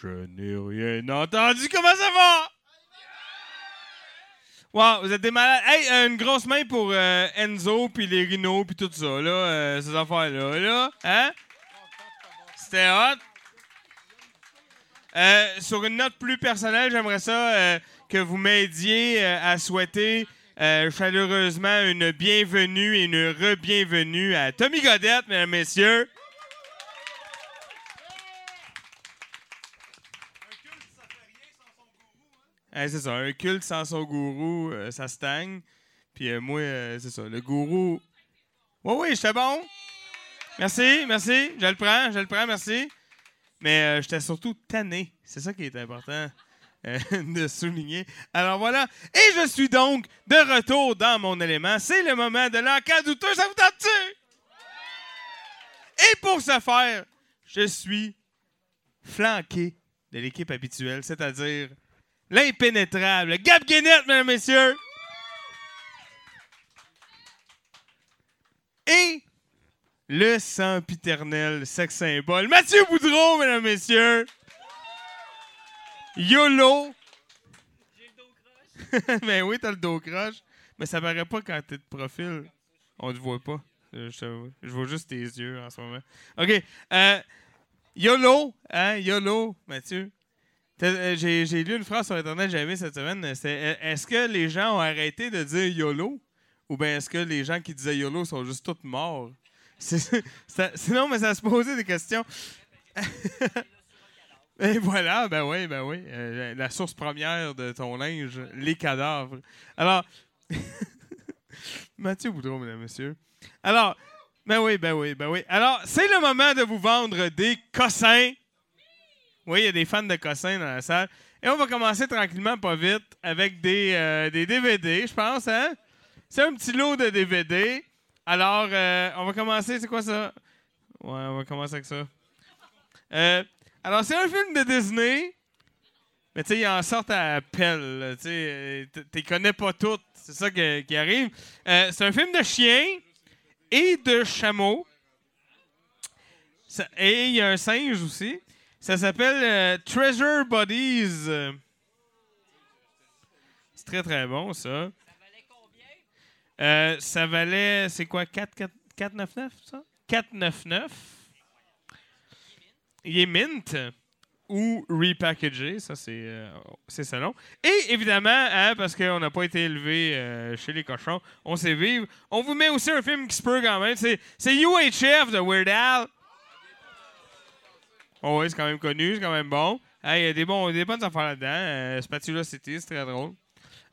Je n'ai rien entendu. Comment ça va? Wow, vous êtes des malades. Hey, euh, une grosse main pour euh, Enzo, puis les rhinos, puis tout ça, là, euh, ces affaires-là, là. Hein? C'était hot. Sur une note plus personnelle, j'aimerais ça que vous m'aidiez à souhaiter chaleureusement une bienvenue et une re-bienvenue à Tommy Godette, mesdames, messieurs. C'est ça, un culte sans son gourou, euh, ça stagne. Puis euh, moi, euh, c'est ça, le gourou. Oui, oui, j'étais bon. Merci, merci. Je le prends, je le prends, merci. Mais euh, j'étais surtout tanné. C'est ça qui est important *laughs* de souligner. Alors voilà. Et je suis donc de retour dans mon élément. C'est le moment de l'encan douteux. Ça vous tente-tu? Et pour ce faire, je suis flanqué de l'équipe habituelle, c'est-à-dire l'impénétrable Gab Guénette, mesdames et messieurs. Et le sempiternel sex symbole, Mathieu Boudreau, mesdames et messieurs. YOLO. Mais *laughs* oui, t'as le dos croche. Mais ça paraît pas quand t'es de profil. On te voit pas. Je vois juste tes yeux en ce moment. OK. Euh, YOLO. Hein, YOLO, Mathieu. Euh, J'ai lu une phrase sur Internet j'avais cette semaine. C'est euh, Est-ce que les gens ont arrêté de dire YOLO? Ou bien est-ce que les gens qui disaient YOLO sont juste tous morts? *laughs* Sinon, mais ça se posait des questions. *laughs* Et voilà, ben oui, ben oui. euh, la source première de ton linge, les cadavres. Alors, *laughs* Mathieu Boudreau, mesdames messieurs. Alors, ben oui, ben oui, ben oui. Alors, c'est le moment de vous vendre des cossins. Oui, il y a des fans de cossins dans la salle. Et on va commencer tranquillement, pas vite, avec des, euh, des DVD, je pense, hein? C'est un petit lot de DVD. Alors, euh, on va commencer, c'est quoi ça? Ouais, on va commencer avec ça. Euh, alors, c'est un film de Disney. Mais tu sais, ils en sortent à pelle. Tu t'es connais pas toutes. C'est ça qui arrive. Euh, c'est un film de chien et de chameau. Et il y a un singe aussi. Ça s'appelle euh, Treasure Buddies. Euh, C'est très, très bon, ça. Euh, ça valait, c'est quoi, 4, 4, 499, ça? 499. Il est mint ou repackagé, ça c'est euh, c'est selon. Et évidemment, hein, parce qu'on n'a pas été élevé euh, chez les cochons, on sait vivre. On vous met aussi un film qui se peut quand même. C'est UHF de Weird Al. Oh oui, c'est quand même connu, c'est quand même bon. Hey, Il y a des, bons, des bonnes affaires là-dedans. Euh, Spatula City, c'est très drôle.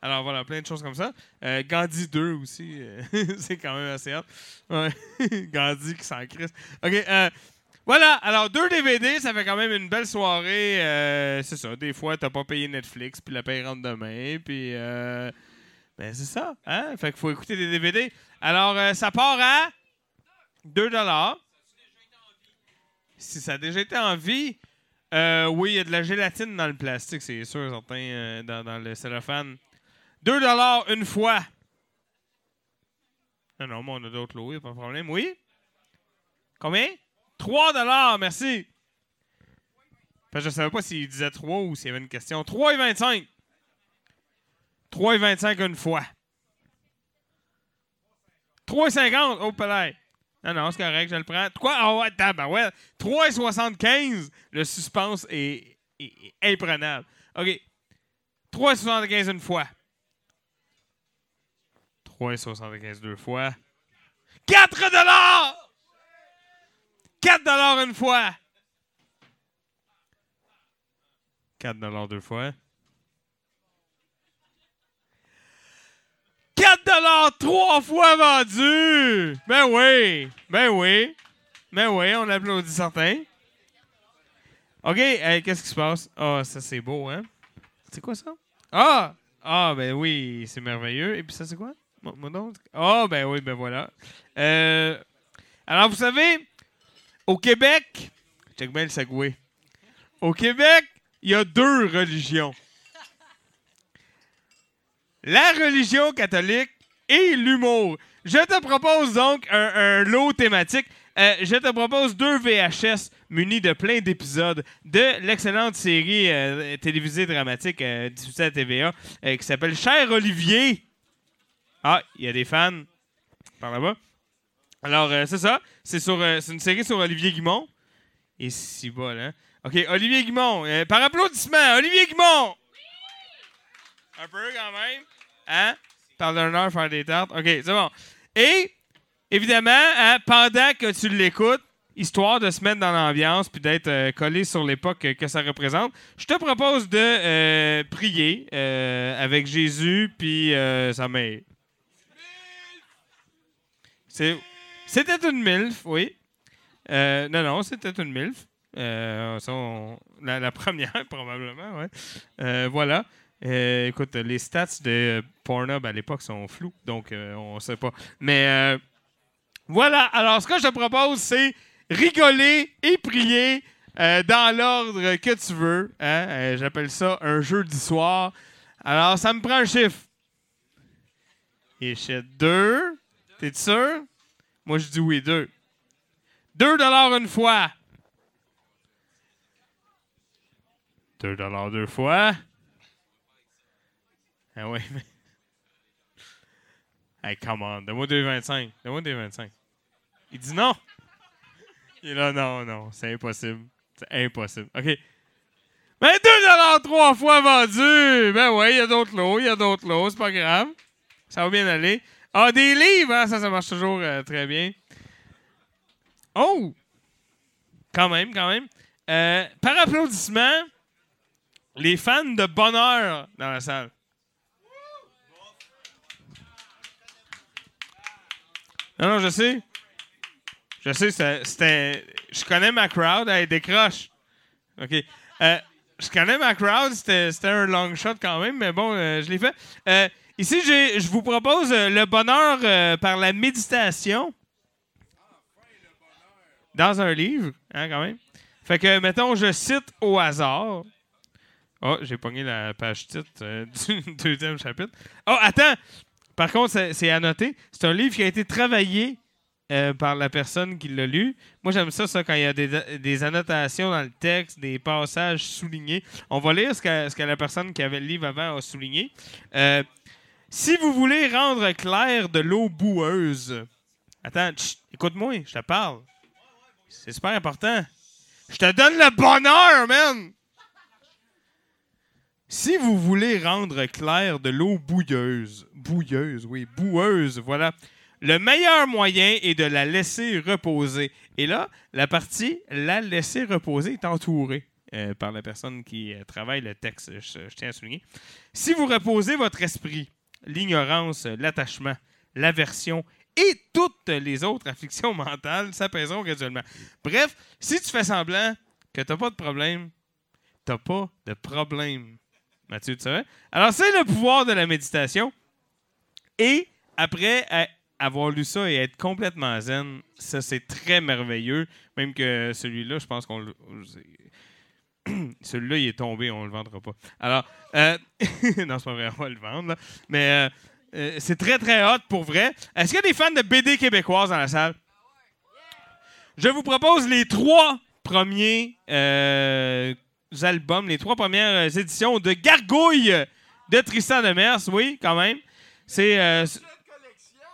Alors voilà, plein de choses comme ça. Euh, Gandhi 2 aussi, euh, *laughs* c'est quand même assez. Ouais. *laughs* Gandhi qui s'en crisse. OK, voilà, alors deux DVD, ça fait quand même une belle soirée. c'est ça, des fois, t'as pas payé Netflix, puis la paye rentre demain, puis... Ben c'est ça, hein? Fait qu'il faut écouter des DVD. Alors, ça part à 2 Si ça a déjà été en vie, euh, oui, il y a de la gélatine dans le plastique, c'est sûr, certain, euh, dans, le cellophane. 2 une fois. Non, non, mais on a d'autres lots, pas de problème. Oui? Combien? 3 merci. Fait que je savais pas s'il disait 3 ou s'il y avait une question. 3,25. 3,25 une fois. 3,50. Oh, palais. Non, non, c'est correct, je le prends. 3, ah ouais, tabarouette. 3,75. Le suspense est, est- est imprenable. OK. 3,75 une fois. 3,75 deux fois. 4 dollars! 4 dollars une fois. 4 dollars deux fois. 4 dollars trois fois vendu! Ben oui! Ben oui! Ben oui, on applaudit certains. OK, qu'est-ce qui se passe? Ah, ça c'est beau, hein? C'est quoi ça? Ah! Ah, ben oui, c'est merveilleux. Et puis ça, c'est quoi? Ah, ben oui, ben voilà. Euh, alors, vous savez, au Québec, check bien le segway. Au Québec, il y a deux religions. La religion catholique et l'humour. Je te propose donc un, un lot thématique. Euh, je te propose deux VHS munis de plein d'épisodes de l'excellente série euh, télévisée dramatique euh, diffusée à TVA euh, qui s'appelle Cher Olivier. Ah, il y a des fans par là-bas. Alors, c'est ça. C'est sur, c'est une série sur Olivier Guimont. Et si bas, là. OK, Olivier Guimont. par applaudissement, Olivier Guimont! Un peu, quand même. Hein? D'un heure faire des tartes. OK, c'est bon. Et, évidemment, hein, pendant que tu l'écoutes, histoire de se mettre dans l'ambiance puis d'être euh, collé sur l'époque que, ça représente, je te propose de euh, prier euh, avec Jésus puis sa mère. C'était une MILF, oui. Non, non, c'était une MILF. La, la première, *laughs* probablement. Euh, voilà. Euh, écoute, les stats de Pornhub à l'époque sont floues, donc euh, on sait pas. Mais euh, voilà. Alors, ce que je te propose, c'est rigoler et prier dans l'ordre que tu veux. hein. J'appelle ça un jeudi soir. Alors, ça me prend un chiffre. Et deux. T'es sûr? Moi, je dis oui, deux. Deux dollars une fois. Deux dollars deux fois. Ah oui, mais... *laughs* Hey, come on, donne-moi 2,25. Donne-moi 2,25. Il dit non. Il est là, non, non, c'est impossible. C'est impossible. OK. Mais 2 dollars trois fois vendu. Ben ouais, il y a d'autres lots, il y a d'autres lots, c'est pas grave. Ça va bien aller. Ah, des livres, hein, ça, ça marche toujours euh, très bien. Oh! Quand même, quand même. Euh, par applaudissement, les fans de bonheur dans la salle. Non, non, je sais. Je sais, c'était-. Je connais ma crowd, elle décroche. OK. Euh, je connais ma crowd, c'était un long shot quand même, mais bon, euh, je l'ai fait. Euh, ici, je vous propose le bonheur par la méditation. Dans un livre, hein, quand même. Fait que, mettons, je cite au hasard. Oh, j'ai pogné la page titre *laughs* du deuxième chapitre. Oh, attends! Par contre, c'est à noter. C'est un livre qui a été travaillé euh, par la personne qui l'a lu. Moi, j'aime ça, ça, quand il y a des, annotations dans le texte, des passages soulignés. On va lire ce que, la personne qui avait le livre avant a souligné. Euh, si vous voulez rendre clair de l'eau boueuse. Attends, écoute-moi, je te parle. C'est super important. Je te donne le bonheur, man! Si vous voulez rendre clair de l'eau bouilleuse, bouilleuse, oui, boueuse, voilà, le meilleur moyen est de la laisser reposer. Et là, la partie la laisser reposer est entourée euh, par la personne qui euh, travaille le texte, je, tiens à souligner. Si vous reposez votre esprit, l'ignorance, l'attachement, l'aversion et toutes les autres afflictions mentales s'apaiseront graduellement. Bref, si tu fais semblant que tu n'as pas de problème, tu n'as pas de problème. Mathieu, tu savais? Alors, c'est le pouvoir de la méditation. Et après avoir lu ça et être complètement zen, ça, c'est très merveilleux. Même que celui-là, je pense qu'on le. *clears throat* Celui-là, il est tombé, on le vendra pas. Alors, euh, *laughs* non, c'est pas vrai, on va le vendre. Mais Euh, c'est très, très hot pour vrai. Est-ce qu'il y a des fans de BD québécoises dans la salle? Je vous propose les trois premiers euh, albums, les trois premières euh, éditions de Gargouille de Tristan Demers. Oui, quand même. C'est euh,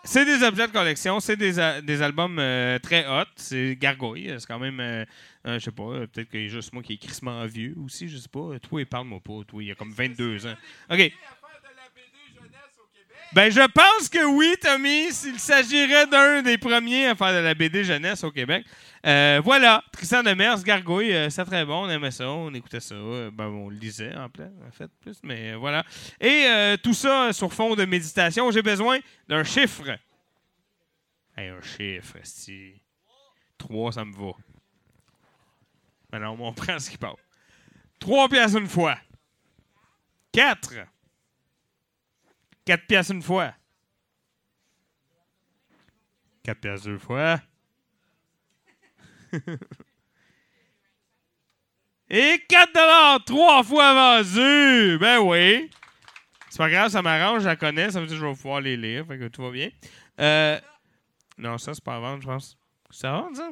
c'est des objets de collection, c'est des, a- des albums euh, très hot. C'est Gargouille, c'est quand même, euh, euh, je sais pas, euh, peut-être qu'il y a juste moi qui est crissement vieux aussi, je sais pas. Toi, parle-moi pas, toi, il y a comme 22 ans. OK. Ben, je pense que oui, Tommy, s'il s'agirait d'un des premiers à faire de la BD jeunesse au Québec. Euh, voilà, Tristan Demers, Gargouille, euh, c'est très bon, on aimait ça, on écoutait ça, euh, ben, on le lisait en plein, en fait, plus, mais voilà. Et tout ça sur fond de méditation, j'ai besoin d'un chiffre. Hey, un chiffre, si. Trois, ça me va. Maintenant, on prend ce qui passe. Trois pièces une fois. Quatre. Quatre pièces une fois. Quatre pièces deux fois. *laughs* Et 4 dollars trois fois vendu. Ben oui. C'est pas grave, ça m'arrange, je la connais, ça veut dire que je vais pouvoir les lire, fait que tout va bien. Euh, non, ça c'est pas à vendre, je pense. C'est à vendre, ça?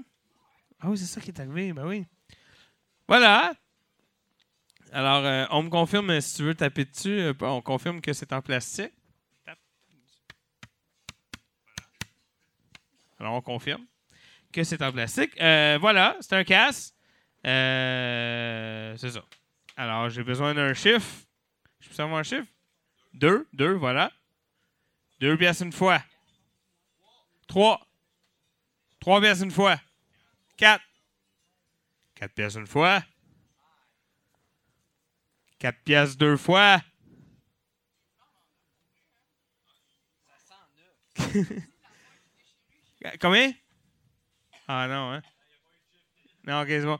Ah oui, c'est ça qui est arrivé, ben oui. Voilà. Alors, euh, on me confirme, si tu veux taper dessus, euh, on confirme que c'est en plastique. Alors, on confirme que c'est en plastique. Euh, voilà, c'est un casse. Euh, c'est ça. Alors, j'ai besoin d'un chiffre. Je peux avoir un chiffre? Deux. Deux, voilà. Deux pièces une fois. Trois. Trois pièces une fois. Quatre. Quatre pièces une fois. Quatre pièces deux fois. *laughs* Combien? Ah non, hein? Non, ok, c'est bon.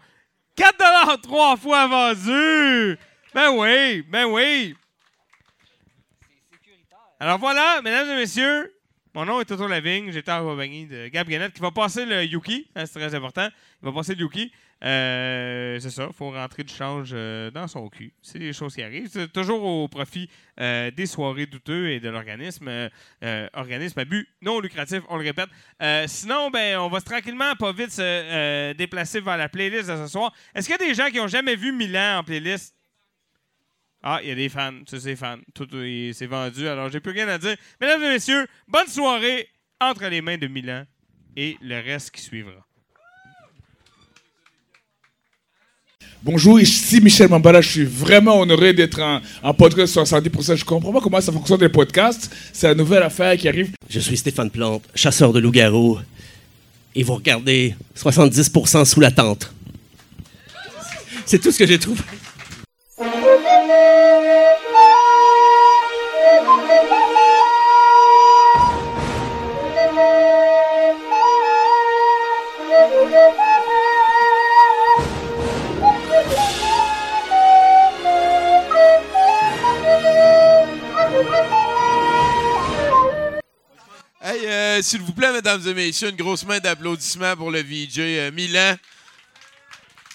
4 dollars trois fois vendu! Ben oui, ben oui! Alors voilà, mesdames et messieurs, mon nom est Toto Lavigne, j'étais en compagnie de Gab qui va passer le Yuki, hein, c'est très important. Il va passer le Yuki. Euh, c'est ça, il faut rentrer du change euh, dans son cul. C'est des choses qui arrivent. C'est toujours au profit euh, des soirées douteux et de l'organisme. organisme à but non lucratif, on le répète. Sinon, ben, on va tranquillement, pas vite, se déplacer vers la playlist de ce soir. Est-ce qu'il y a des gens qui n'ont jamais vu Milan en playlist? Ah, il y a des fans, ça c'est fans. Tout est- c'est vendu, alors j'ai plus rien à dire. Mesdames et messieurs, bonne soirée entre les mains de Milan et le reste qui suivra. Bonjour, ici Michel Mambala. Je suis vraiment honoré d'être en, en podcast 70%. Je comprends pas comment ça fonctionne les podcasts. C'est la nouvelle affaire qui arrive. Je suis Stéphane Plante, chasseur de loups-garous. Et vous regardez 70% sous la tente. C'est tout ce que j'ai trouvé. Euh, s'il vous plaît, mesdames et messieurs, une grosse main d'applaudissements pour le VJ euh, Milan.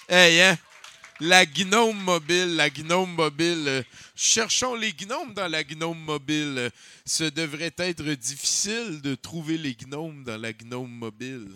Hey, hein? La gnome mobile, la gnome mobile. euh, cherchons les gnomes dans la gnome mobile. Ce devrait être difficile de trouver les gnomes dans la gnome mobile.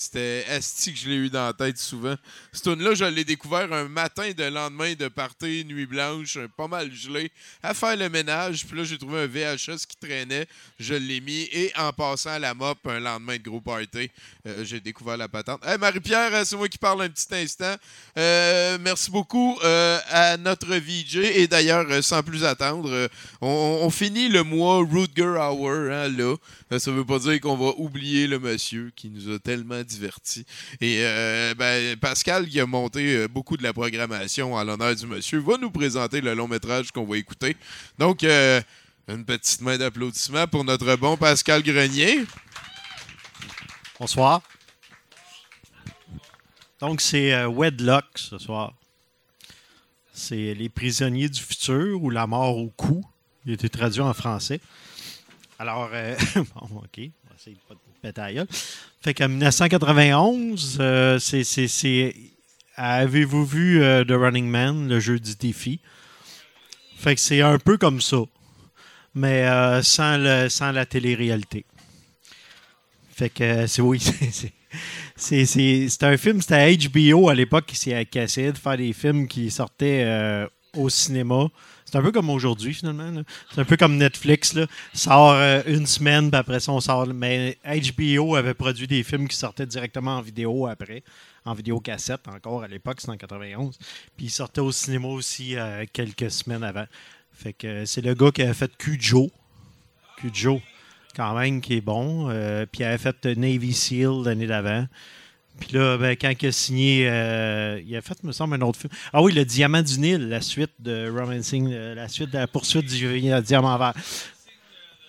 C'était Asti que je l'ai eu dans la tête souvent. Ce tune-là, je l'ai découvert un matin de lendemain de party, nuit blanche, pas mal gelé, à faire le ménage. Puis là, j'ai trouvé un VHS qui traînait. Je l'ai mis. Et en passant à la mop, un lendemain de gros party, euh, j'ai découvert la patente. Hey, Marie-Pierre, euh, c'est moi qui parle un petit instant. Euh, merci beaucoup à notre VJ. Et d'ailleurs, sans plus attendre, on, finit le mois Rutger Hour, hein, là. Ça veut pas dire qu'on va oublier le monsieur qui nous a tellement divertis. Et euh, ben, Pascal, qui a monté euh, beaucoup de la programmation en l'honneur du monsieur, va nous présenter le long métrage qu'on va écouter. Donc, euh, une petite main d'applaudissement pour notre bon Pascal Grenier. Bonsoir. Donc, c'est Wedlock ce soir. C'est Les prisonniers du futur ou La mort au cou. Il a été traduit en français. Alors, *laughs* bon, OK. On de Fait qu'en 1991, euh, c'est. Avez-vous vu euh, The Running Man, le jeu du défi? Fait que c'est un peu comme ça. mais euh, sans, le, sans la télé-réalité. Fait que euh, c'est oui, *laughs* c'est- un film, c'était HBO à l'époque qui, qui essayait de faire des films qui sortaient au cinéma. C'est un peu comme aujourd'hui finalement. C'est un peu comme Netflix. Sort euh, une semaine, puis après ça on sort. Mais HBO avait produit des films qui sortaient directement en vidéo après, en vidéo cassette encore à l'époque, c'était en 91. Puis ils sortaient au cinéma aussi euh, quelques semaines avant. Fait que c'est le gars qui avait fait Cujo. Cujo, quand même, qui est bon. Euh, puis il avait fait Navy SEAL l'année d'avant. Puis là, ben, quand il a signé, euh, il a fait, me semble, un autre film. Ah oui, Le Diamant du Nil, la suite de Romancing, euh, la suite de la poursuite du Diamant vert.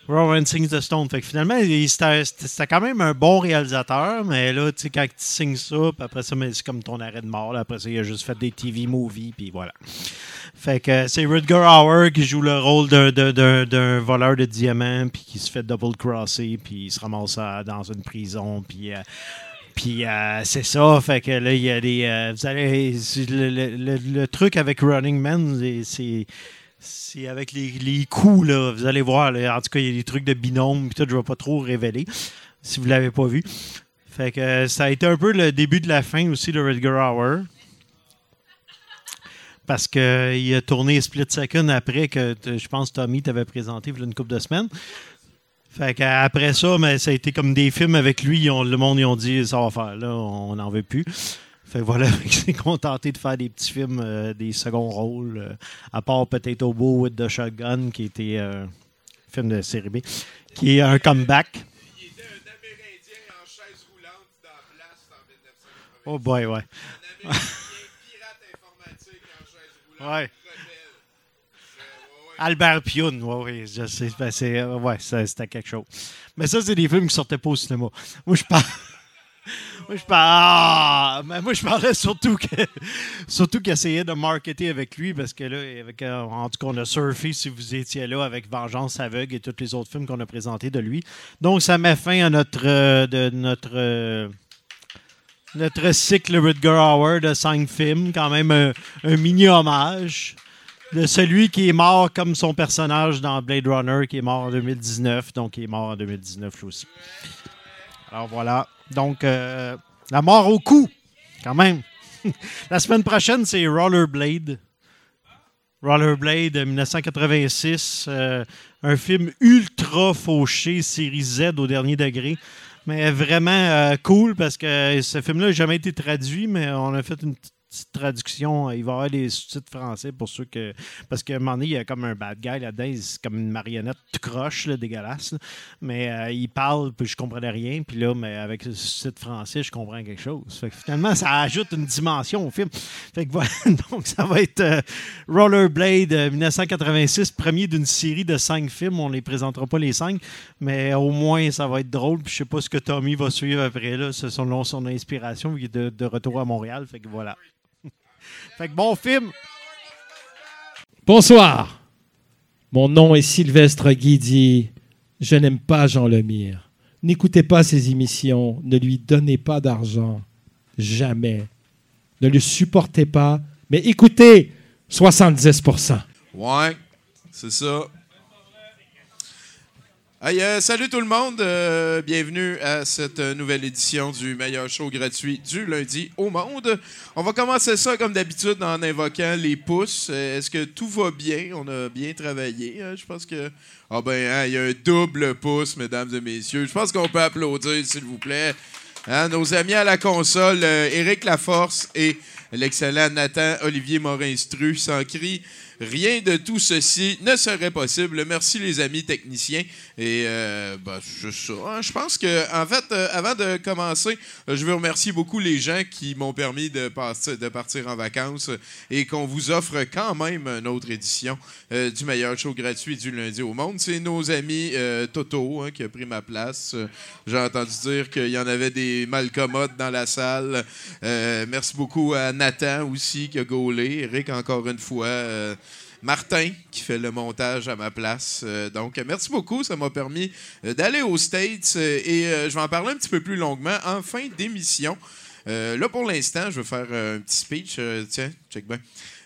Romancing the Stone. Fait que finalement, c'était quand même un bon réalisateur, mais là, tu sais, quand tu signes ça, puis après ça, c'est comme ton arrêt de mort. Après ça, il a juste fait des TV movies, puis voilà. Fait que c'est Rutger Hauer qui joue le rôle d'un- voleur de diamants, puis qui se fait double-crosser, puis il se ramasse dans une prison, puis... euh, puis euh, c'est ça, fait que là, il y a des. euh, vous allez. Le, truc avec Running Man, c'est- c'est. Avec les, les coups, là. Vous allez voir. là. en tout cas, il y a des trucs de binôme, tout, je ne vais pas trop révéler si vous ne l'avez pas vu. Fait que euh, ça a été un peu le début de la fin aussi de Rutger Hauer. Parce qu'il a tourné Split Second après que je pense Tommy t'avait présenté il y a une couple de semaines. Fait qu'après ça, mais ça a été comme des films avec lui. ils ont- le monde, ils ont dit ça va faire, là, on n'en veut plus. Fait que voilà, *laughs* s'est contenté de faire des petits films, euh, des seconds rôles, euh, à part peut-être Obo with the Shotgun, qui était euh, un film de série B, qui est un comeback. Oh boy, ouais. ouais. Albert Pioun, ouais, je ben, c'est, euh, ouais, c'était quelque chose. Mais ça, c'est des films qui sortaient pas au cinéma. Moi, je parle. *laughs* Moi, je parle. Ah! Mais moi, je parlais surtout que. *laughs* Surtout qu'il essayait de marketer avec lui parce que là, avec, euh, en tout cas, on a surfé si vous étiez là avec Vengeance aveugle et tous les autres films qu'on a présentés de lui. Donc, ça met fin à notre. euh, de notre. notre cycle Rutger Hauer de cinq films, quand même un, un mini hommage de celui qui est mort comme son personnage dans Blade Runner, qui est mort en 2019, donc il est mort en 2019 lui aussi. Alors voilà, donc euh, la mort au cou, quand même. *laughs* la semaine prochaine, c'est Rollerblade. Rollerblade euh, 1986, euh, un film ultra fauché, série Z au dernier degré. Mais vraiment euh, cool parce que ce film-là n'a jamais été traduit, mais on a fait une petite petite traduction. Il va y avoir des sous-titres français pour ceux que. Parce qu'à un moment donné, il y a comme un bad guy là-dedans. C'est comme une marionnette croche, là, dégueulasse. Mais euh, il parle, puis je comprenais rien. Puis là, mais avec le sous-titre français, je comprends quelque chose. Fait que finalement, ça ajoute une dimension au film. Fait que voilà. *laughs* Donc, ça va être euh, Rollerblade euh, 1986, premier d'une série de cinq films. On les présentera pas les cinq, mais au moins, ça va être drôle. Puis je sais pas ce que Tommy va suivre après là, selon son inspiration, de, de retour à Montréal. Fait que voilà. Fait que bon film. Bonsoir. Mon nom est Sylvestre Guidi. Je n'aime pas Jean Lemire. N'écoutez pas ses émissions. Ne lui donnez pas d'argent. Jamais. Ne le supportez pas. Mais écoutez 70 Ouais, c'est ça. Euh, salut tout le monde, euh, bienvenue à cette nouvelle édition du meilleur show gratuit du lundi au monde. On va commencer ça comme d'habitude en invoquant les pouces. Euh, Est-ce que tout va bien? On a bien travaillé. hein? Je pense que... Ah ben, hein, il y a un double pouce, mesdames et messieurs. Je pense qu'on peut applaudir, s'il vous plaît. Hein, nos amis à la console, Éric Laforce et l'excellent Nathan Olivier Morin-Stru s'en crient. Rien de tout ceci ne serait possible. Merci les amis techniciens. Et euh, ben, hein. Je pense que, en fait, euh, avant de commencer, euh, je veux remercier beaucoup les gens qui m'ont permis de, passer- de partir en vacances et qu'on vous offre quand même une autre édition du meilleur show gratuit du lundi au monde. C'est nos amis Toto hein, qui a pris ma place. J'ai entendu dire qu'il y en avait des malcommodes dans la salle. Merci beaucoup à Nathan aussi qui a gaulé. Eric encore une fois. Martin qui fait le montage à ma place. Euh, donc, merci beaucoup. Ça m'a permis euh, d'aller aux States euh, et je vais en parler un petit peu plus longuement en fin d'émission. Là, pour l'instant, je vais faire un petit speech. Tiens, check bien.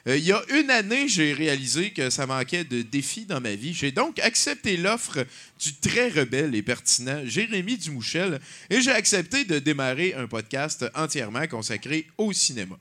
Il y a une année, j'ai réalisé que ça manquait de défis dans ma vie. J'ai donc accepté l'offre du très rebelle et pertinent Jérémy Dumouchel et j'ai accepté de démarrer un podcast entièrement consacré au cinéma.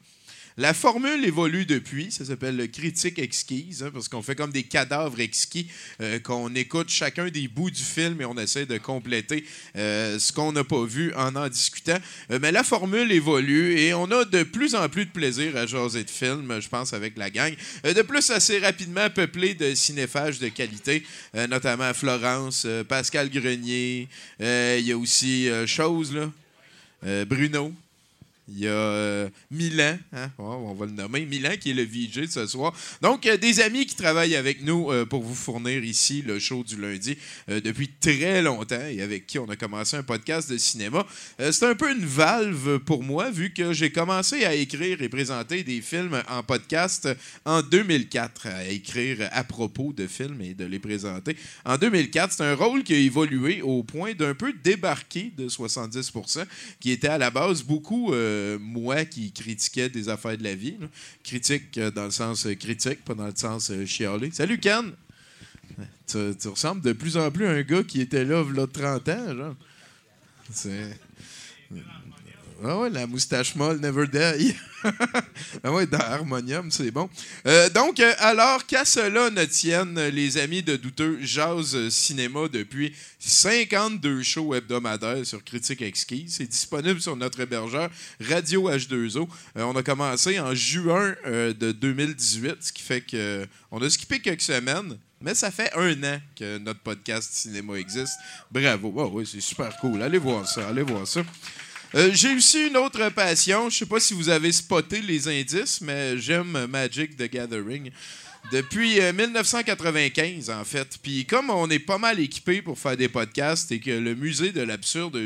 La formule évolue depuis, ça s'appelle le critique exquise, hein, parce qu'on fait comme des cadavres exquis, euh, qu'on écoute chacun des bouts du film et on essaie de compléter euh, ce qu'on n'a pas vu en en discutant. Euh, mais la formule évolue et on a de plus en plus de plaisir à jaser de films, je pense, avec la gang. De plus, assez rapidement peuplé de cinéphages de qualité, notamment Florence, Pascal Grenier, il y a aussi Chose, Bruno. Il y a euh, Milan, hein? On va le nommer, Milan qui est le VJ de ce soir. Donc, euh, des amis qui travaillent avec nous euh, pour vous fournir ici le show du lundi depuis très longtemps et avec qui on a commencé un podcast de cinéma. C'est un peu une valve pour moi vu que j'ai commencé à écrire et présenter des films en podcast en 2004, à écrire à propos de films et de les présenter. En 2004, c'est un rôle qui a évolué au point d'un peu débarquer de 70%, qui était à la base beaucoup moi qui critiquais des affaires de la vie. là. Critique euh, dans le sens euh, critique, pas dans le sens euh, chialer. Salut Ken! Tu, ressembles de plus en plus à un gars qui était là, il 30 ans. C'est. Ah ouais, la moustache molle never die. ah *laughs* ouais, dans Harmonium, c'est bon. Euh, donc, euh, alors qu'à cela ne tienne, les amis de Douteux Jazz euh, Cinéma depuis 52 shows hebdomadaires sur Critique Exquise. C'est disponible sur notre hébergeur Radio H2O. Euh, on a commencé en juin de 2018, ce qui fait que on a skippé quelques semaines. Mais ça fait un an que notre podcast cinéma existe. Bravo. Oh, oui, c'est super cool. Allez voir ça. Allez voir ça. Euh, j'ai aussi une autre passion. Je sais pas si vous avez spoté les indices, mais j'aime Magic the Gathering. Depuis euh, 1995, en fait. Puis comme on est pas mal équipé pour faire des podcasts et que le musée de l'absurde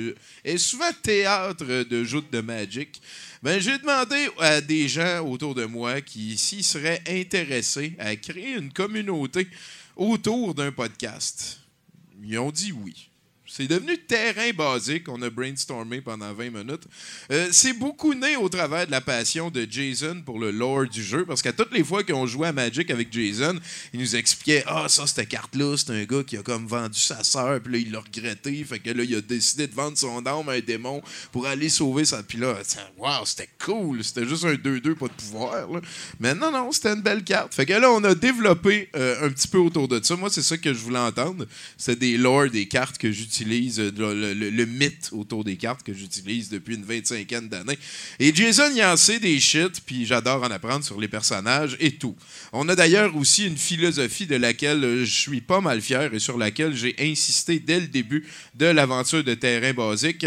est souvent théâtre de joutes de Magic, ben, j'ai demandé à des gens autour de moi qui s'y seraient intéressés à créer une communauté autour d'un podcast. Ils ont dit oui. C'est devenu terrain basique. On a brainstormé pendant 20 minutes. Euh, c'est beaucoup né au travers de la passion de Jason pour le lore du jeu. Parce qu'à toutes les fois qu'on jouait à Magic avec Jason, il nous expliquait Ah, ça, cette carte-là, c'est un gars qui a comme vendu sa sœur. Puis là, il l'a regretté. Fait que là, il a décidé de vendre son âme à un démon pour aller sauver sa. Puis là, waouh, c'était cool. C'était juste un 2-2, pas de pouvoir. Mais non, non, c'était une belle carte. Fait que là, on a développé euh, un petit peu autour de ça. Moi, c'est ça que je voulais entendre. C'est des lore des cartes que j'utilise, euh, le, mythe autour des cartes que j'utilise depuis une 25aine d'années. Et Jason, il en sait des shit, puis j'adore en apprendre sur les personnages et tout. On a d'ailleurs aussi une philosophie de laquelle euh, je suis pas mal fier et sur laquelle j'ai insisté dès le début de l'aventure de terrain basique.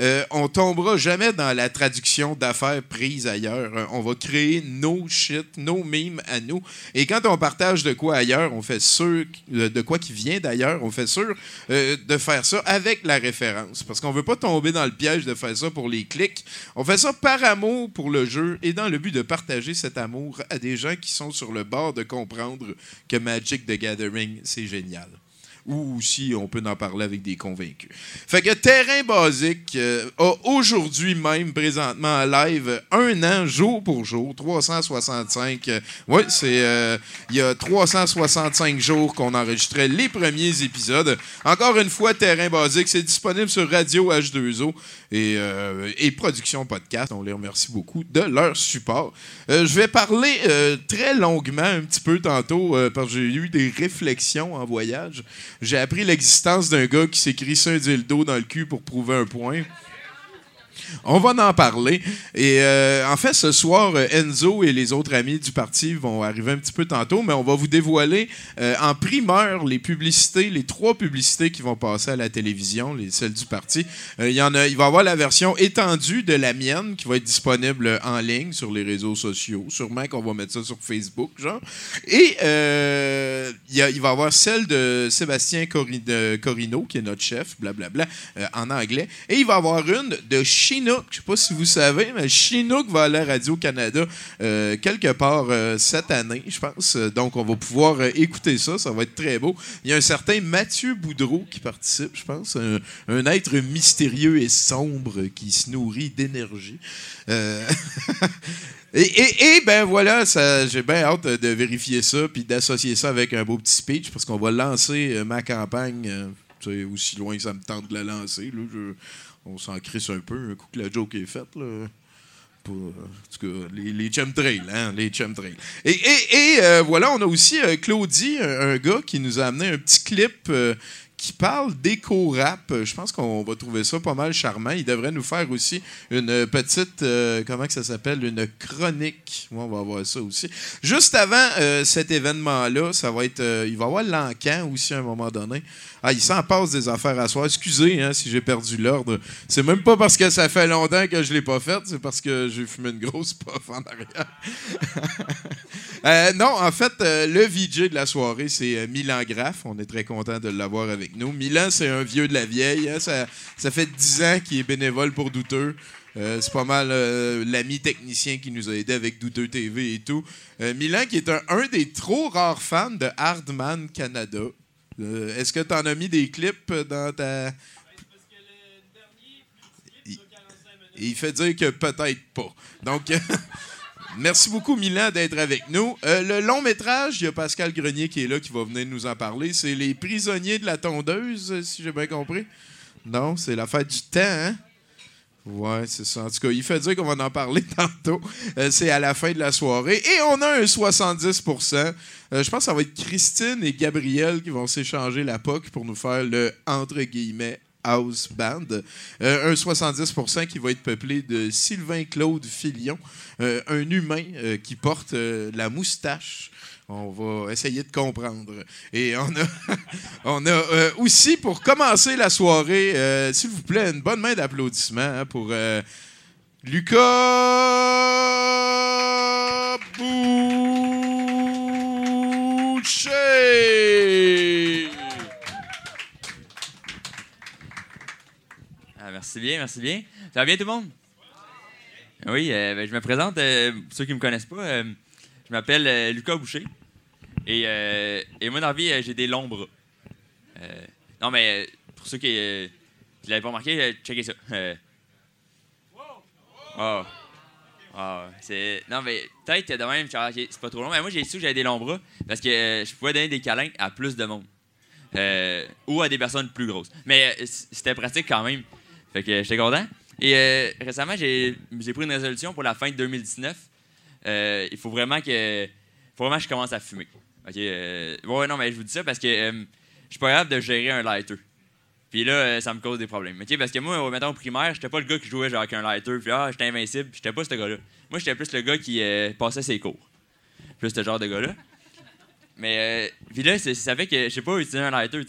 Euh, on tombera jamais dans la traduction d'affaires prises ailleurs. Euh, On va créer nos shit, nos mimes à nous. Et quand on partage de quoi ailleurs, on fait sûr euh, de quoi qui vient d'ailleurs, on fait sûr euh, de faire ça avec la référence. Parce qu'on veut pas tomber dans le piège de faire ça pour les clics. On fait ça par amour pour le jeu et dans le but de partager cet amour à des gens qui sont sur le bord de comprendre que Magic the Gathering, c'est génial ou si on peut en parler avec des convaincus. Fait que Terrain Basique euh, a aujourd'hui même, présentement en live, un an, jour pour jour, 365. euh, oui, c'est. euh, Il y a 365 jours qu'on enregistrait les premiers épisodes. Encore une fois, Terrain Basique, c'est disponible sur Radio H2O et, et Production Podcast. On les remercie beaucoup de leur support. Je vais parler très longuement un petit peu tantôt parce que j'ai eu des réflexions en voyage. J'ai appris l'existence d'un gars qui s'est crissé un dildo dans le cul pour prouver un point. On va en parler. Et euh, en fait, ce soir, euh, Enzo et les autres amis du parti vont arriver un petit peu tantôt, mais on va vous dévoiler euh, en primeur les publicités, les trois publicités qui vont passer à la télévision, les celles du parti. Il y en a, il va y avoir la version étendue de la mienne qui va être disponible en ligne sur les réseaux sociaux. Sûrement qu'on va mettre ça sur Facebook, genre. Et il, y va y avoir celle de Sébastien Corino, qui est notre chef, blablabla, en anglais. Et il va y avoir une de Chino Chinook. Je sais pas si vous savez, mais Chinook va aller à Radio-Canada euh, quelque part euh, cette année, je pense. Donc, on va pouvoir euh, écouter ça. Ça va être très beau. Il y a un certain Mathieu Boudreau qui participe, je pense. Un, être mystérieux et sombre qui se nourrit d'énergie. *laughs* Et, ben voilà, j'ai bien hâte de vérifier ça puis d'associer ça avec un beau petit speech parce qu'on va lancer ma campagne euh, aussi loin que ça me tente de la lancer. Là, on s'en crisse un peu un coup que la joke est faite. Là. Euh, en tout cas, les, les chemtrails, hein, les chemtrails. Et, et, euh, voilà, on a aussi euh, Claudie, un, gars qui nous a amené un petit clip qui parle d'éco-rap. Je pense qu'on va trouver ça pas mal charmant. Il devrait nous faire aussi une petite, comment que ça s'appelle, une chronique. On va voir ça aussi. Juste avant cet événement-là, ça va être, il va y avoir l'encan aussi à un moment donné. Ah, il s'en passe des affaires à soir. Excusez hein, si j'ai perdu l'ordre. C'est même pas parce que ça fait longtemps que je l'ai pas fait, c'est parce que j'ai fumé une grosse *laughs* puff en arrière. *laughs* Euh, non, en fait, euh, le VJ de la soirée, c'est euh, Milan Graff. On est très content de l'avoir avec nous. Milan, c'est un vieux de la vieille. hein. Ça, ça fait 10 ans qu'il est bénévole pour Douteux. C'est pas mal l'ami technicien qui nous a aidé avec Douteux TV et tout. Milan, qui est un, un des trop rares fans de Hardman Canada. Euh, Est-ce que tu en as mis des clips dans ta. Il, il fait dire que peut-être pas. Donc. *laughs* Merci beaucoup, Milan, d'être avec nous. Euh, le long métrage, il y a Pascal Grenier qui est là, qui va venir nous en parler. C'est Les prisonniers de la tondeuse, si j'ai bien compris. Non, c'est l'affaire du temps, hein? Ouais, c'est ça. En tout cas, il fait dire qu'on va en parler *laughs* tantôt. Euh, c'est à la fin de la soirée. Et on a un 70% Euh, Je pense que ça va être Christine et Gabriel qui vont s'échanger la POC pour nous faire le entre guillemets house band. Euh, un 70% qui va être peuplé de Sylvain Claude Filion, euh, un humain qui porte la moustache. On va essayer de comprendre. Et on a, *laughs* on a euh, aussi, pour commencer la soirée, euh, s'il vous plaît, une bonne main d'applaudissements hein, pour euh, Lucas Boucher. Ah, merci bien, merci bien. Ça va bien tout le monde? Oui, ben, je me présente. pour ceux qui ne me connaissent pas, je m'appelle euh, Lucas Boucher. Et, euh, et moi, dans la vie, euh, j'ai des longs bras. Non, mais pour ceux qui ne l'avaient pas remarqué, checkez ça. Oh. Oh, c'est... Non, mais peut-être que de même, c'est pas trop long. Mais moi, j'ai su que j'avais des longs bras parce que euh, je pouvais donner des câlins à plus de monde. Euh, ou à des personnes plus grosses. Mais euh, c'était pratique quand même. Fait que j'étais content. Et euh, récemment, j'ai pris une résolution pour la fin de 2019. Euh, il faut vraiment que faut vraiment que je commence à fumer. OK, euh, ouais, non, mais je vous dis ça parce que euh, je suis pas capable de gérer un lighter. Puis là, ça me cause des problèmes. OK, parce que moi, mettons, au primaire, j'étais pas le gars qui jouait genre avec un lighter, puis ah, j'étais invincible, j'étais pas ce gars-là. Moi, j'étais plus le gars qui passait ses cours. Plus ce genre de gars-là. Mais, puis là, ça fait que je sais pas utiliser un lighter.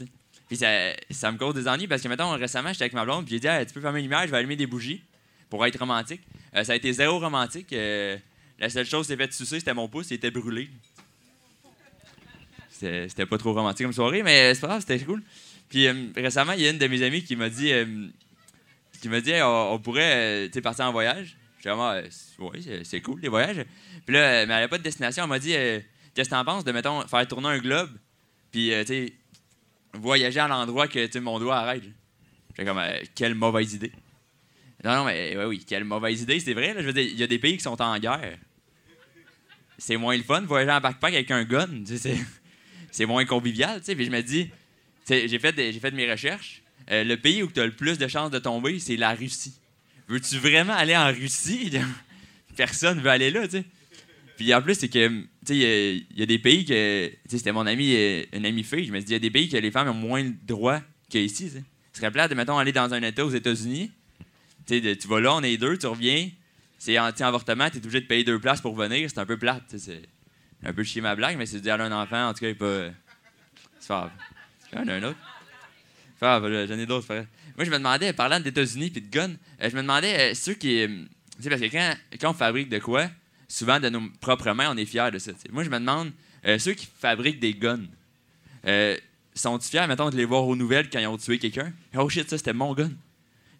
Puis ça, ça me cause des ennuis parce que, mettons, récemment, j'étais avec ma blonde, puis j'ai dit, Ah, tu peux fermer les lumières, je vais allumer des bougies pour être romantique. Ça a été zéro romantique. La seule chose qui s'est fait sucer, c'était mon pouce, il était brûlé. C'était pas trop romantique comme soirée, mais c'est pas grave, c'était cool. Puis euh, récemment, il y a une de mes amies qui m'a dit, euh, qui m'a dit, on, on pourrait, euh, partir en voyage. J'étais vraiment, euh, c'est- cool les voyages. Puis là, mais elle avait pas de destination. Elle m'a dit, qu'est-ce que t'en penses de mettons faire tourner un globe, puis voyager à l'endroit que mon doigt arrête? J'étais comme, quelle mauvaise idée. Non, non, mais oui, quelle mauvaise idée, c'est vrai. Je veux dire, il y a des pays qui sont en guerre. C'est moins le fun de voyager en backpack avec un gun. *laughs* C'est, moins convivial. tu sais. Puis je me dis, j'ai fait, mes recherches. Euh, le pays où tu as le plus de chances de tomber, c'est la Russie. Veux-tu vraiment aller en Russie? *laughs* Personne veut aller là, tu sais. Puis en plus, c'est que, tu il y a- des pays que, tu sais, c'était mon ami, euh, une amie fille, je me dis, il y a des pays que les femmes ont moins de droits qu'ici, tu sais. Ce serait de, mettons, aller dans un État aux États-Unis. Tu de- vas là, on est deux, tu reviens, c'est anti-avortement, tu es obligé de payer deux places pour venir, c'est un peu plate. C'est un peu chier ma blague, mais c'est dire à un enfant, en tout cas, il pas. C'est grave. Il y en a un autre. Là, j'en ai d'autres, frère. Moi, je me demandais, parlant des États-Unis puis de guns, euh, je me demandais, euh, ceux qui. euh, tu sais, parce que quand, quand on fabrique de quoi, souvent de nos propres mains, on est fiers de ça. Moi, je me demande, ceux qui fabriquent des guns, sont-ils fiers, mettons, de les voir aux nouvelles quand ils ont tué quelqu'un? Oh shit, ça, c'était mon gun.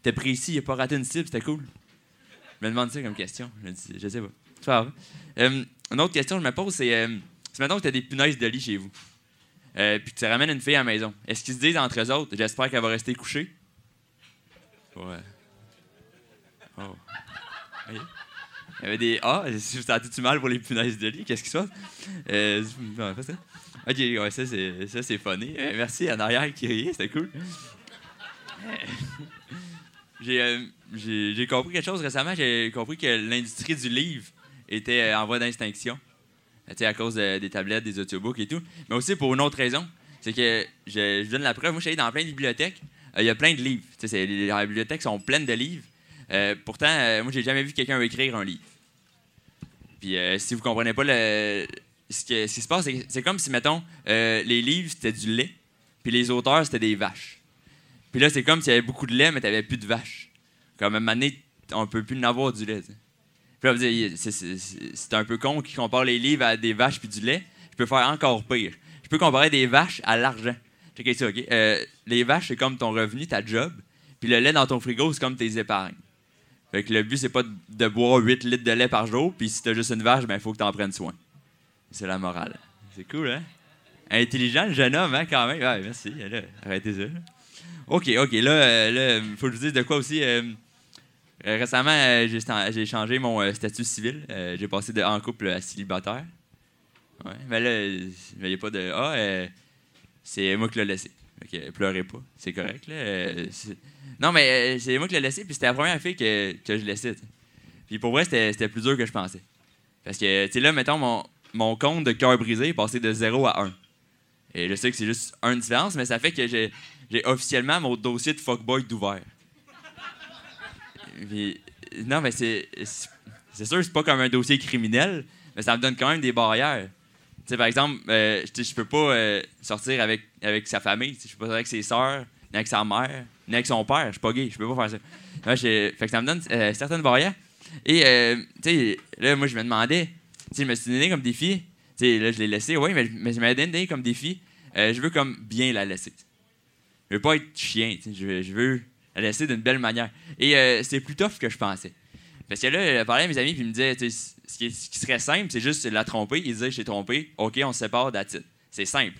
T'es précis, il a pas raté une cible, c'était cool. me demande ça comme question. Je je sais pas. Euh, une autre question que je me pose, c'est euh, si maintenant que tu as des punaises de lit chez vous, euh, puis que tu ramènes une fille à la maison, est-ce qu'ils se disent entre eux autres, j'espère qu'elle va rester couchée? Ouais. Oh. Il y avait des Ah, *laughs* si vous sentez-tu mal pour les punaises de lit? Qu'est-ce qui se passe? Ça. Ok, ouais, ça c'est, ça, c'est funny. Euh, merci en arrière qui riait, c'était cool. Euh, j'ai, compris quelque chose récemment. J'ai compris que l'industrie du livre était euh, en voie d'extinction. Euh, à cause de- des tablettes, des audiobooks et tout. Mais aussi pour une autre raison. C'est que je, donne la preuve. Moi, je suis allé dans plein de bibliothèques. Il y a plein de livres. Les, bibliothèques sont pleines de livres. Pourtant, moi, j'ai jamais vu quelqu'un écrire un livre. Puis si vous comprenez pas le, ce, ce qui se passe, c'est, comme si, mettons, les livres, c'était du lait, puis les auteurs, c'était des vaches. Puis là, c'est comme s'il y avait beaucoup de lait, mais tu n'avais plus de vaches. Comme à un moment donné, on peut plus en avoir du lait. Puis là, c'est, un peu con qui compare les livres à des vaches puis du lait. Je peux faire encore pire. Je peux comparer des vaches à l'argent. Checkez ça, OK? Euh, les vaches, c'est comme ton revenu, ta job. Puis le lait dans ton frigo, c'est comme tes épargnes. Fait que le but, c'est pas de, de boire 8 litres de lait par jour, puis si t'as juste une vache, ben il faut que t'en prennes soin. C'est la morale. C'est cool, hein? Intelligent, le jeune homme, hein, quand même. Ouais, merci. Là, arrêtez ça. OK, OK. Là, euh, là, faut que je vous dise de quoi aussi. euh, euh, récemment, j'ai changé mon statut civil. J'ai passé de en couple à célibataire. Ouais, mais là, il n'y a pas de Ah, c'est moi qui l'ai laissé. Que, pleurez pas. C'est correct, là. Non, mais c'est moi qui l'ai laissé, puis c'était la première fille que, que je laissais. Puis pour vrai, c'était c'était plus dur que je pensais. Parce que, tu sais, là, mettons, mon, mon compte de cœur brisé est passé de 0 à 1. Et je sais que c'est juste une différence, mais ça fait que j'ai j'ai officiellement mon dossier de fuckboy d'ouvert. Non, mais c'est. c'est- sûr, c'est pas comme un dossier criminel, mais ça me donne quand même des barrières. Tu sais, par exemple, euh, je peux pas euh, sortir avec, avec sa famille. Je peux pas sortir avec ses sœurs, ni avec sa mère, ni avec son père. Je suis pas gay, je peux pas faire ça. Ça me donne euh, certaines barrières. Et, euh, tu sais, là, moi, je me demandais, tu je me suis donné comme défi. Tu sais, là, je l'ai laissé, oui, mais, je m'avais donné comme défi. je veux comme bien la laisser. Je veux pas être chien, je veux, je veux la laisser d'une belle manière. Et euh, c'est plus tough que je pensais. Parce que là, je parlais à mes amis, puis ils me disaient, ce qui, serait simple, c'est juste la tromper. Ils disaient, je t'ai trompé, ok, on se sépare d'attitude. C'est simple.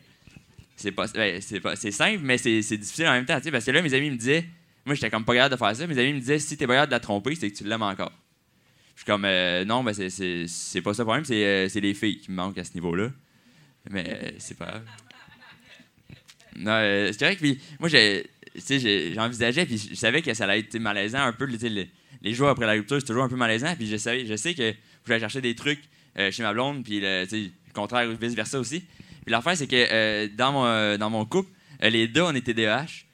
C'est pas, ben, simple, mais c'est, difficile en même temps, parce que là, mes amis me disaient, moi, j'étais comme pas capable de faire ça. Mes amis me disaient, si t'es pas capable de la tromper, c'est que tu l'aimes encore. Je suis comme, euh, non, ben, c'est, pas ça le problème, c'est, euh, c'est les filles qui me manquent à ce niveau-là. Mais c'est pas grave. Non, c'est correct. Puis moi, j'ai, puis je savais que ça allait être malaisant un peu. Les, jours après la rupture, c'est toujours un peu malaisant. Puis je, savais, je sais que je vais chercher des trucs euh, chez ma blonde, puis le, contraire, vice-versa aussi. Puis l'affaire, c'est que euh, dans, mon, euh, dans mon couple, les deux, on était DH.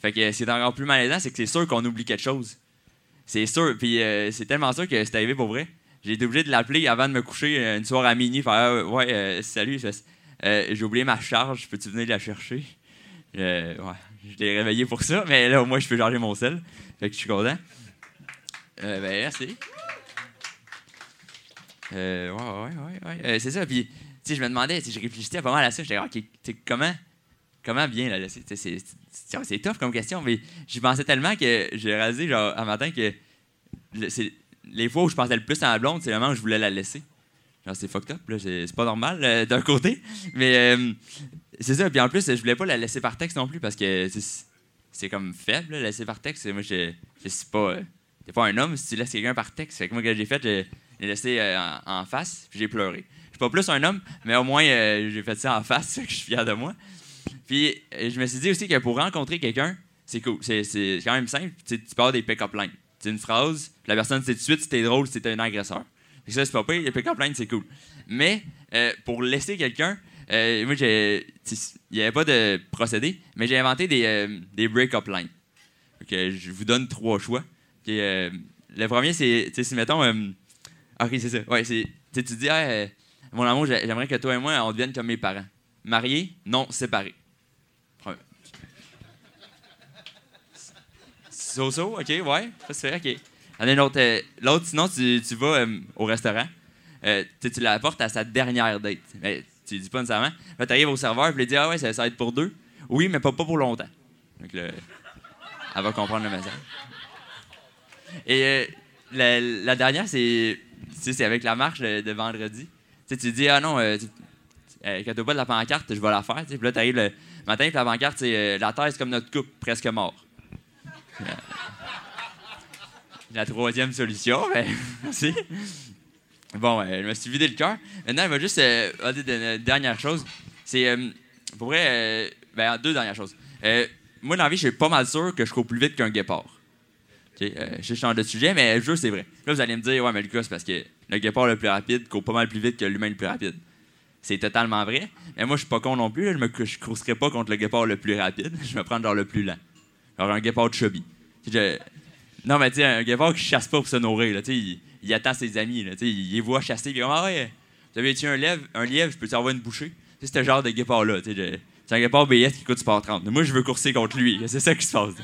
Fait que ce qui est encore plus malaisant, c'est que c'est sûr qu'on oublie quelque chose. C'est sûr. Puis c'est tellement sûr que c'est arrivé pour vrai. J'ai été obligé de l'appeler avant de me coucher une soirée à minuit. Faire Ouais, salut, j'ai oublié ma charge. Peux-tu venir la chercher? Euh, ouais, je l'ai réveillé pour ça, mais là, au moins, je peux charger mon sel. Fait que je suis content. Euh, ben, merci. Euh, ouais, ouais, ouais, ouais. Euh, c'est ça. Puis, tu je me demandais, sais, je réfléchissais pas mal à ça. J'étais, OK, comment, comment bien la laisser? C'est, tough comme question, mais j'y pensais tellement que j'ai réalisé, genre, un matin, que les fois où je pensais le plus à ma blonde, c'est le moment où je voulais la laisser. Genre, c'est fucked up, là. C'est, pas normal, euh, d'un côté. Mais, c'est ça. Puis en plus, je voulais pas la laisser par texte non plus parce que c'est, comme faible, là, laisser par texte. Moi, je, je suis pas. euh, T'es pas un homme si tu laisses quelqu'un par texte. Fait que moi, que j'ai fait, je l'ai laissé euh, en, face, puis j'ai pleuré. Je suis pas plus un homme, mais au moins, euh, j'ai fait ça en face, *laughs* que je suis fier de moi. Puis je me suis dit aussi que pour rencontrer quelqu'un, c'est cool. C'est, quand même simple. Tu pars des pick-up lines. C'est une phrase, la personne sait tout de suite si t'es drôle, si t'es un agresseur. Que ça, c'est pas pire. Les pick-up lines, c'est cool. Mais pour laisser quelqu'un, euh, moi, il n'y avait pas de procédé, mais j'ai inventé des, euh, des break-up lines. Que je vous donne trois choix. Euh, le premier, c'est, si mettons, ok, c'est ça. Ouais, c'est, tu dis, euh, mon amour, j'ai- j'aimerais que toi et moi, on devienne comme mes parents. Mariés, non, séparés. So-so, ok, ouais, ça se fait, ok. L'autre, sinon, tu, tu vas au restaurant, tu tu l'apportes à sa dernière date. Mais tu dis pas nécessairement. Là, tu arrives au serveur, puis il dit Ah ouais, ça, ça va être pour deux. Oui, mais pas, pas pour longtemps. Donc, là, elle va comprendre le message. Et euh, la, dernière, c'est tu c'est avec la marche de, vendredi. Tu tu dis, ah non, euh, tu- euh, quand t'as pas de la pancarte, je vais la faire. tu. Puis là, t'arrives le matin, puis la pancarte, c'est euh, la terre, c'est comme notre couple, presque mort. Euh, La troisième solution, ben. *laughs* Bon, euh, je me suis vidé le cœur. Maintenant, il va juste euh, une dernière chose. C'est, euh, pour vrai, euh, ben, deux dernières choses. Euh, moi, dans la vie, je suis pas mal sûr que je cours plus vite qu'un guépard. OK, euh, je change de sujet, mais je c'est vrai. Là, vous allez me dire, ouais, mais Lucas, c'est parce que le guépard le plus rapide court pas mal plus vite que l'humain le plus rapide. C'est totalement vrai. Mais moi, je suis pas con non plus. Je me je courserai pas contre le guépard le plus rapide. *laughs* Je vais prendre genre le plus lent. Genre un guépard de chubby. Je- Non, mais tu sais, un guépard qui chasse pas pour se nourrir. Là, il, il attend ses amis. Là, il les voit chasser. Il comme, ah ouais, vous avez tué un lièvre, un lièvre, je peux t'envoyer une bouchée? C'est ce genre de guépard-là. C'est un guépard BS qui coûte Sport 30. Moi, je veux courser contre lui. C'est ça qui se passe.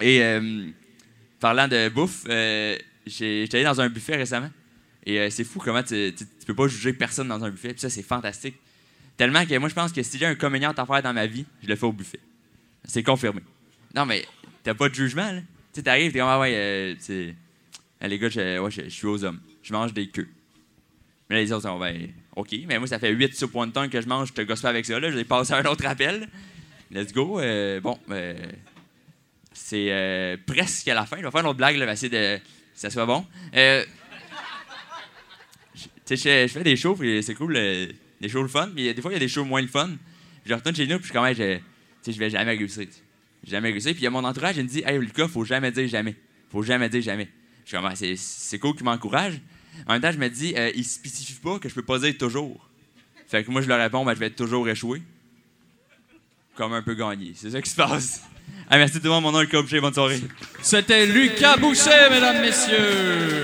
Et euh, parlant de bouffe, euh, j'ai- j'étais allé dans un buffet récemment. Et euh, c'est fou comment tu, peux pas juger personne dans un buffet. Puis ça, c'est fantastique. Tellement que moi, je pense que y a un communiant à faire dans ma vie, je le fais au buffet. C'est confirmé. Non, mais t'as pas de jugement, là. Tu sais, t'arrives, t'es comme, ah ouais, euh, les gars, je, suis aux hommes. Je mange des queues. Mais les autres sont, ben, OK, mais moi, ça fait 8 soupes wonton que je mange, je te gosse pas avec ça, là. J'ai passé un autre appel. Let's go. Euh, bon, euh, c'est euh, presque à la fin. Je vais faire une autre blague, là, vais essayer de. ça soit bon. Je- fais des shows, puis c'est cool, des shows le fun, des fois, il y a des shows moins le fun. Je retourne chez nous, puis je comme, Hey, je, je vais jamais réussir. Jamais réussir. Puis il y a mon entourage, il me dit, Hey, Lucas, faut jamais dire jamais. Faut jamais dire jamais. Ah, c'est, c'est cool qu'il m'encourage. En même temps, je me dis, euh, il spécifie pas que je peux pas dire toujours. Fait que moi, je leur réponds, ben, je vais toujours échouer. Comme un peu gagné. C'est ça qui se passe. Ah, merci tout le monde, mon nom est Coach, bonne soirée. C'était Lucas Boucher, mesdames, messieurs.